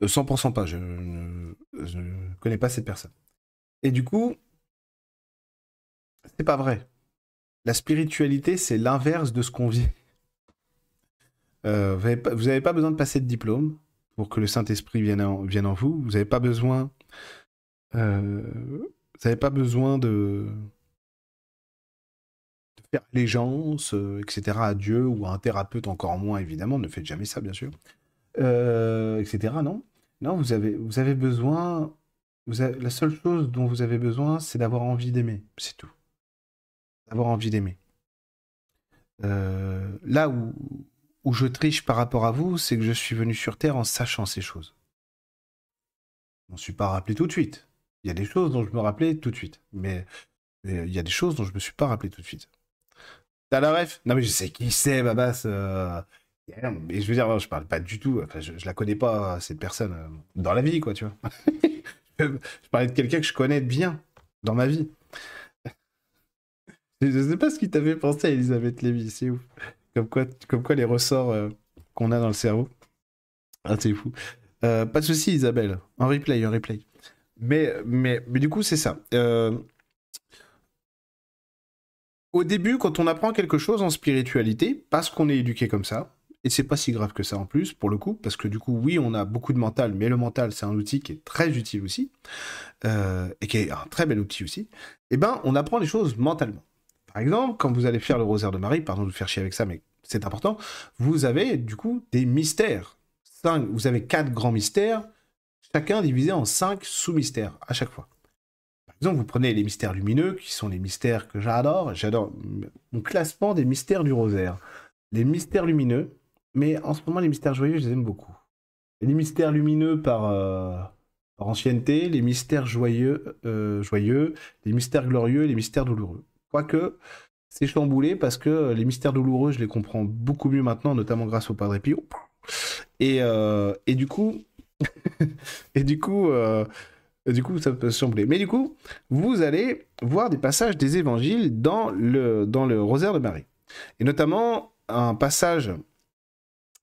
100% euh, pas, je ne connais pas cette personne. Et du coup, c'est pas vrai. La spiritualité, c'est l'inverse de ce qu'on vit. Euh, vous n'avez pas, besoin de passer de diplôme pour que le Saint-Esprit vienne en, vous. Vous n'avez pas besoin. Euh, vous n'avez pas besoin de, faire allégeance, euh, etc. à Dieu ou à un thérapeute encore moins, évidemment. Ne faites jamais ça, bien sûr. Etc. Non, non. Vous avez, besoin. La seule chose dont vous avez besoin, c'est d'avoir envie d'aimer. C'est tout. D'avoir envie d'aimer. là où, où je triche par rapport à vous, c'est que je suis venu sur Terre en sachant ces choses. Je m'en suis pas rappelé tout de suite. Il y a des choses dont je me rappelais tout de suite. Mais, il y a des choses dont je me suis pas rappelé tout de suite. T'as la ref? Non mais je sais qui c'est, Babas. Euh... Et je veux dire, je parle pas du tout. Enfin, je, je la connais pas, cette personne, euh, dans la vie, quoi, tu vois. *laughs* je parlais de quelqu'un que je connais bien dans ma vie. *laughs* je sais pas ce qui t'avait pensé Elisabeth Lévy, c'est ouf. Comme quoi, comme quoi les ressorts euh, qu'on a dans le cerveau. Ah, c'est fou. Euh, pas de souci, Isabelle. Un replay, un replay. Mais, mais, mais du coup, c'est ça. Euh, au début, quand on apprend quelque chose en spiritualité, parce qu'on est éduqué comme ça, et c'est pas si grave que ça en plus, pour le coup, parce que du coup, oui, on a beaucoup de mental, mais le mental, c'est un outil qui est très utile aussi, et qui est un très bel outil aussi, eh ben, on apprend les choses mentalement. Par exemple, quand vous allez faire le rosaire de Marie, pardon de vous faire chier avec ça, mais c'est important, vous avez du coup des mystères. Vous avez quatre grands mystères, chacun divisé en cinq sous-mystères à chaque fois. Par exemple, vous prenez les mystères lumineux, qui sont les mystères que j'adore. J'adore mon classement des mystères du rosaire. Les mystères lumineux, mais en ce moment, les mystères joyeux, je les aime beaucoup. les mystères lumineux par, euh, ancienneté, les mystères joyeux, euh, joyeux, les mystères glorieux, les mystères douloureux. Quoique, c'est chamboulé parce que les mystères douloureux, je les comprends beaucoup mieux maintenant, notamment grâce au Padre Pio. Et, euh, et du coup, *laughs* et du coup, euh, du coup, ça peut sembler. Mais du coup, vous allez voir des passages des évangiles dans le, dans le rosaire de Marie. Et notamment un passage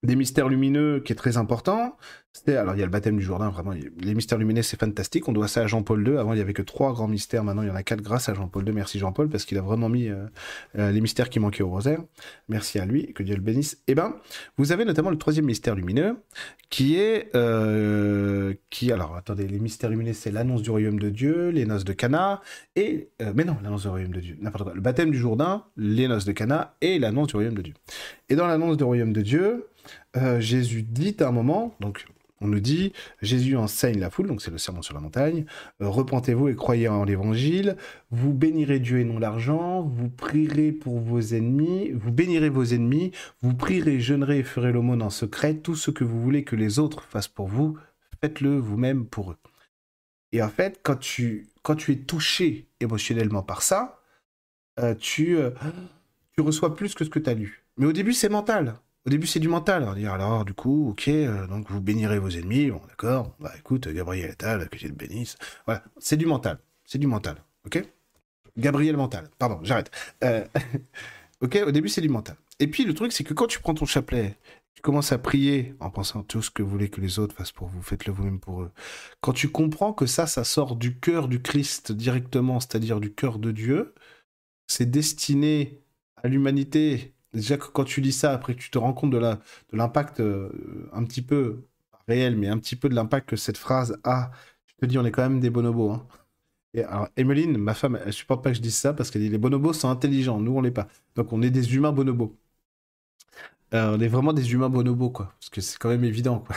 des mystères lumineux qui est très important. Alors, il y a le baptême du Jourdain, vraiment. Les mystères lumineux, c'est fantastique. On doit ça à Jean-Paul II. Avant, il n'y avait que trois grands mystères. Maintenant, il y en a quatre grâce à Jean-Paul II. Merci Jean-Paul, parce qu'il a vraiment mis euh, euh, les mystères qui manquaient au rosaire. Merci à lui, que Dieu le bénisse. Eh ben, vous avez notamment le troisième mystère lumineux, qui est... Euh, qui, alors, attendez, les mystères lumineux, c'est l'annonce du royaume de Dieu, les noces de Cana, et... mais non, l'annonce du royaume de Dieu, n'importe quoi. Le baptême du Jourdain, les noces de Cana, et l'annonce du royaume de Dieu. Et dans l'annonce du royaume de Dieu, Jésus dit à un moment, donc on nous dit, Jésus enseigne la foule, donc c'est le sermon sur la montagne, euh, repentez-vous et croyez en l'évangile, vous bénirez Dieu et non l'argent, vous prierez pour vos ennemis, vous bénirez vos ennemis, vous prierez, jeûnerez et ferez l'aumône en secret, tout ce que vous voulez que les autres fassent pour vous, faites-le vous-même pour eux. Et en fait, quand tu, quand tu es touché émotionnellement par ça, euh, tu, euh, tu reçois plus que ce que tu as lu. Mais au début, c'est mental. Au début, c'est du mental. Alors, dire, alors, du coup, ok, euh, donc vous bénirez vos ennemis. Bon, d'accord. Bah, écoute, Gabriel Attal, que Dieu le bénisse. Voilà, c'est du mental. C'est du mental. Ok? Gabriel mental. Pardon, j'arrête. *laughs* ok, au début, c'est du mental. Et puis, le truc, c'est que quand tu prends ton chapelet tu commences à prier en pensant tout ce que vous voulez que les autres fassent pour vous, faites-le vous-même pour eux. Quand tu comprends que ça, ça sort du cœur du Christ directement, c'est-à-dire du cœur de Dieu, c'est destiné à l'humanité. Déjà que quand tu lis ça, après que tu te rends compte de l'impact euh, un petit peu réel, mais un petit peu de l'impact que cette phrase a, je te dis, on est quand même des bonobos. Hein. Et alors, Emeline, ma femme, elle supporte pas que je dise ça parce qu'elle dit les bonobos sont intelligents, nous on l'est pas. Donc on est des humains bonobos. Euh, on est vraiment des humains bonobos, quoi. Parce que c'est quand même évident, quoi.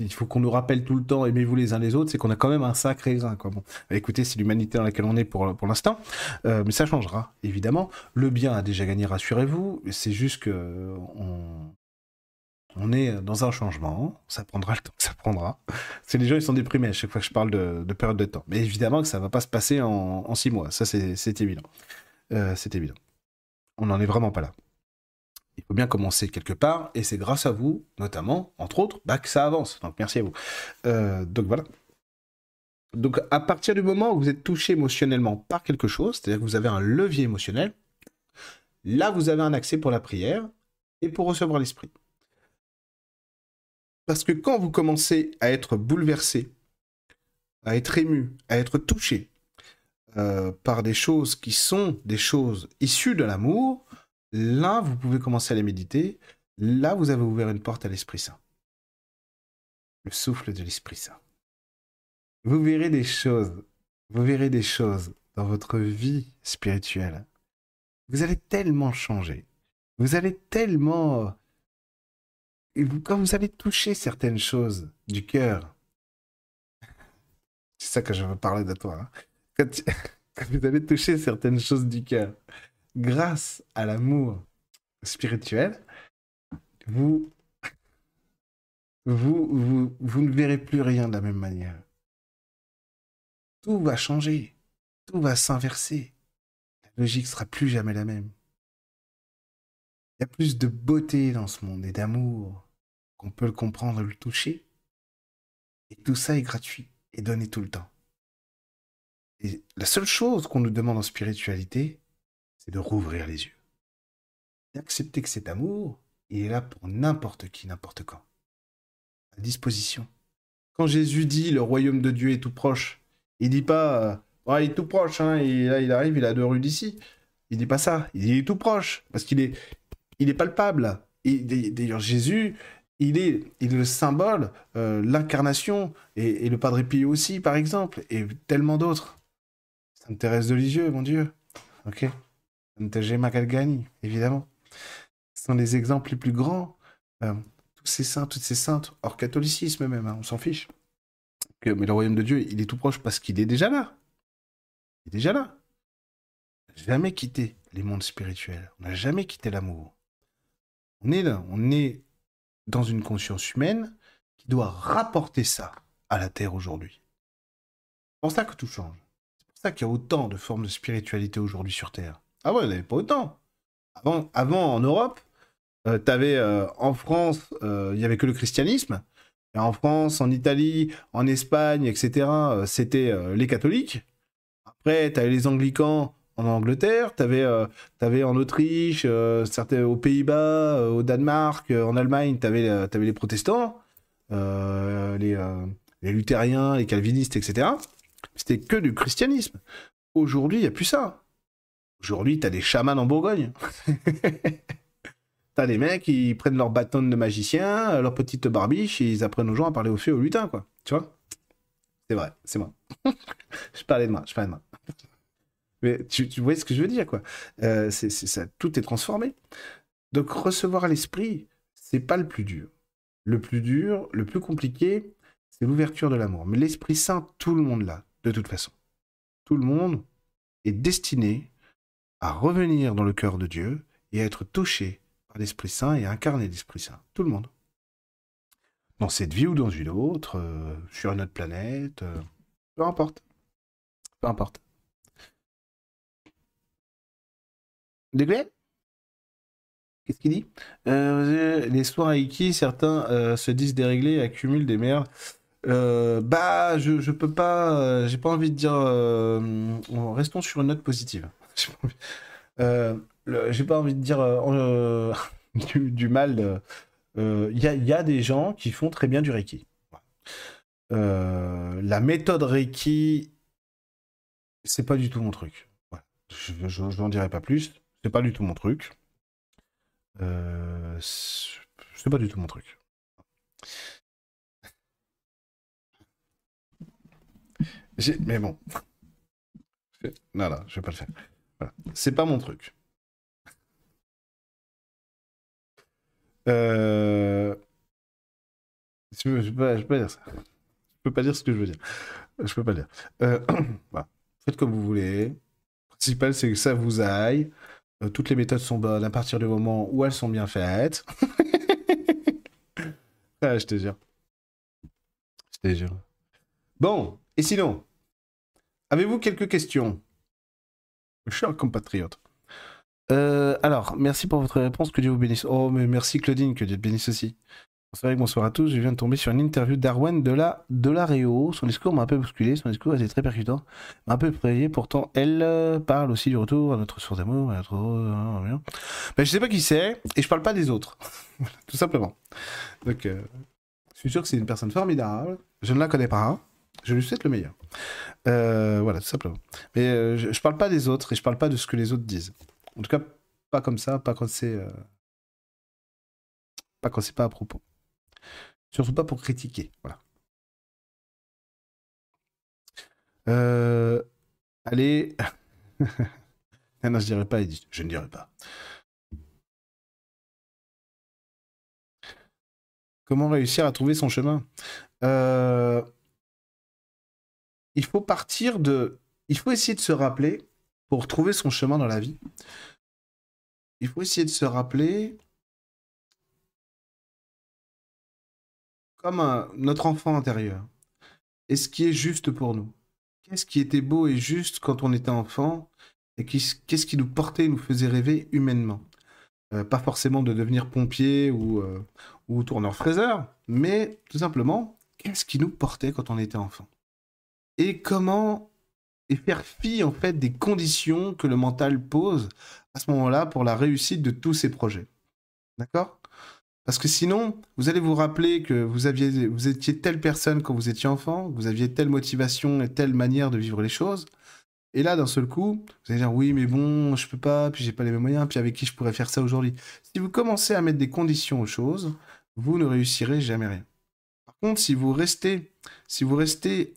Il faut qu'on nous rappelle tout le temps, aimez-vous les uns les autres, c'est qu'on a quand même un sacré grain. Bon, écoutez, c'est l'humanité dans laquelle on est pour, l'instant, euh, mais ça changera, évidemment. Le bien a déjà gagné, rassurez-vous, c'est juste que on, est dans un changement, ça prendra le temps ça prendra. Les gens, sont déprimés à chaque fois que je parle de, de période de temps. Mais évidemment que ça va pas se passer en, en six mois, ça c'est évident. Euh, c'est évident. On n'en est vraiment pas là il faut bien commencer quelque part, et c'est grâce à vous, notamment, entre autres, bah, que ça avance. Donc merci à vous. Euh, donc voilà. Donc à partir du moment où vous êtes touché émotionnellement par quelque chose, c'est-à-dire que vous avez un levier émotionnel, là vous avez un accès pour la prière et pour recevoir l'esprit. Parce que quand vous commencez à être bouleversé, à être ému, à être touché euh, par des choses qui sont des choses issues de l'amour, Là, vous pouvez commencer à les méditer. Là, vous avez ouvert une porte à l'Esprit Saint. Le souffle de l'Esprit Saint. Vous verrez des choses, vous verrez des choses dans votre vie spirituelle. Vous allez tellement changer. Vous allez tellement... Quand vous allez toucher certaines choses du cœur, *laughs* c'est ça que je veux parler de toi. Hein. quand *laughs* vous allez toucher certaines choses du cœur, grâce à l'amour spirituel, vous, vous, vous, vous ne verrez plus rien de la même manière. Tout va changer, tout va s'inverser. La logique sera plus jamais la même. Il y a plus de beauté dans ce monde et d'amour qu'on peut le comprendre, le toucher. Et tout ça est gratuit et donné tout le temps. Et la seule chose qu'on nous demande en spiritualité, de rouvrir les yeux. D'accepter que cet amour, il est là pour n'importe qui, n'importe quand. À disposition. Quand Jésus dit le royaume de Dieu est tout proche, il dit pas euh, il est tout proche, hein, il arrive, il a deux rues d'ici. Il dit pas ça, il est tout proche, parce qu'il est, il est palpable. D'ailleurs Jésus, il est, il le symbole, euh, l'incarnation, et, le Padre Pio aussi, par exemple, et tellement d'autres. Sainte Thérèse de Lisieux, mon Dieu. Ok Santa Galgani, évidemment. Ce sont les exemples les plus grands. Euh, tous ces saints, toutes ces saintes, hors catholicisme même, hein, on s'en fiche. Mais le royaume de Dieu, il est tout proche parce qu'il est déjà là. Il est déjà là. On n'a jamais quitté les mondes spirituels. On n'a jamais quitté l'amour. On est là, on est dans une conscience humaine qui doit rapporter ça à la Terre aujourd'hui. C'est pour ça que tout change. C'est pour ça qu'il y a autant de formes de spiritualité aujourd'hui sur Terre. Ah ouais, il n'y avait pas autant. Avant, en Europe, euh, tu avais euh, en France, euh, il n'y avait que le christianisme. En France, en Italie, en Espagne, etc., c'était les catholiques. Après, tu avais les anglicans en Angleterre, tu avais, en Autriche, certains, aux Pays-Bas, au Danemark, en Allemagne, tu avais, avais, les protestants, les, les luthériens, les calvinistes, etc. C'était que du christianisme. Aujourd'hui, il n'y a plus ça. Aujourd'hui, t'as des chamans en Bourgogne. *laughs* t'as des mecs qui prennent leur bâton de magicien, euh, leur petite barbiche, et ils apprennent aux gens à parler au feu, au lutin, quoi. Tu vois? C'est vrai, c'est moi. *laughs* je parlais de moi, je parlais de moi. Mais tu, tu vois ce que je veux dire, quoi. Euh, c'est, ça, tout est transformé. Donc recevoir l'esprit, c'est pas le plus dur. Le plus dur, le plus compliqué, c'est l'ouverture de l'amour. Mais l'Esprit Saint, tout le monde l'a, de toute façon. Tout le monde est destiné à revenir dans le cœur de Dieu et à être touché par l'Esprit Saint et à incarner l'Esprit Saint. Tout le monde. Dans cette vie ou dans une autre, euh, sur une autre planète, euh, peu importe. Peu importe. Degré Qu'est-ce qu'il dit? Euh, Les soirs à Iki, certains se disent déréglés accumulent des merdes. bah, je, je peux pas. J'ai pas envie de dire. restons sur une note positive. *laughs* J'ai pas envie de dire *laughs* du, mal. Il y, a des gens qui font très bien du Reiki. la méthode Reiki, c'est pas du tout mon truc. Je n'en dirai pas plus. C'est pas du tout mon truc. Euh, c'est pas du tout mon truc. Mais bon. Non, non, je vais pas le faire. C'est pas mon truc. Euh... Je, peux, pas dire ça. Je peux pas dire ce que je veux dire. Je peux pas dire. Euh... *clears throat* Faites comme vous voulez. Le principal, c'est que ça vous aille. Euh, toutes les méthodes sont bonnes à partir du moment où elles sont bien faites. *laughs* ah, je te jure. Je te jure. Bon, et sinon, avez-vous quelques questions? Cher compatriote. Euh, alors, merci pour votre réponse, que Dieu vous bénisse. Oh, mais merci Claudine, que Dieu te bénisse aussi. Bonsoir, bonsoir à tous. Je viens de tomber sur une interview d'Arwen de la, de la Réo. Son discours m'a un peu bousculé. Son discours était très percutant. M'a un peu effrayé. Pourtant, elle euh, parle aussi du retour à notre source d'amour. À notre... Ben, je sais pas qui c'est et je parle pas des autres. *laughs* tout simplement. Donc, euh, je suis sûr que c'est une personne formidable. Je ne la connais pas. Je lui souhaite le meilleur. Euh, voilà, tout simplement. Mais je, je parle pas des autres et je parle pas de ce que les autres disent. En tout cas, pas comme ça, pas quand c'est. Pas quand c'est pas à propos. Surtout pas pour critiquer. Voilà. Euh, allez. *laughs* ah non, je dirais pas, Je ne dirais pas. Comment réussir à trouver son chemin? Euh, Il faut partir de. Il faut essayer de se rappeler, pour trouver son chemin dans la vie, il faut essayer de se rappeler comme notre enfant intérieur. Et ce qui est juste pour nous. Qu'est-ce qui était beau et juste quand on était enfant et qu'est-ce qui nous portait, nous faisait rêver humainement? Euh, pas forcément de devenir pompier ou, euh, ou tourneur-fraiseur, mais tout simplement, qu'est-ce qui nous portait quand on était enfant? Et comment et faire fi en fait des conditions que le mental pose à ce moment-là pour la réussite de tous ces projets. D'accord? Parce que sinon, vous allez vous rappeler que vous, aviez, vous étiez telle personne quand vous étiez enfant, vous aviez telle motivation et telle manière de vivre les choses. Et là, d'un seul coup, vous allez dire oui, mais bon, je peux pas, puis j'ai pas les mêmes moyens, puis avec qui je pourrais faire ça aujourd'hui? Si vous commencez à mettre des conditions aux choses, vous ne réussirez jamais rien. Par contre, si vous restez, si vous restez,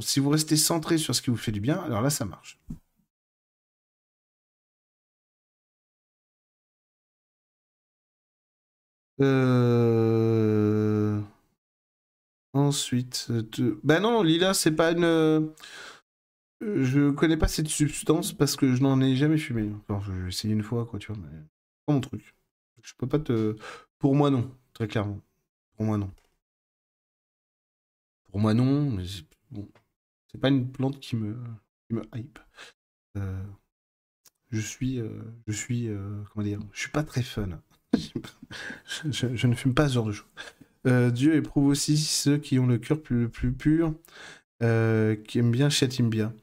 si vous restez centré sur ce qui vous fait du bien, alors là, ça marche. Euh... Ensuite, ben non, Lila, c'est pas une. Euh, je connais pas cette substance parce que je n'en ai jamais fumé. Enfin, j'ai essayé une fois, quoi, tu vois, mais pas mon truc. Je peux pas te. Pour moi, non, très clairement. Pour moi, non. Pour moi, non, mais bon, c'est pas une plante qui me, hype. Euh, je suis, euh, je suis, comment dire, je suis pas très fun *laughs* je, ne fume pas ce genre de choses. Euh, Dieu éprouve aussi ceux qui ont le cœur plus, plus pur, euh, qui aiment bien, châtiment bien.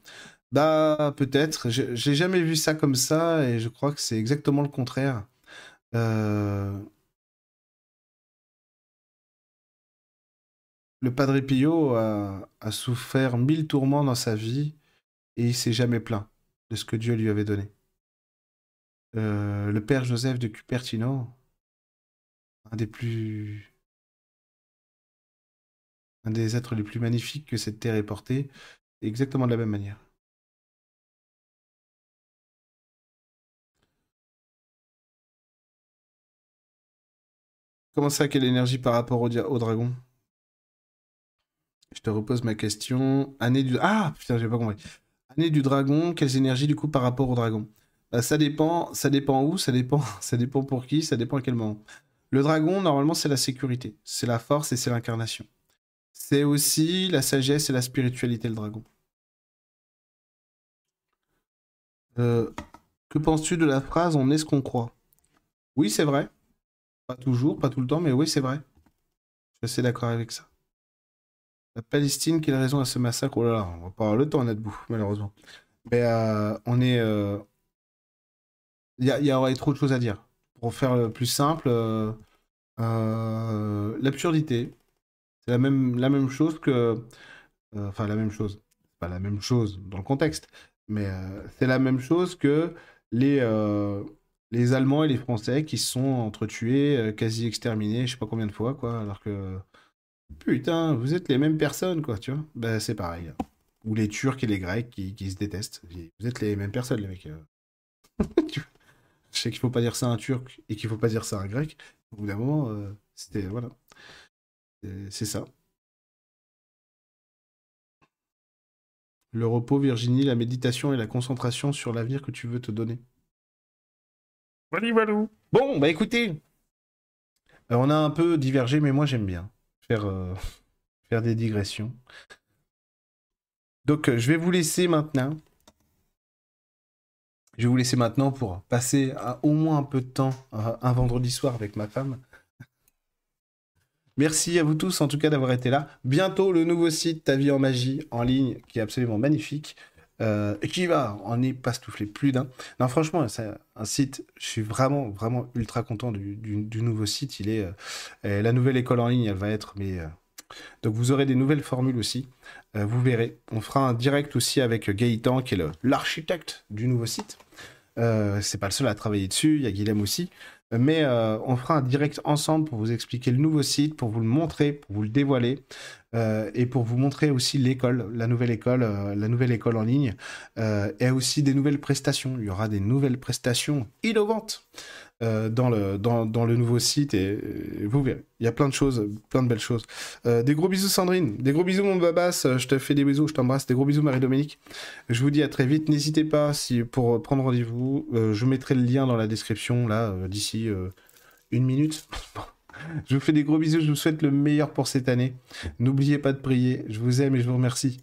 Bah, peut-être. J'ai jamais vu ça comme ça et je crois que c'est exactement le contraire. Euh, le Padre Pio a, souffert mille tourments dans sa vie et il s'est jamais plaint de ce que Dieu lui avait donné. le Père Joseph de Cupertino, un des plus. un des êtres les plus magnifiques que cette terre ait porté, exactement de la même manière. Comment ça, quelle énergie par rapport au dragon? Je te repose ma question. Année du... Ah, putain, j'ai pas compris. Année du dragon, quelles énergies du coup par rapport au dragon? Bah, Ça dépend, ça dépend où, ça dépend, *laughs* ça dépend pour qui, ça dépend à quel moment. Le dragon, normalement, c'est la sécurité, c'est la force et c'est l'incarnation. C'est aussi la sagesse et la spiritualité, le dragon. Euh, que penses-tu de la phrase on est ce qu'on croit Oui, c'est vrai. Pas toujours, pas tout le temps, mais oui, c'est vrai. Je suis assez d'accord avec ça. La Palestine, quelle raison à ce massacre? Oh là là, on va pas avoir le temps d'être debout, malheureusement. Mais euh, on est. Euh, il y, aurait trop de choses à dire. Pour faire le plus simple, l'absurdité. C'est la même, la même chose que. enfin, la même chose. Pas la même chose dans le contexte. Mais euh, c'est la même chose que les, euh, les Allemands et les Français qui se sont entretués, euh, quasi exterminés, je sais pas combien de fois, quoi, alors que. Putain, vous êtes les mêmes personnes, quoi, tu vois. Ben, c'est pareil. Ou les Turcs et les Grecs qui, qui se détestent. Vous êtes les mêmes personnes, les mecs. *laughs* je sais qu'il faut pas dire ça à un Turc et qu'il faut pas dire ça à un Grec. Au bout d'un moment, c'était. Voilà. C'est ça. Le repos, Virginie, la méditation et la concentration sur l'avenir que tu veux te donner. Bon, bah écoutez, euh, on a un peu divergé, mais moi j'aime bien faire, euh, faire des digressions. Donc euh, je vais vous laisser maintenant. Je vais vous laisser maintenant pour passer au moins un peu de temps un vendredi soir avec ma femme. Merci à vous tous en tout cas d'avoir été là. Bientôt le nouveau site Ta vie en magie en ligne qui est absolument magnifique. Euh, qui va en épastoufler plus d'un. Non, franchement, c'est un site, je suis vraiment, vraiment ultra content du, nouveau site. Il est, euh, la nouvelle école en ligne, elle va être, mais. Euh, donc vous aurez des nouvelles formules aussi. vous verrez. On fera un direct aussi avec Gaëtan, qui est l'architecte du nouveau site. c'est pas le seul à travailler dessus, il y a Guilhem aussi. Mais euh, on fera un direct ensemble pour vous expliquer le nouveau site, pour vous le montrer, pour vous le dévoiler euh, et pour vous montrer aussi l'école, la nouvelle école, euh, la nouvelle école en ligne et aussi des nouvelles prestations. Il y aura des nouvelles prestations innovantes. Dans, le, dans, dans, le nouveau site et, vous verrez. Il y a plein de choses, plein de belles choses. des gros bisous Sandrine, des gros bisous mon babas, je te fais des bisous, je t'embrasse, des gros bisous Marie-Dominique. Je vous dis à très vite, n'hésitez pas si, pour prendre rendez-vous, je mettrai le lien dans la description là d'ici euh, une minute. *laughs* je vous fais des gros bisous, je vous souhaite le meilleur pour cette année. N'oubliez pas de prier, je vous aime et je vous remercie.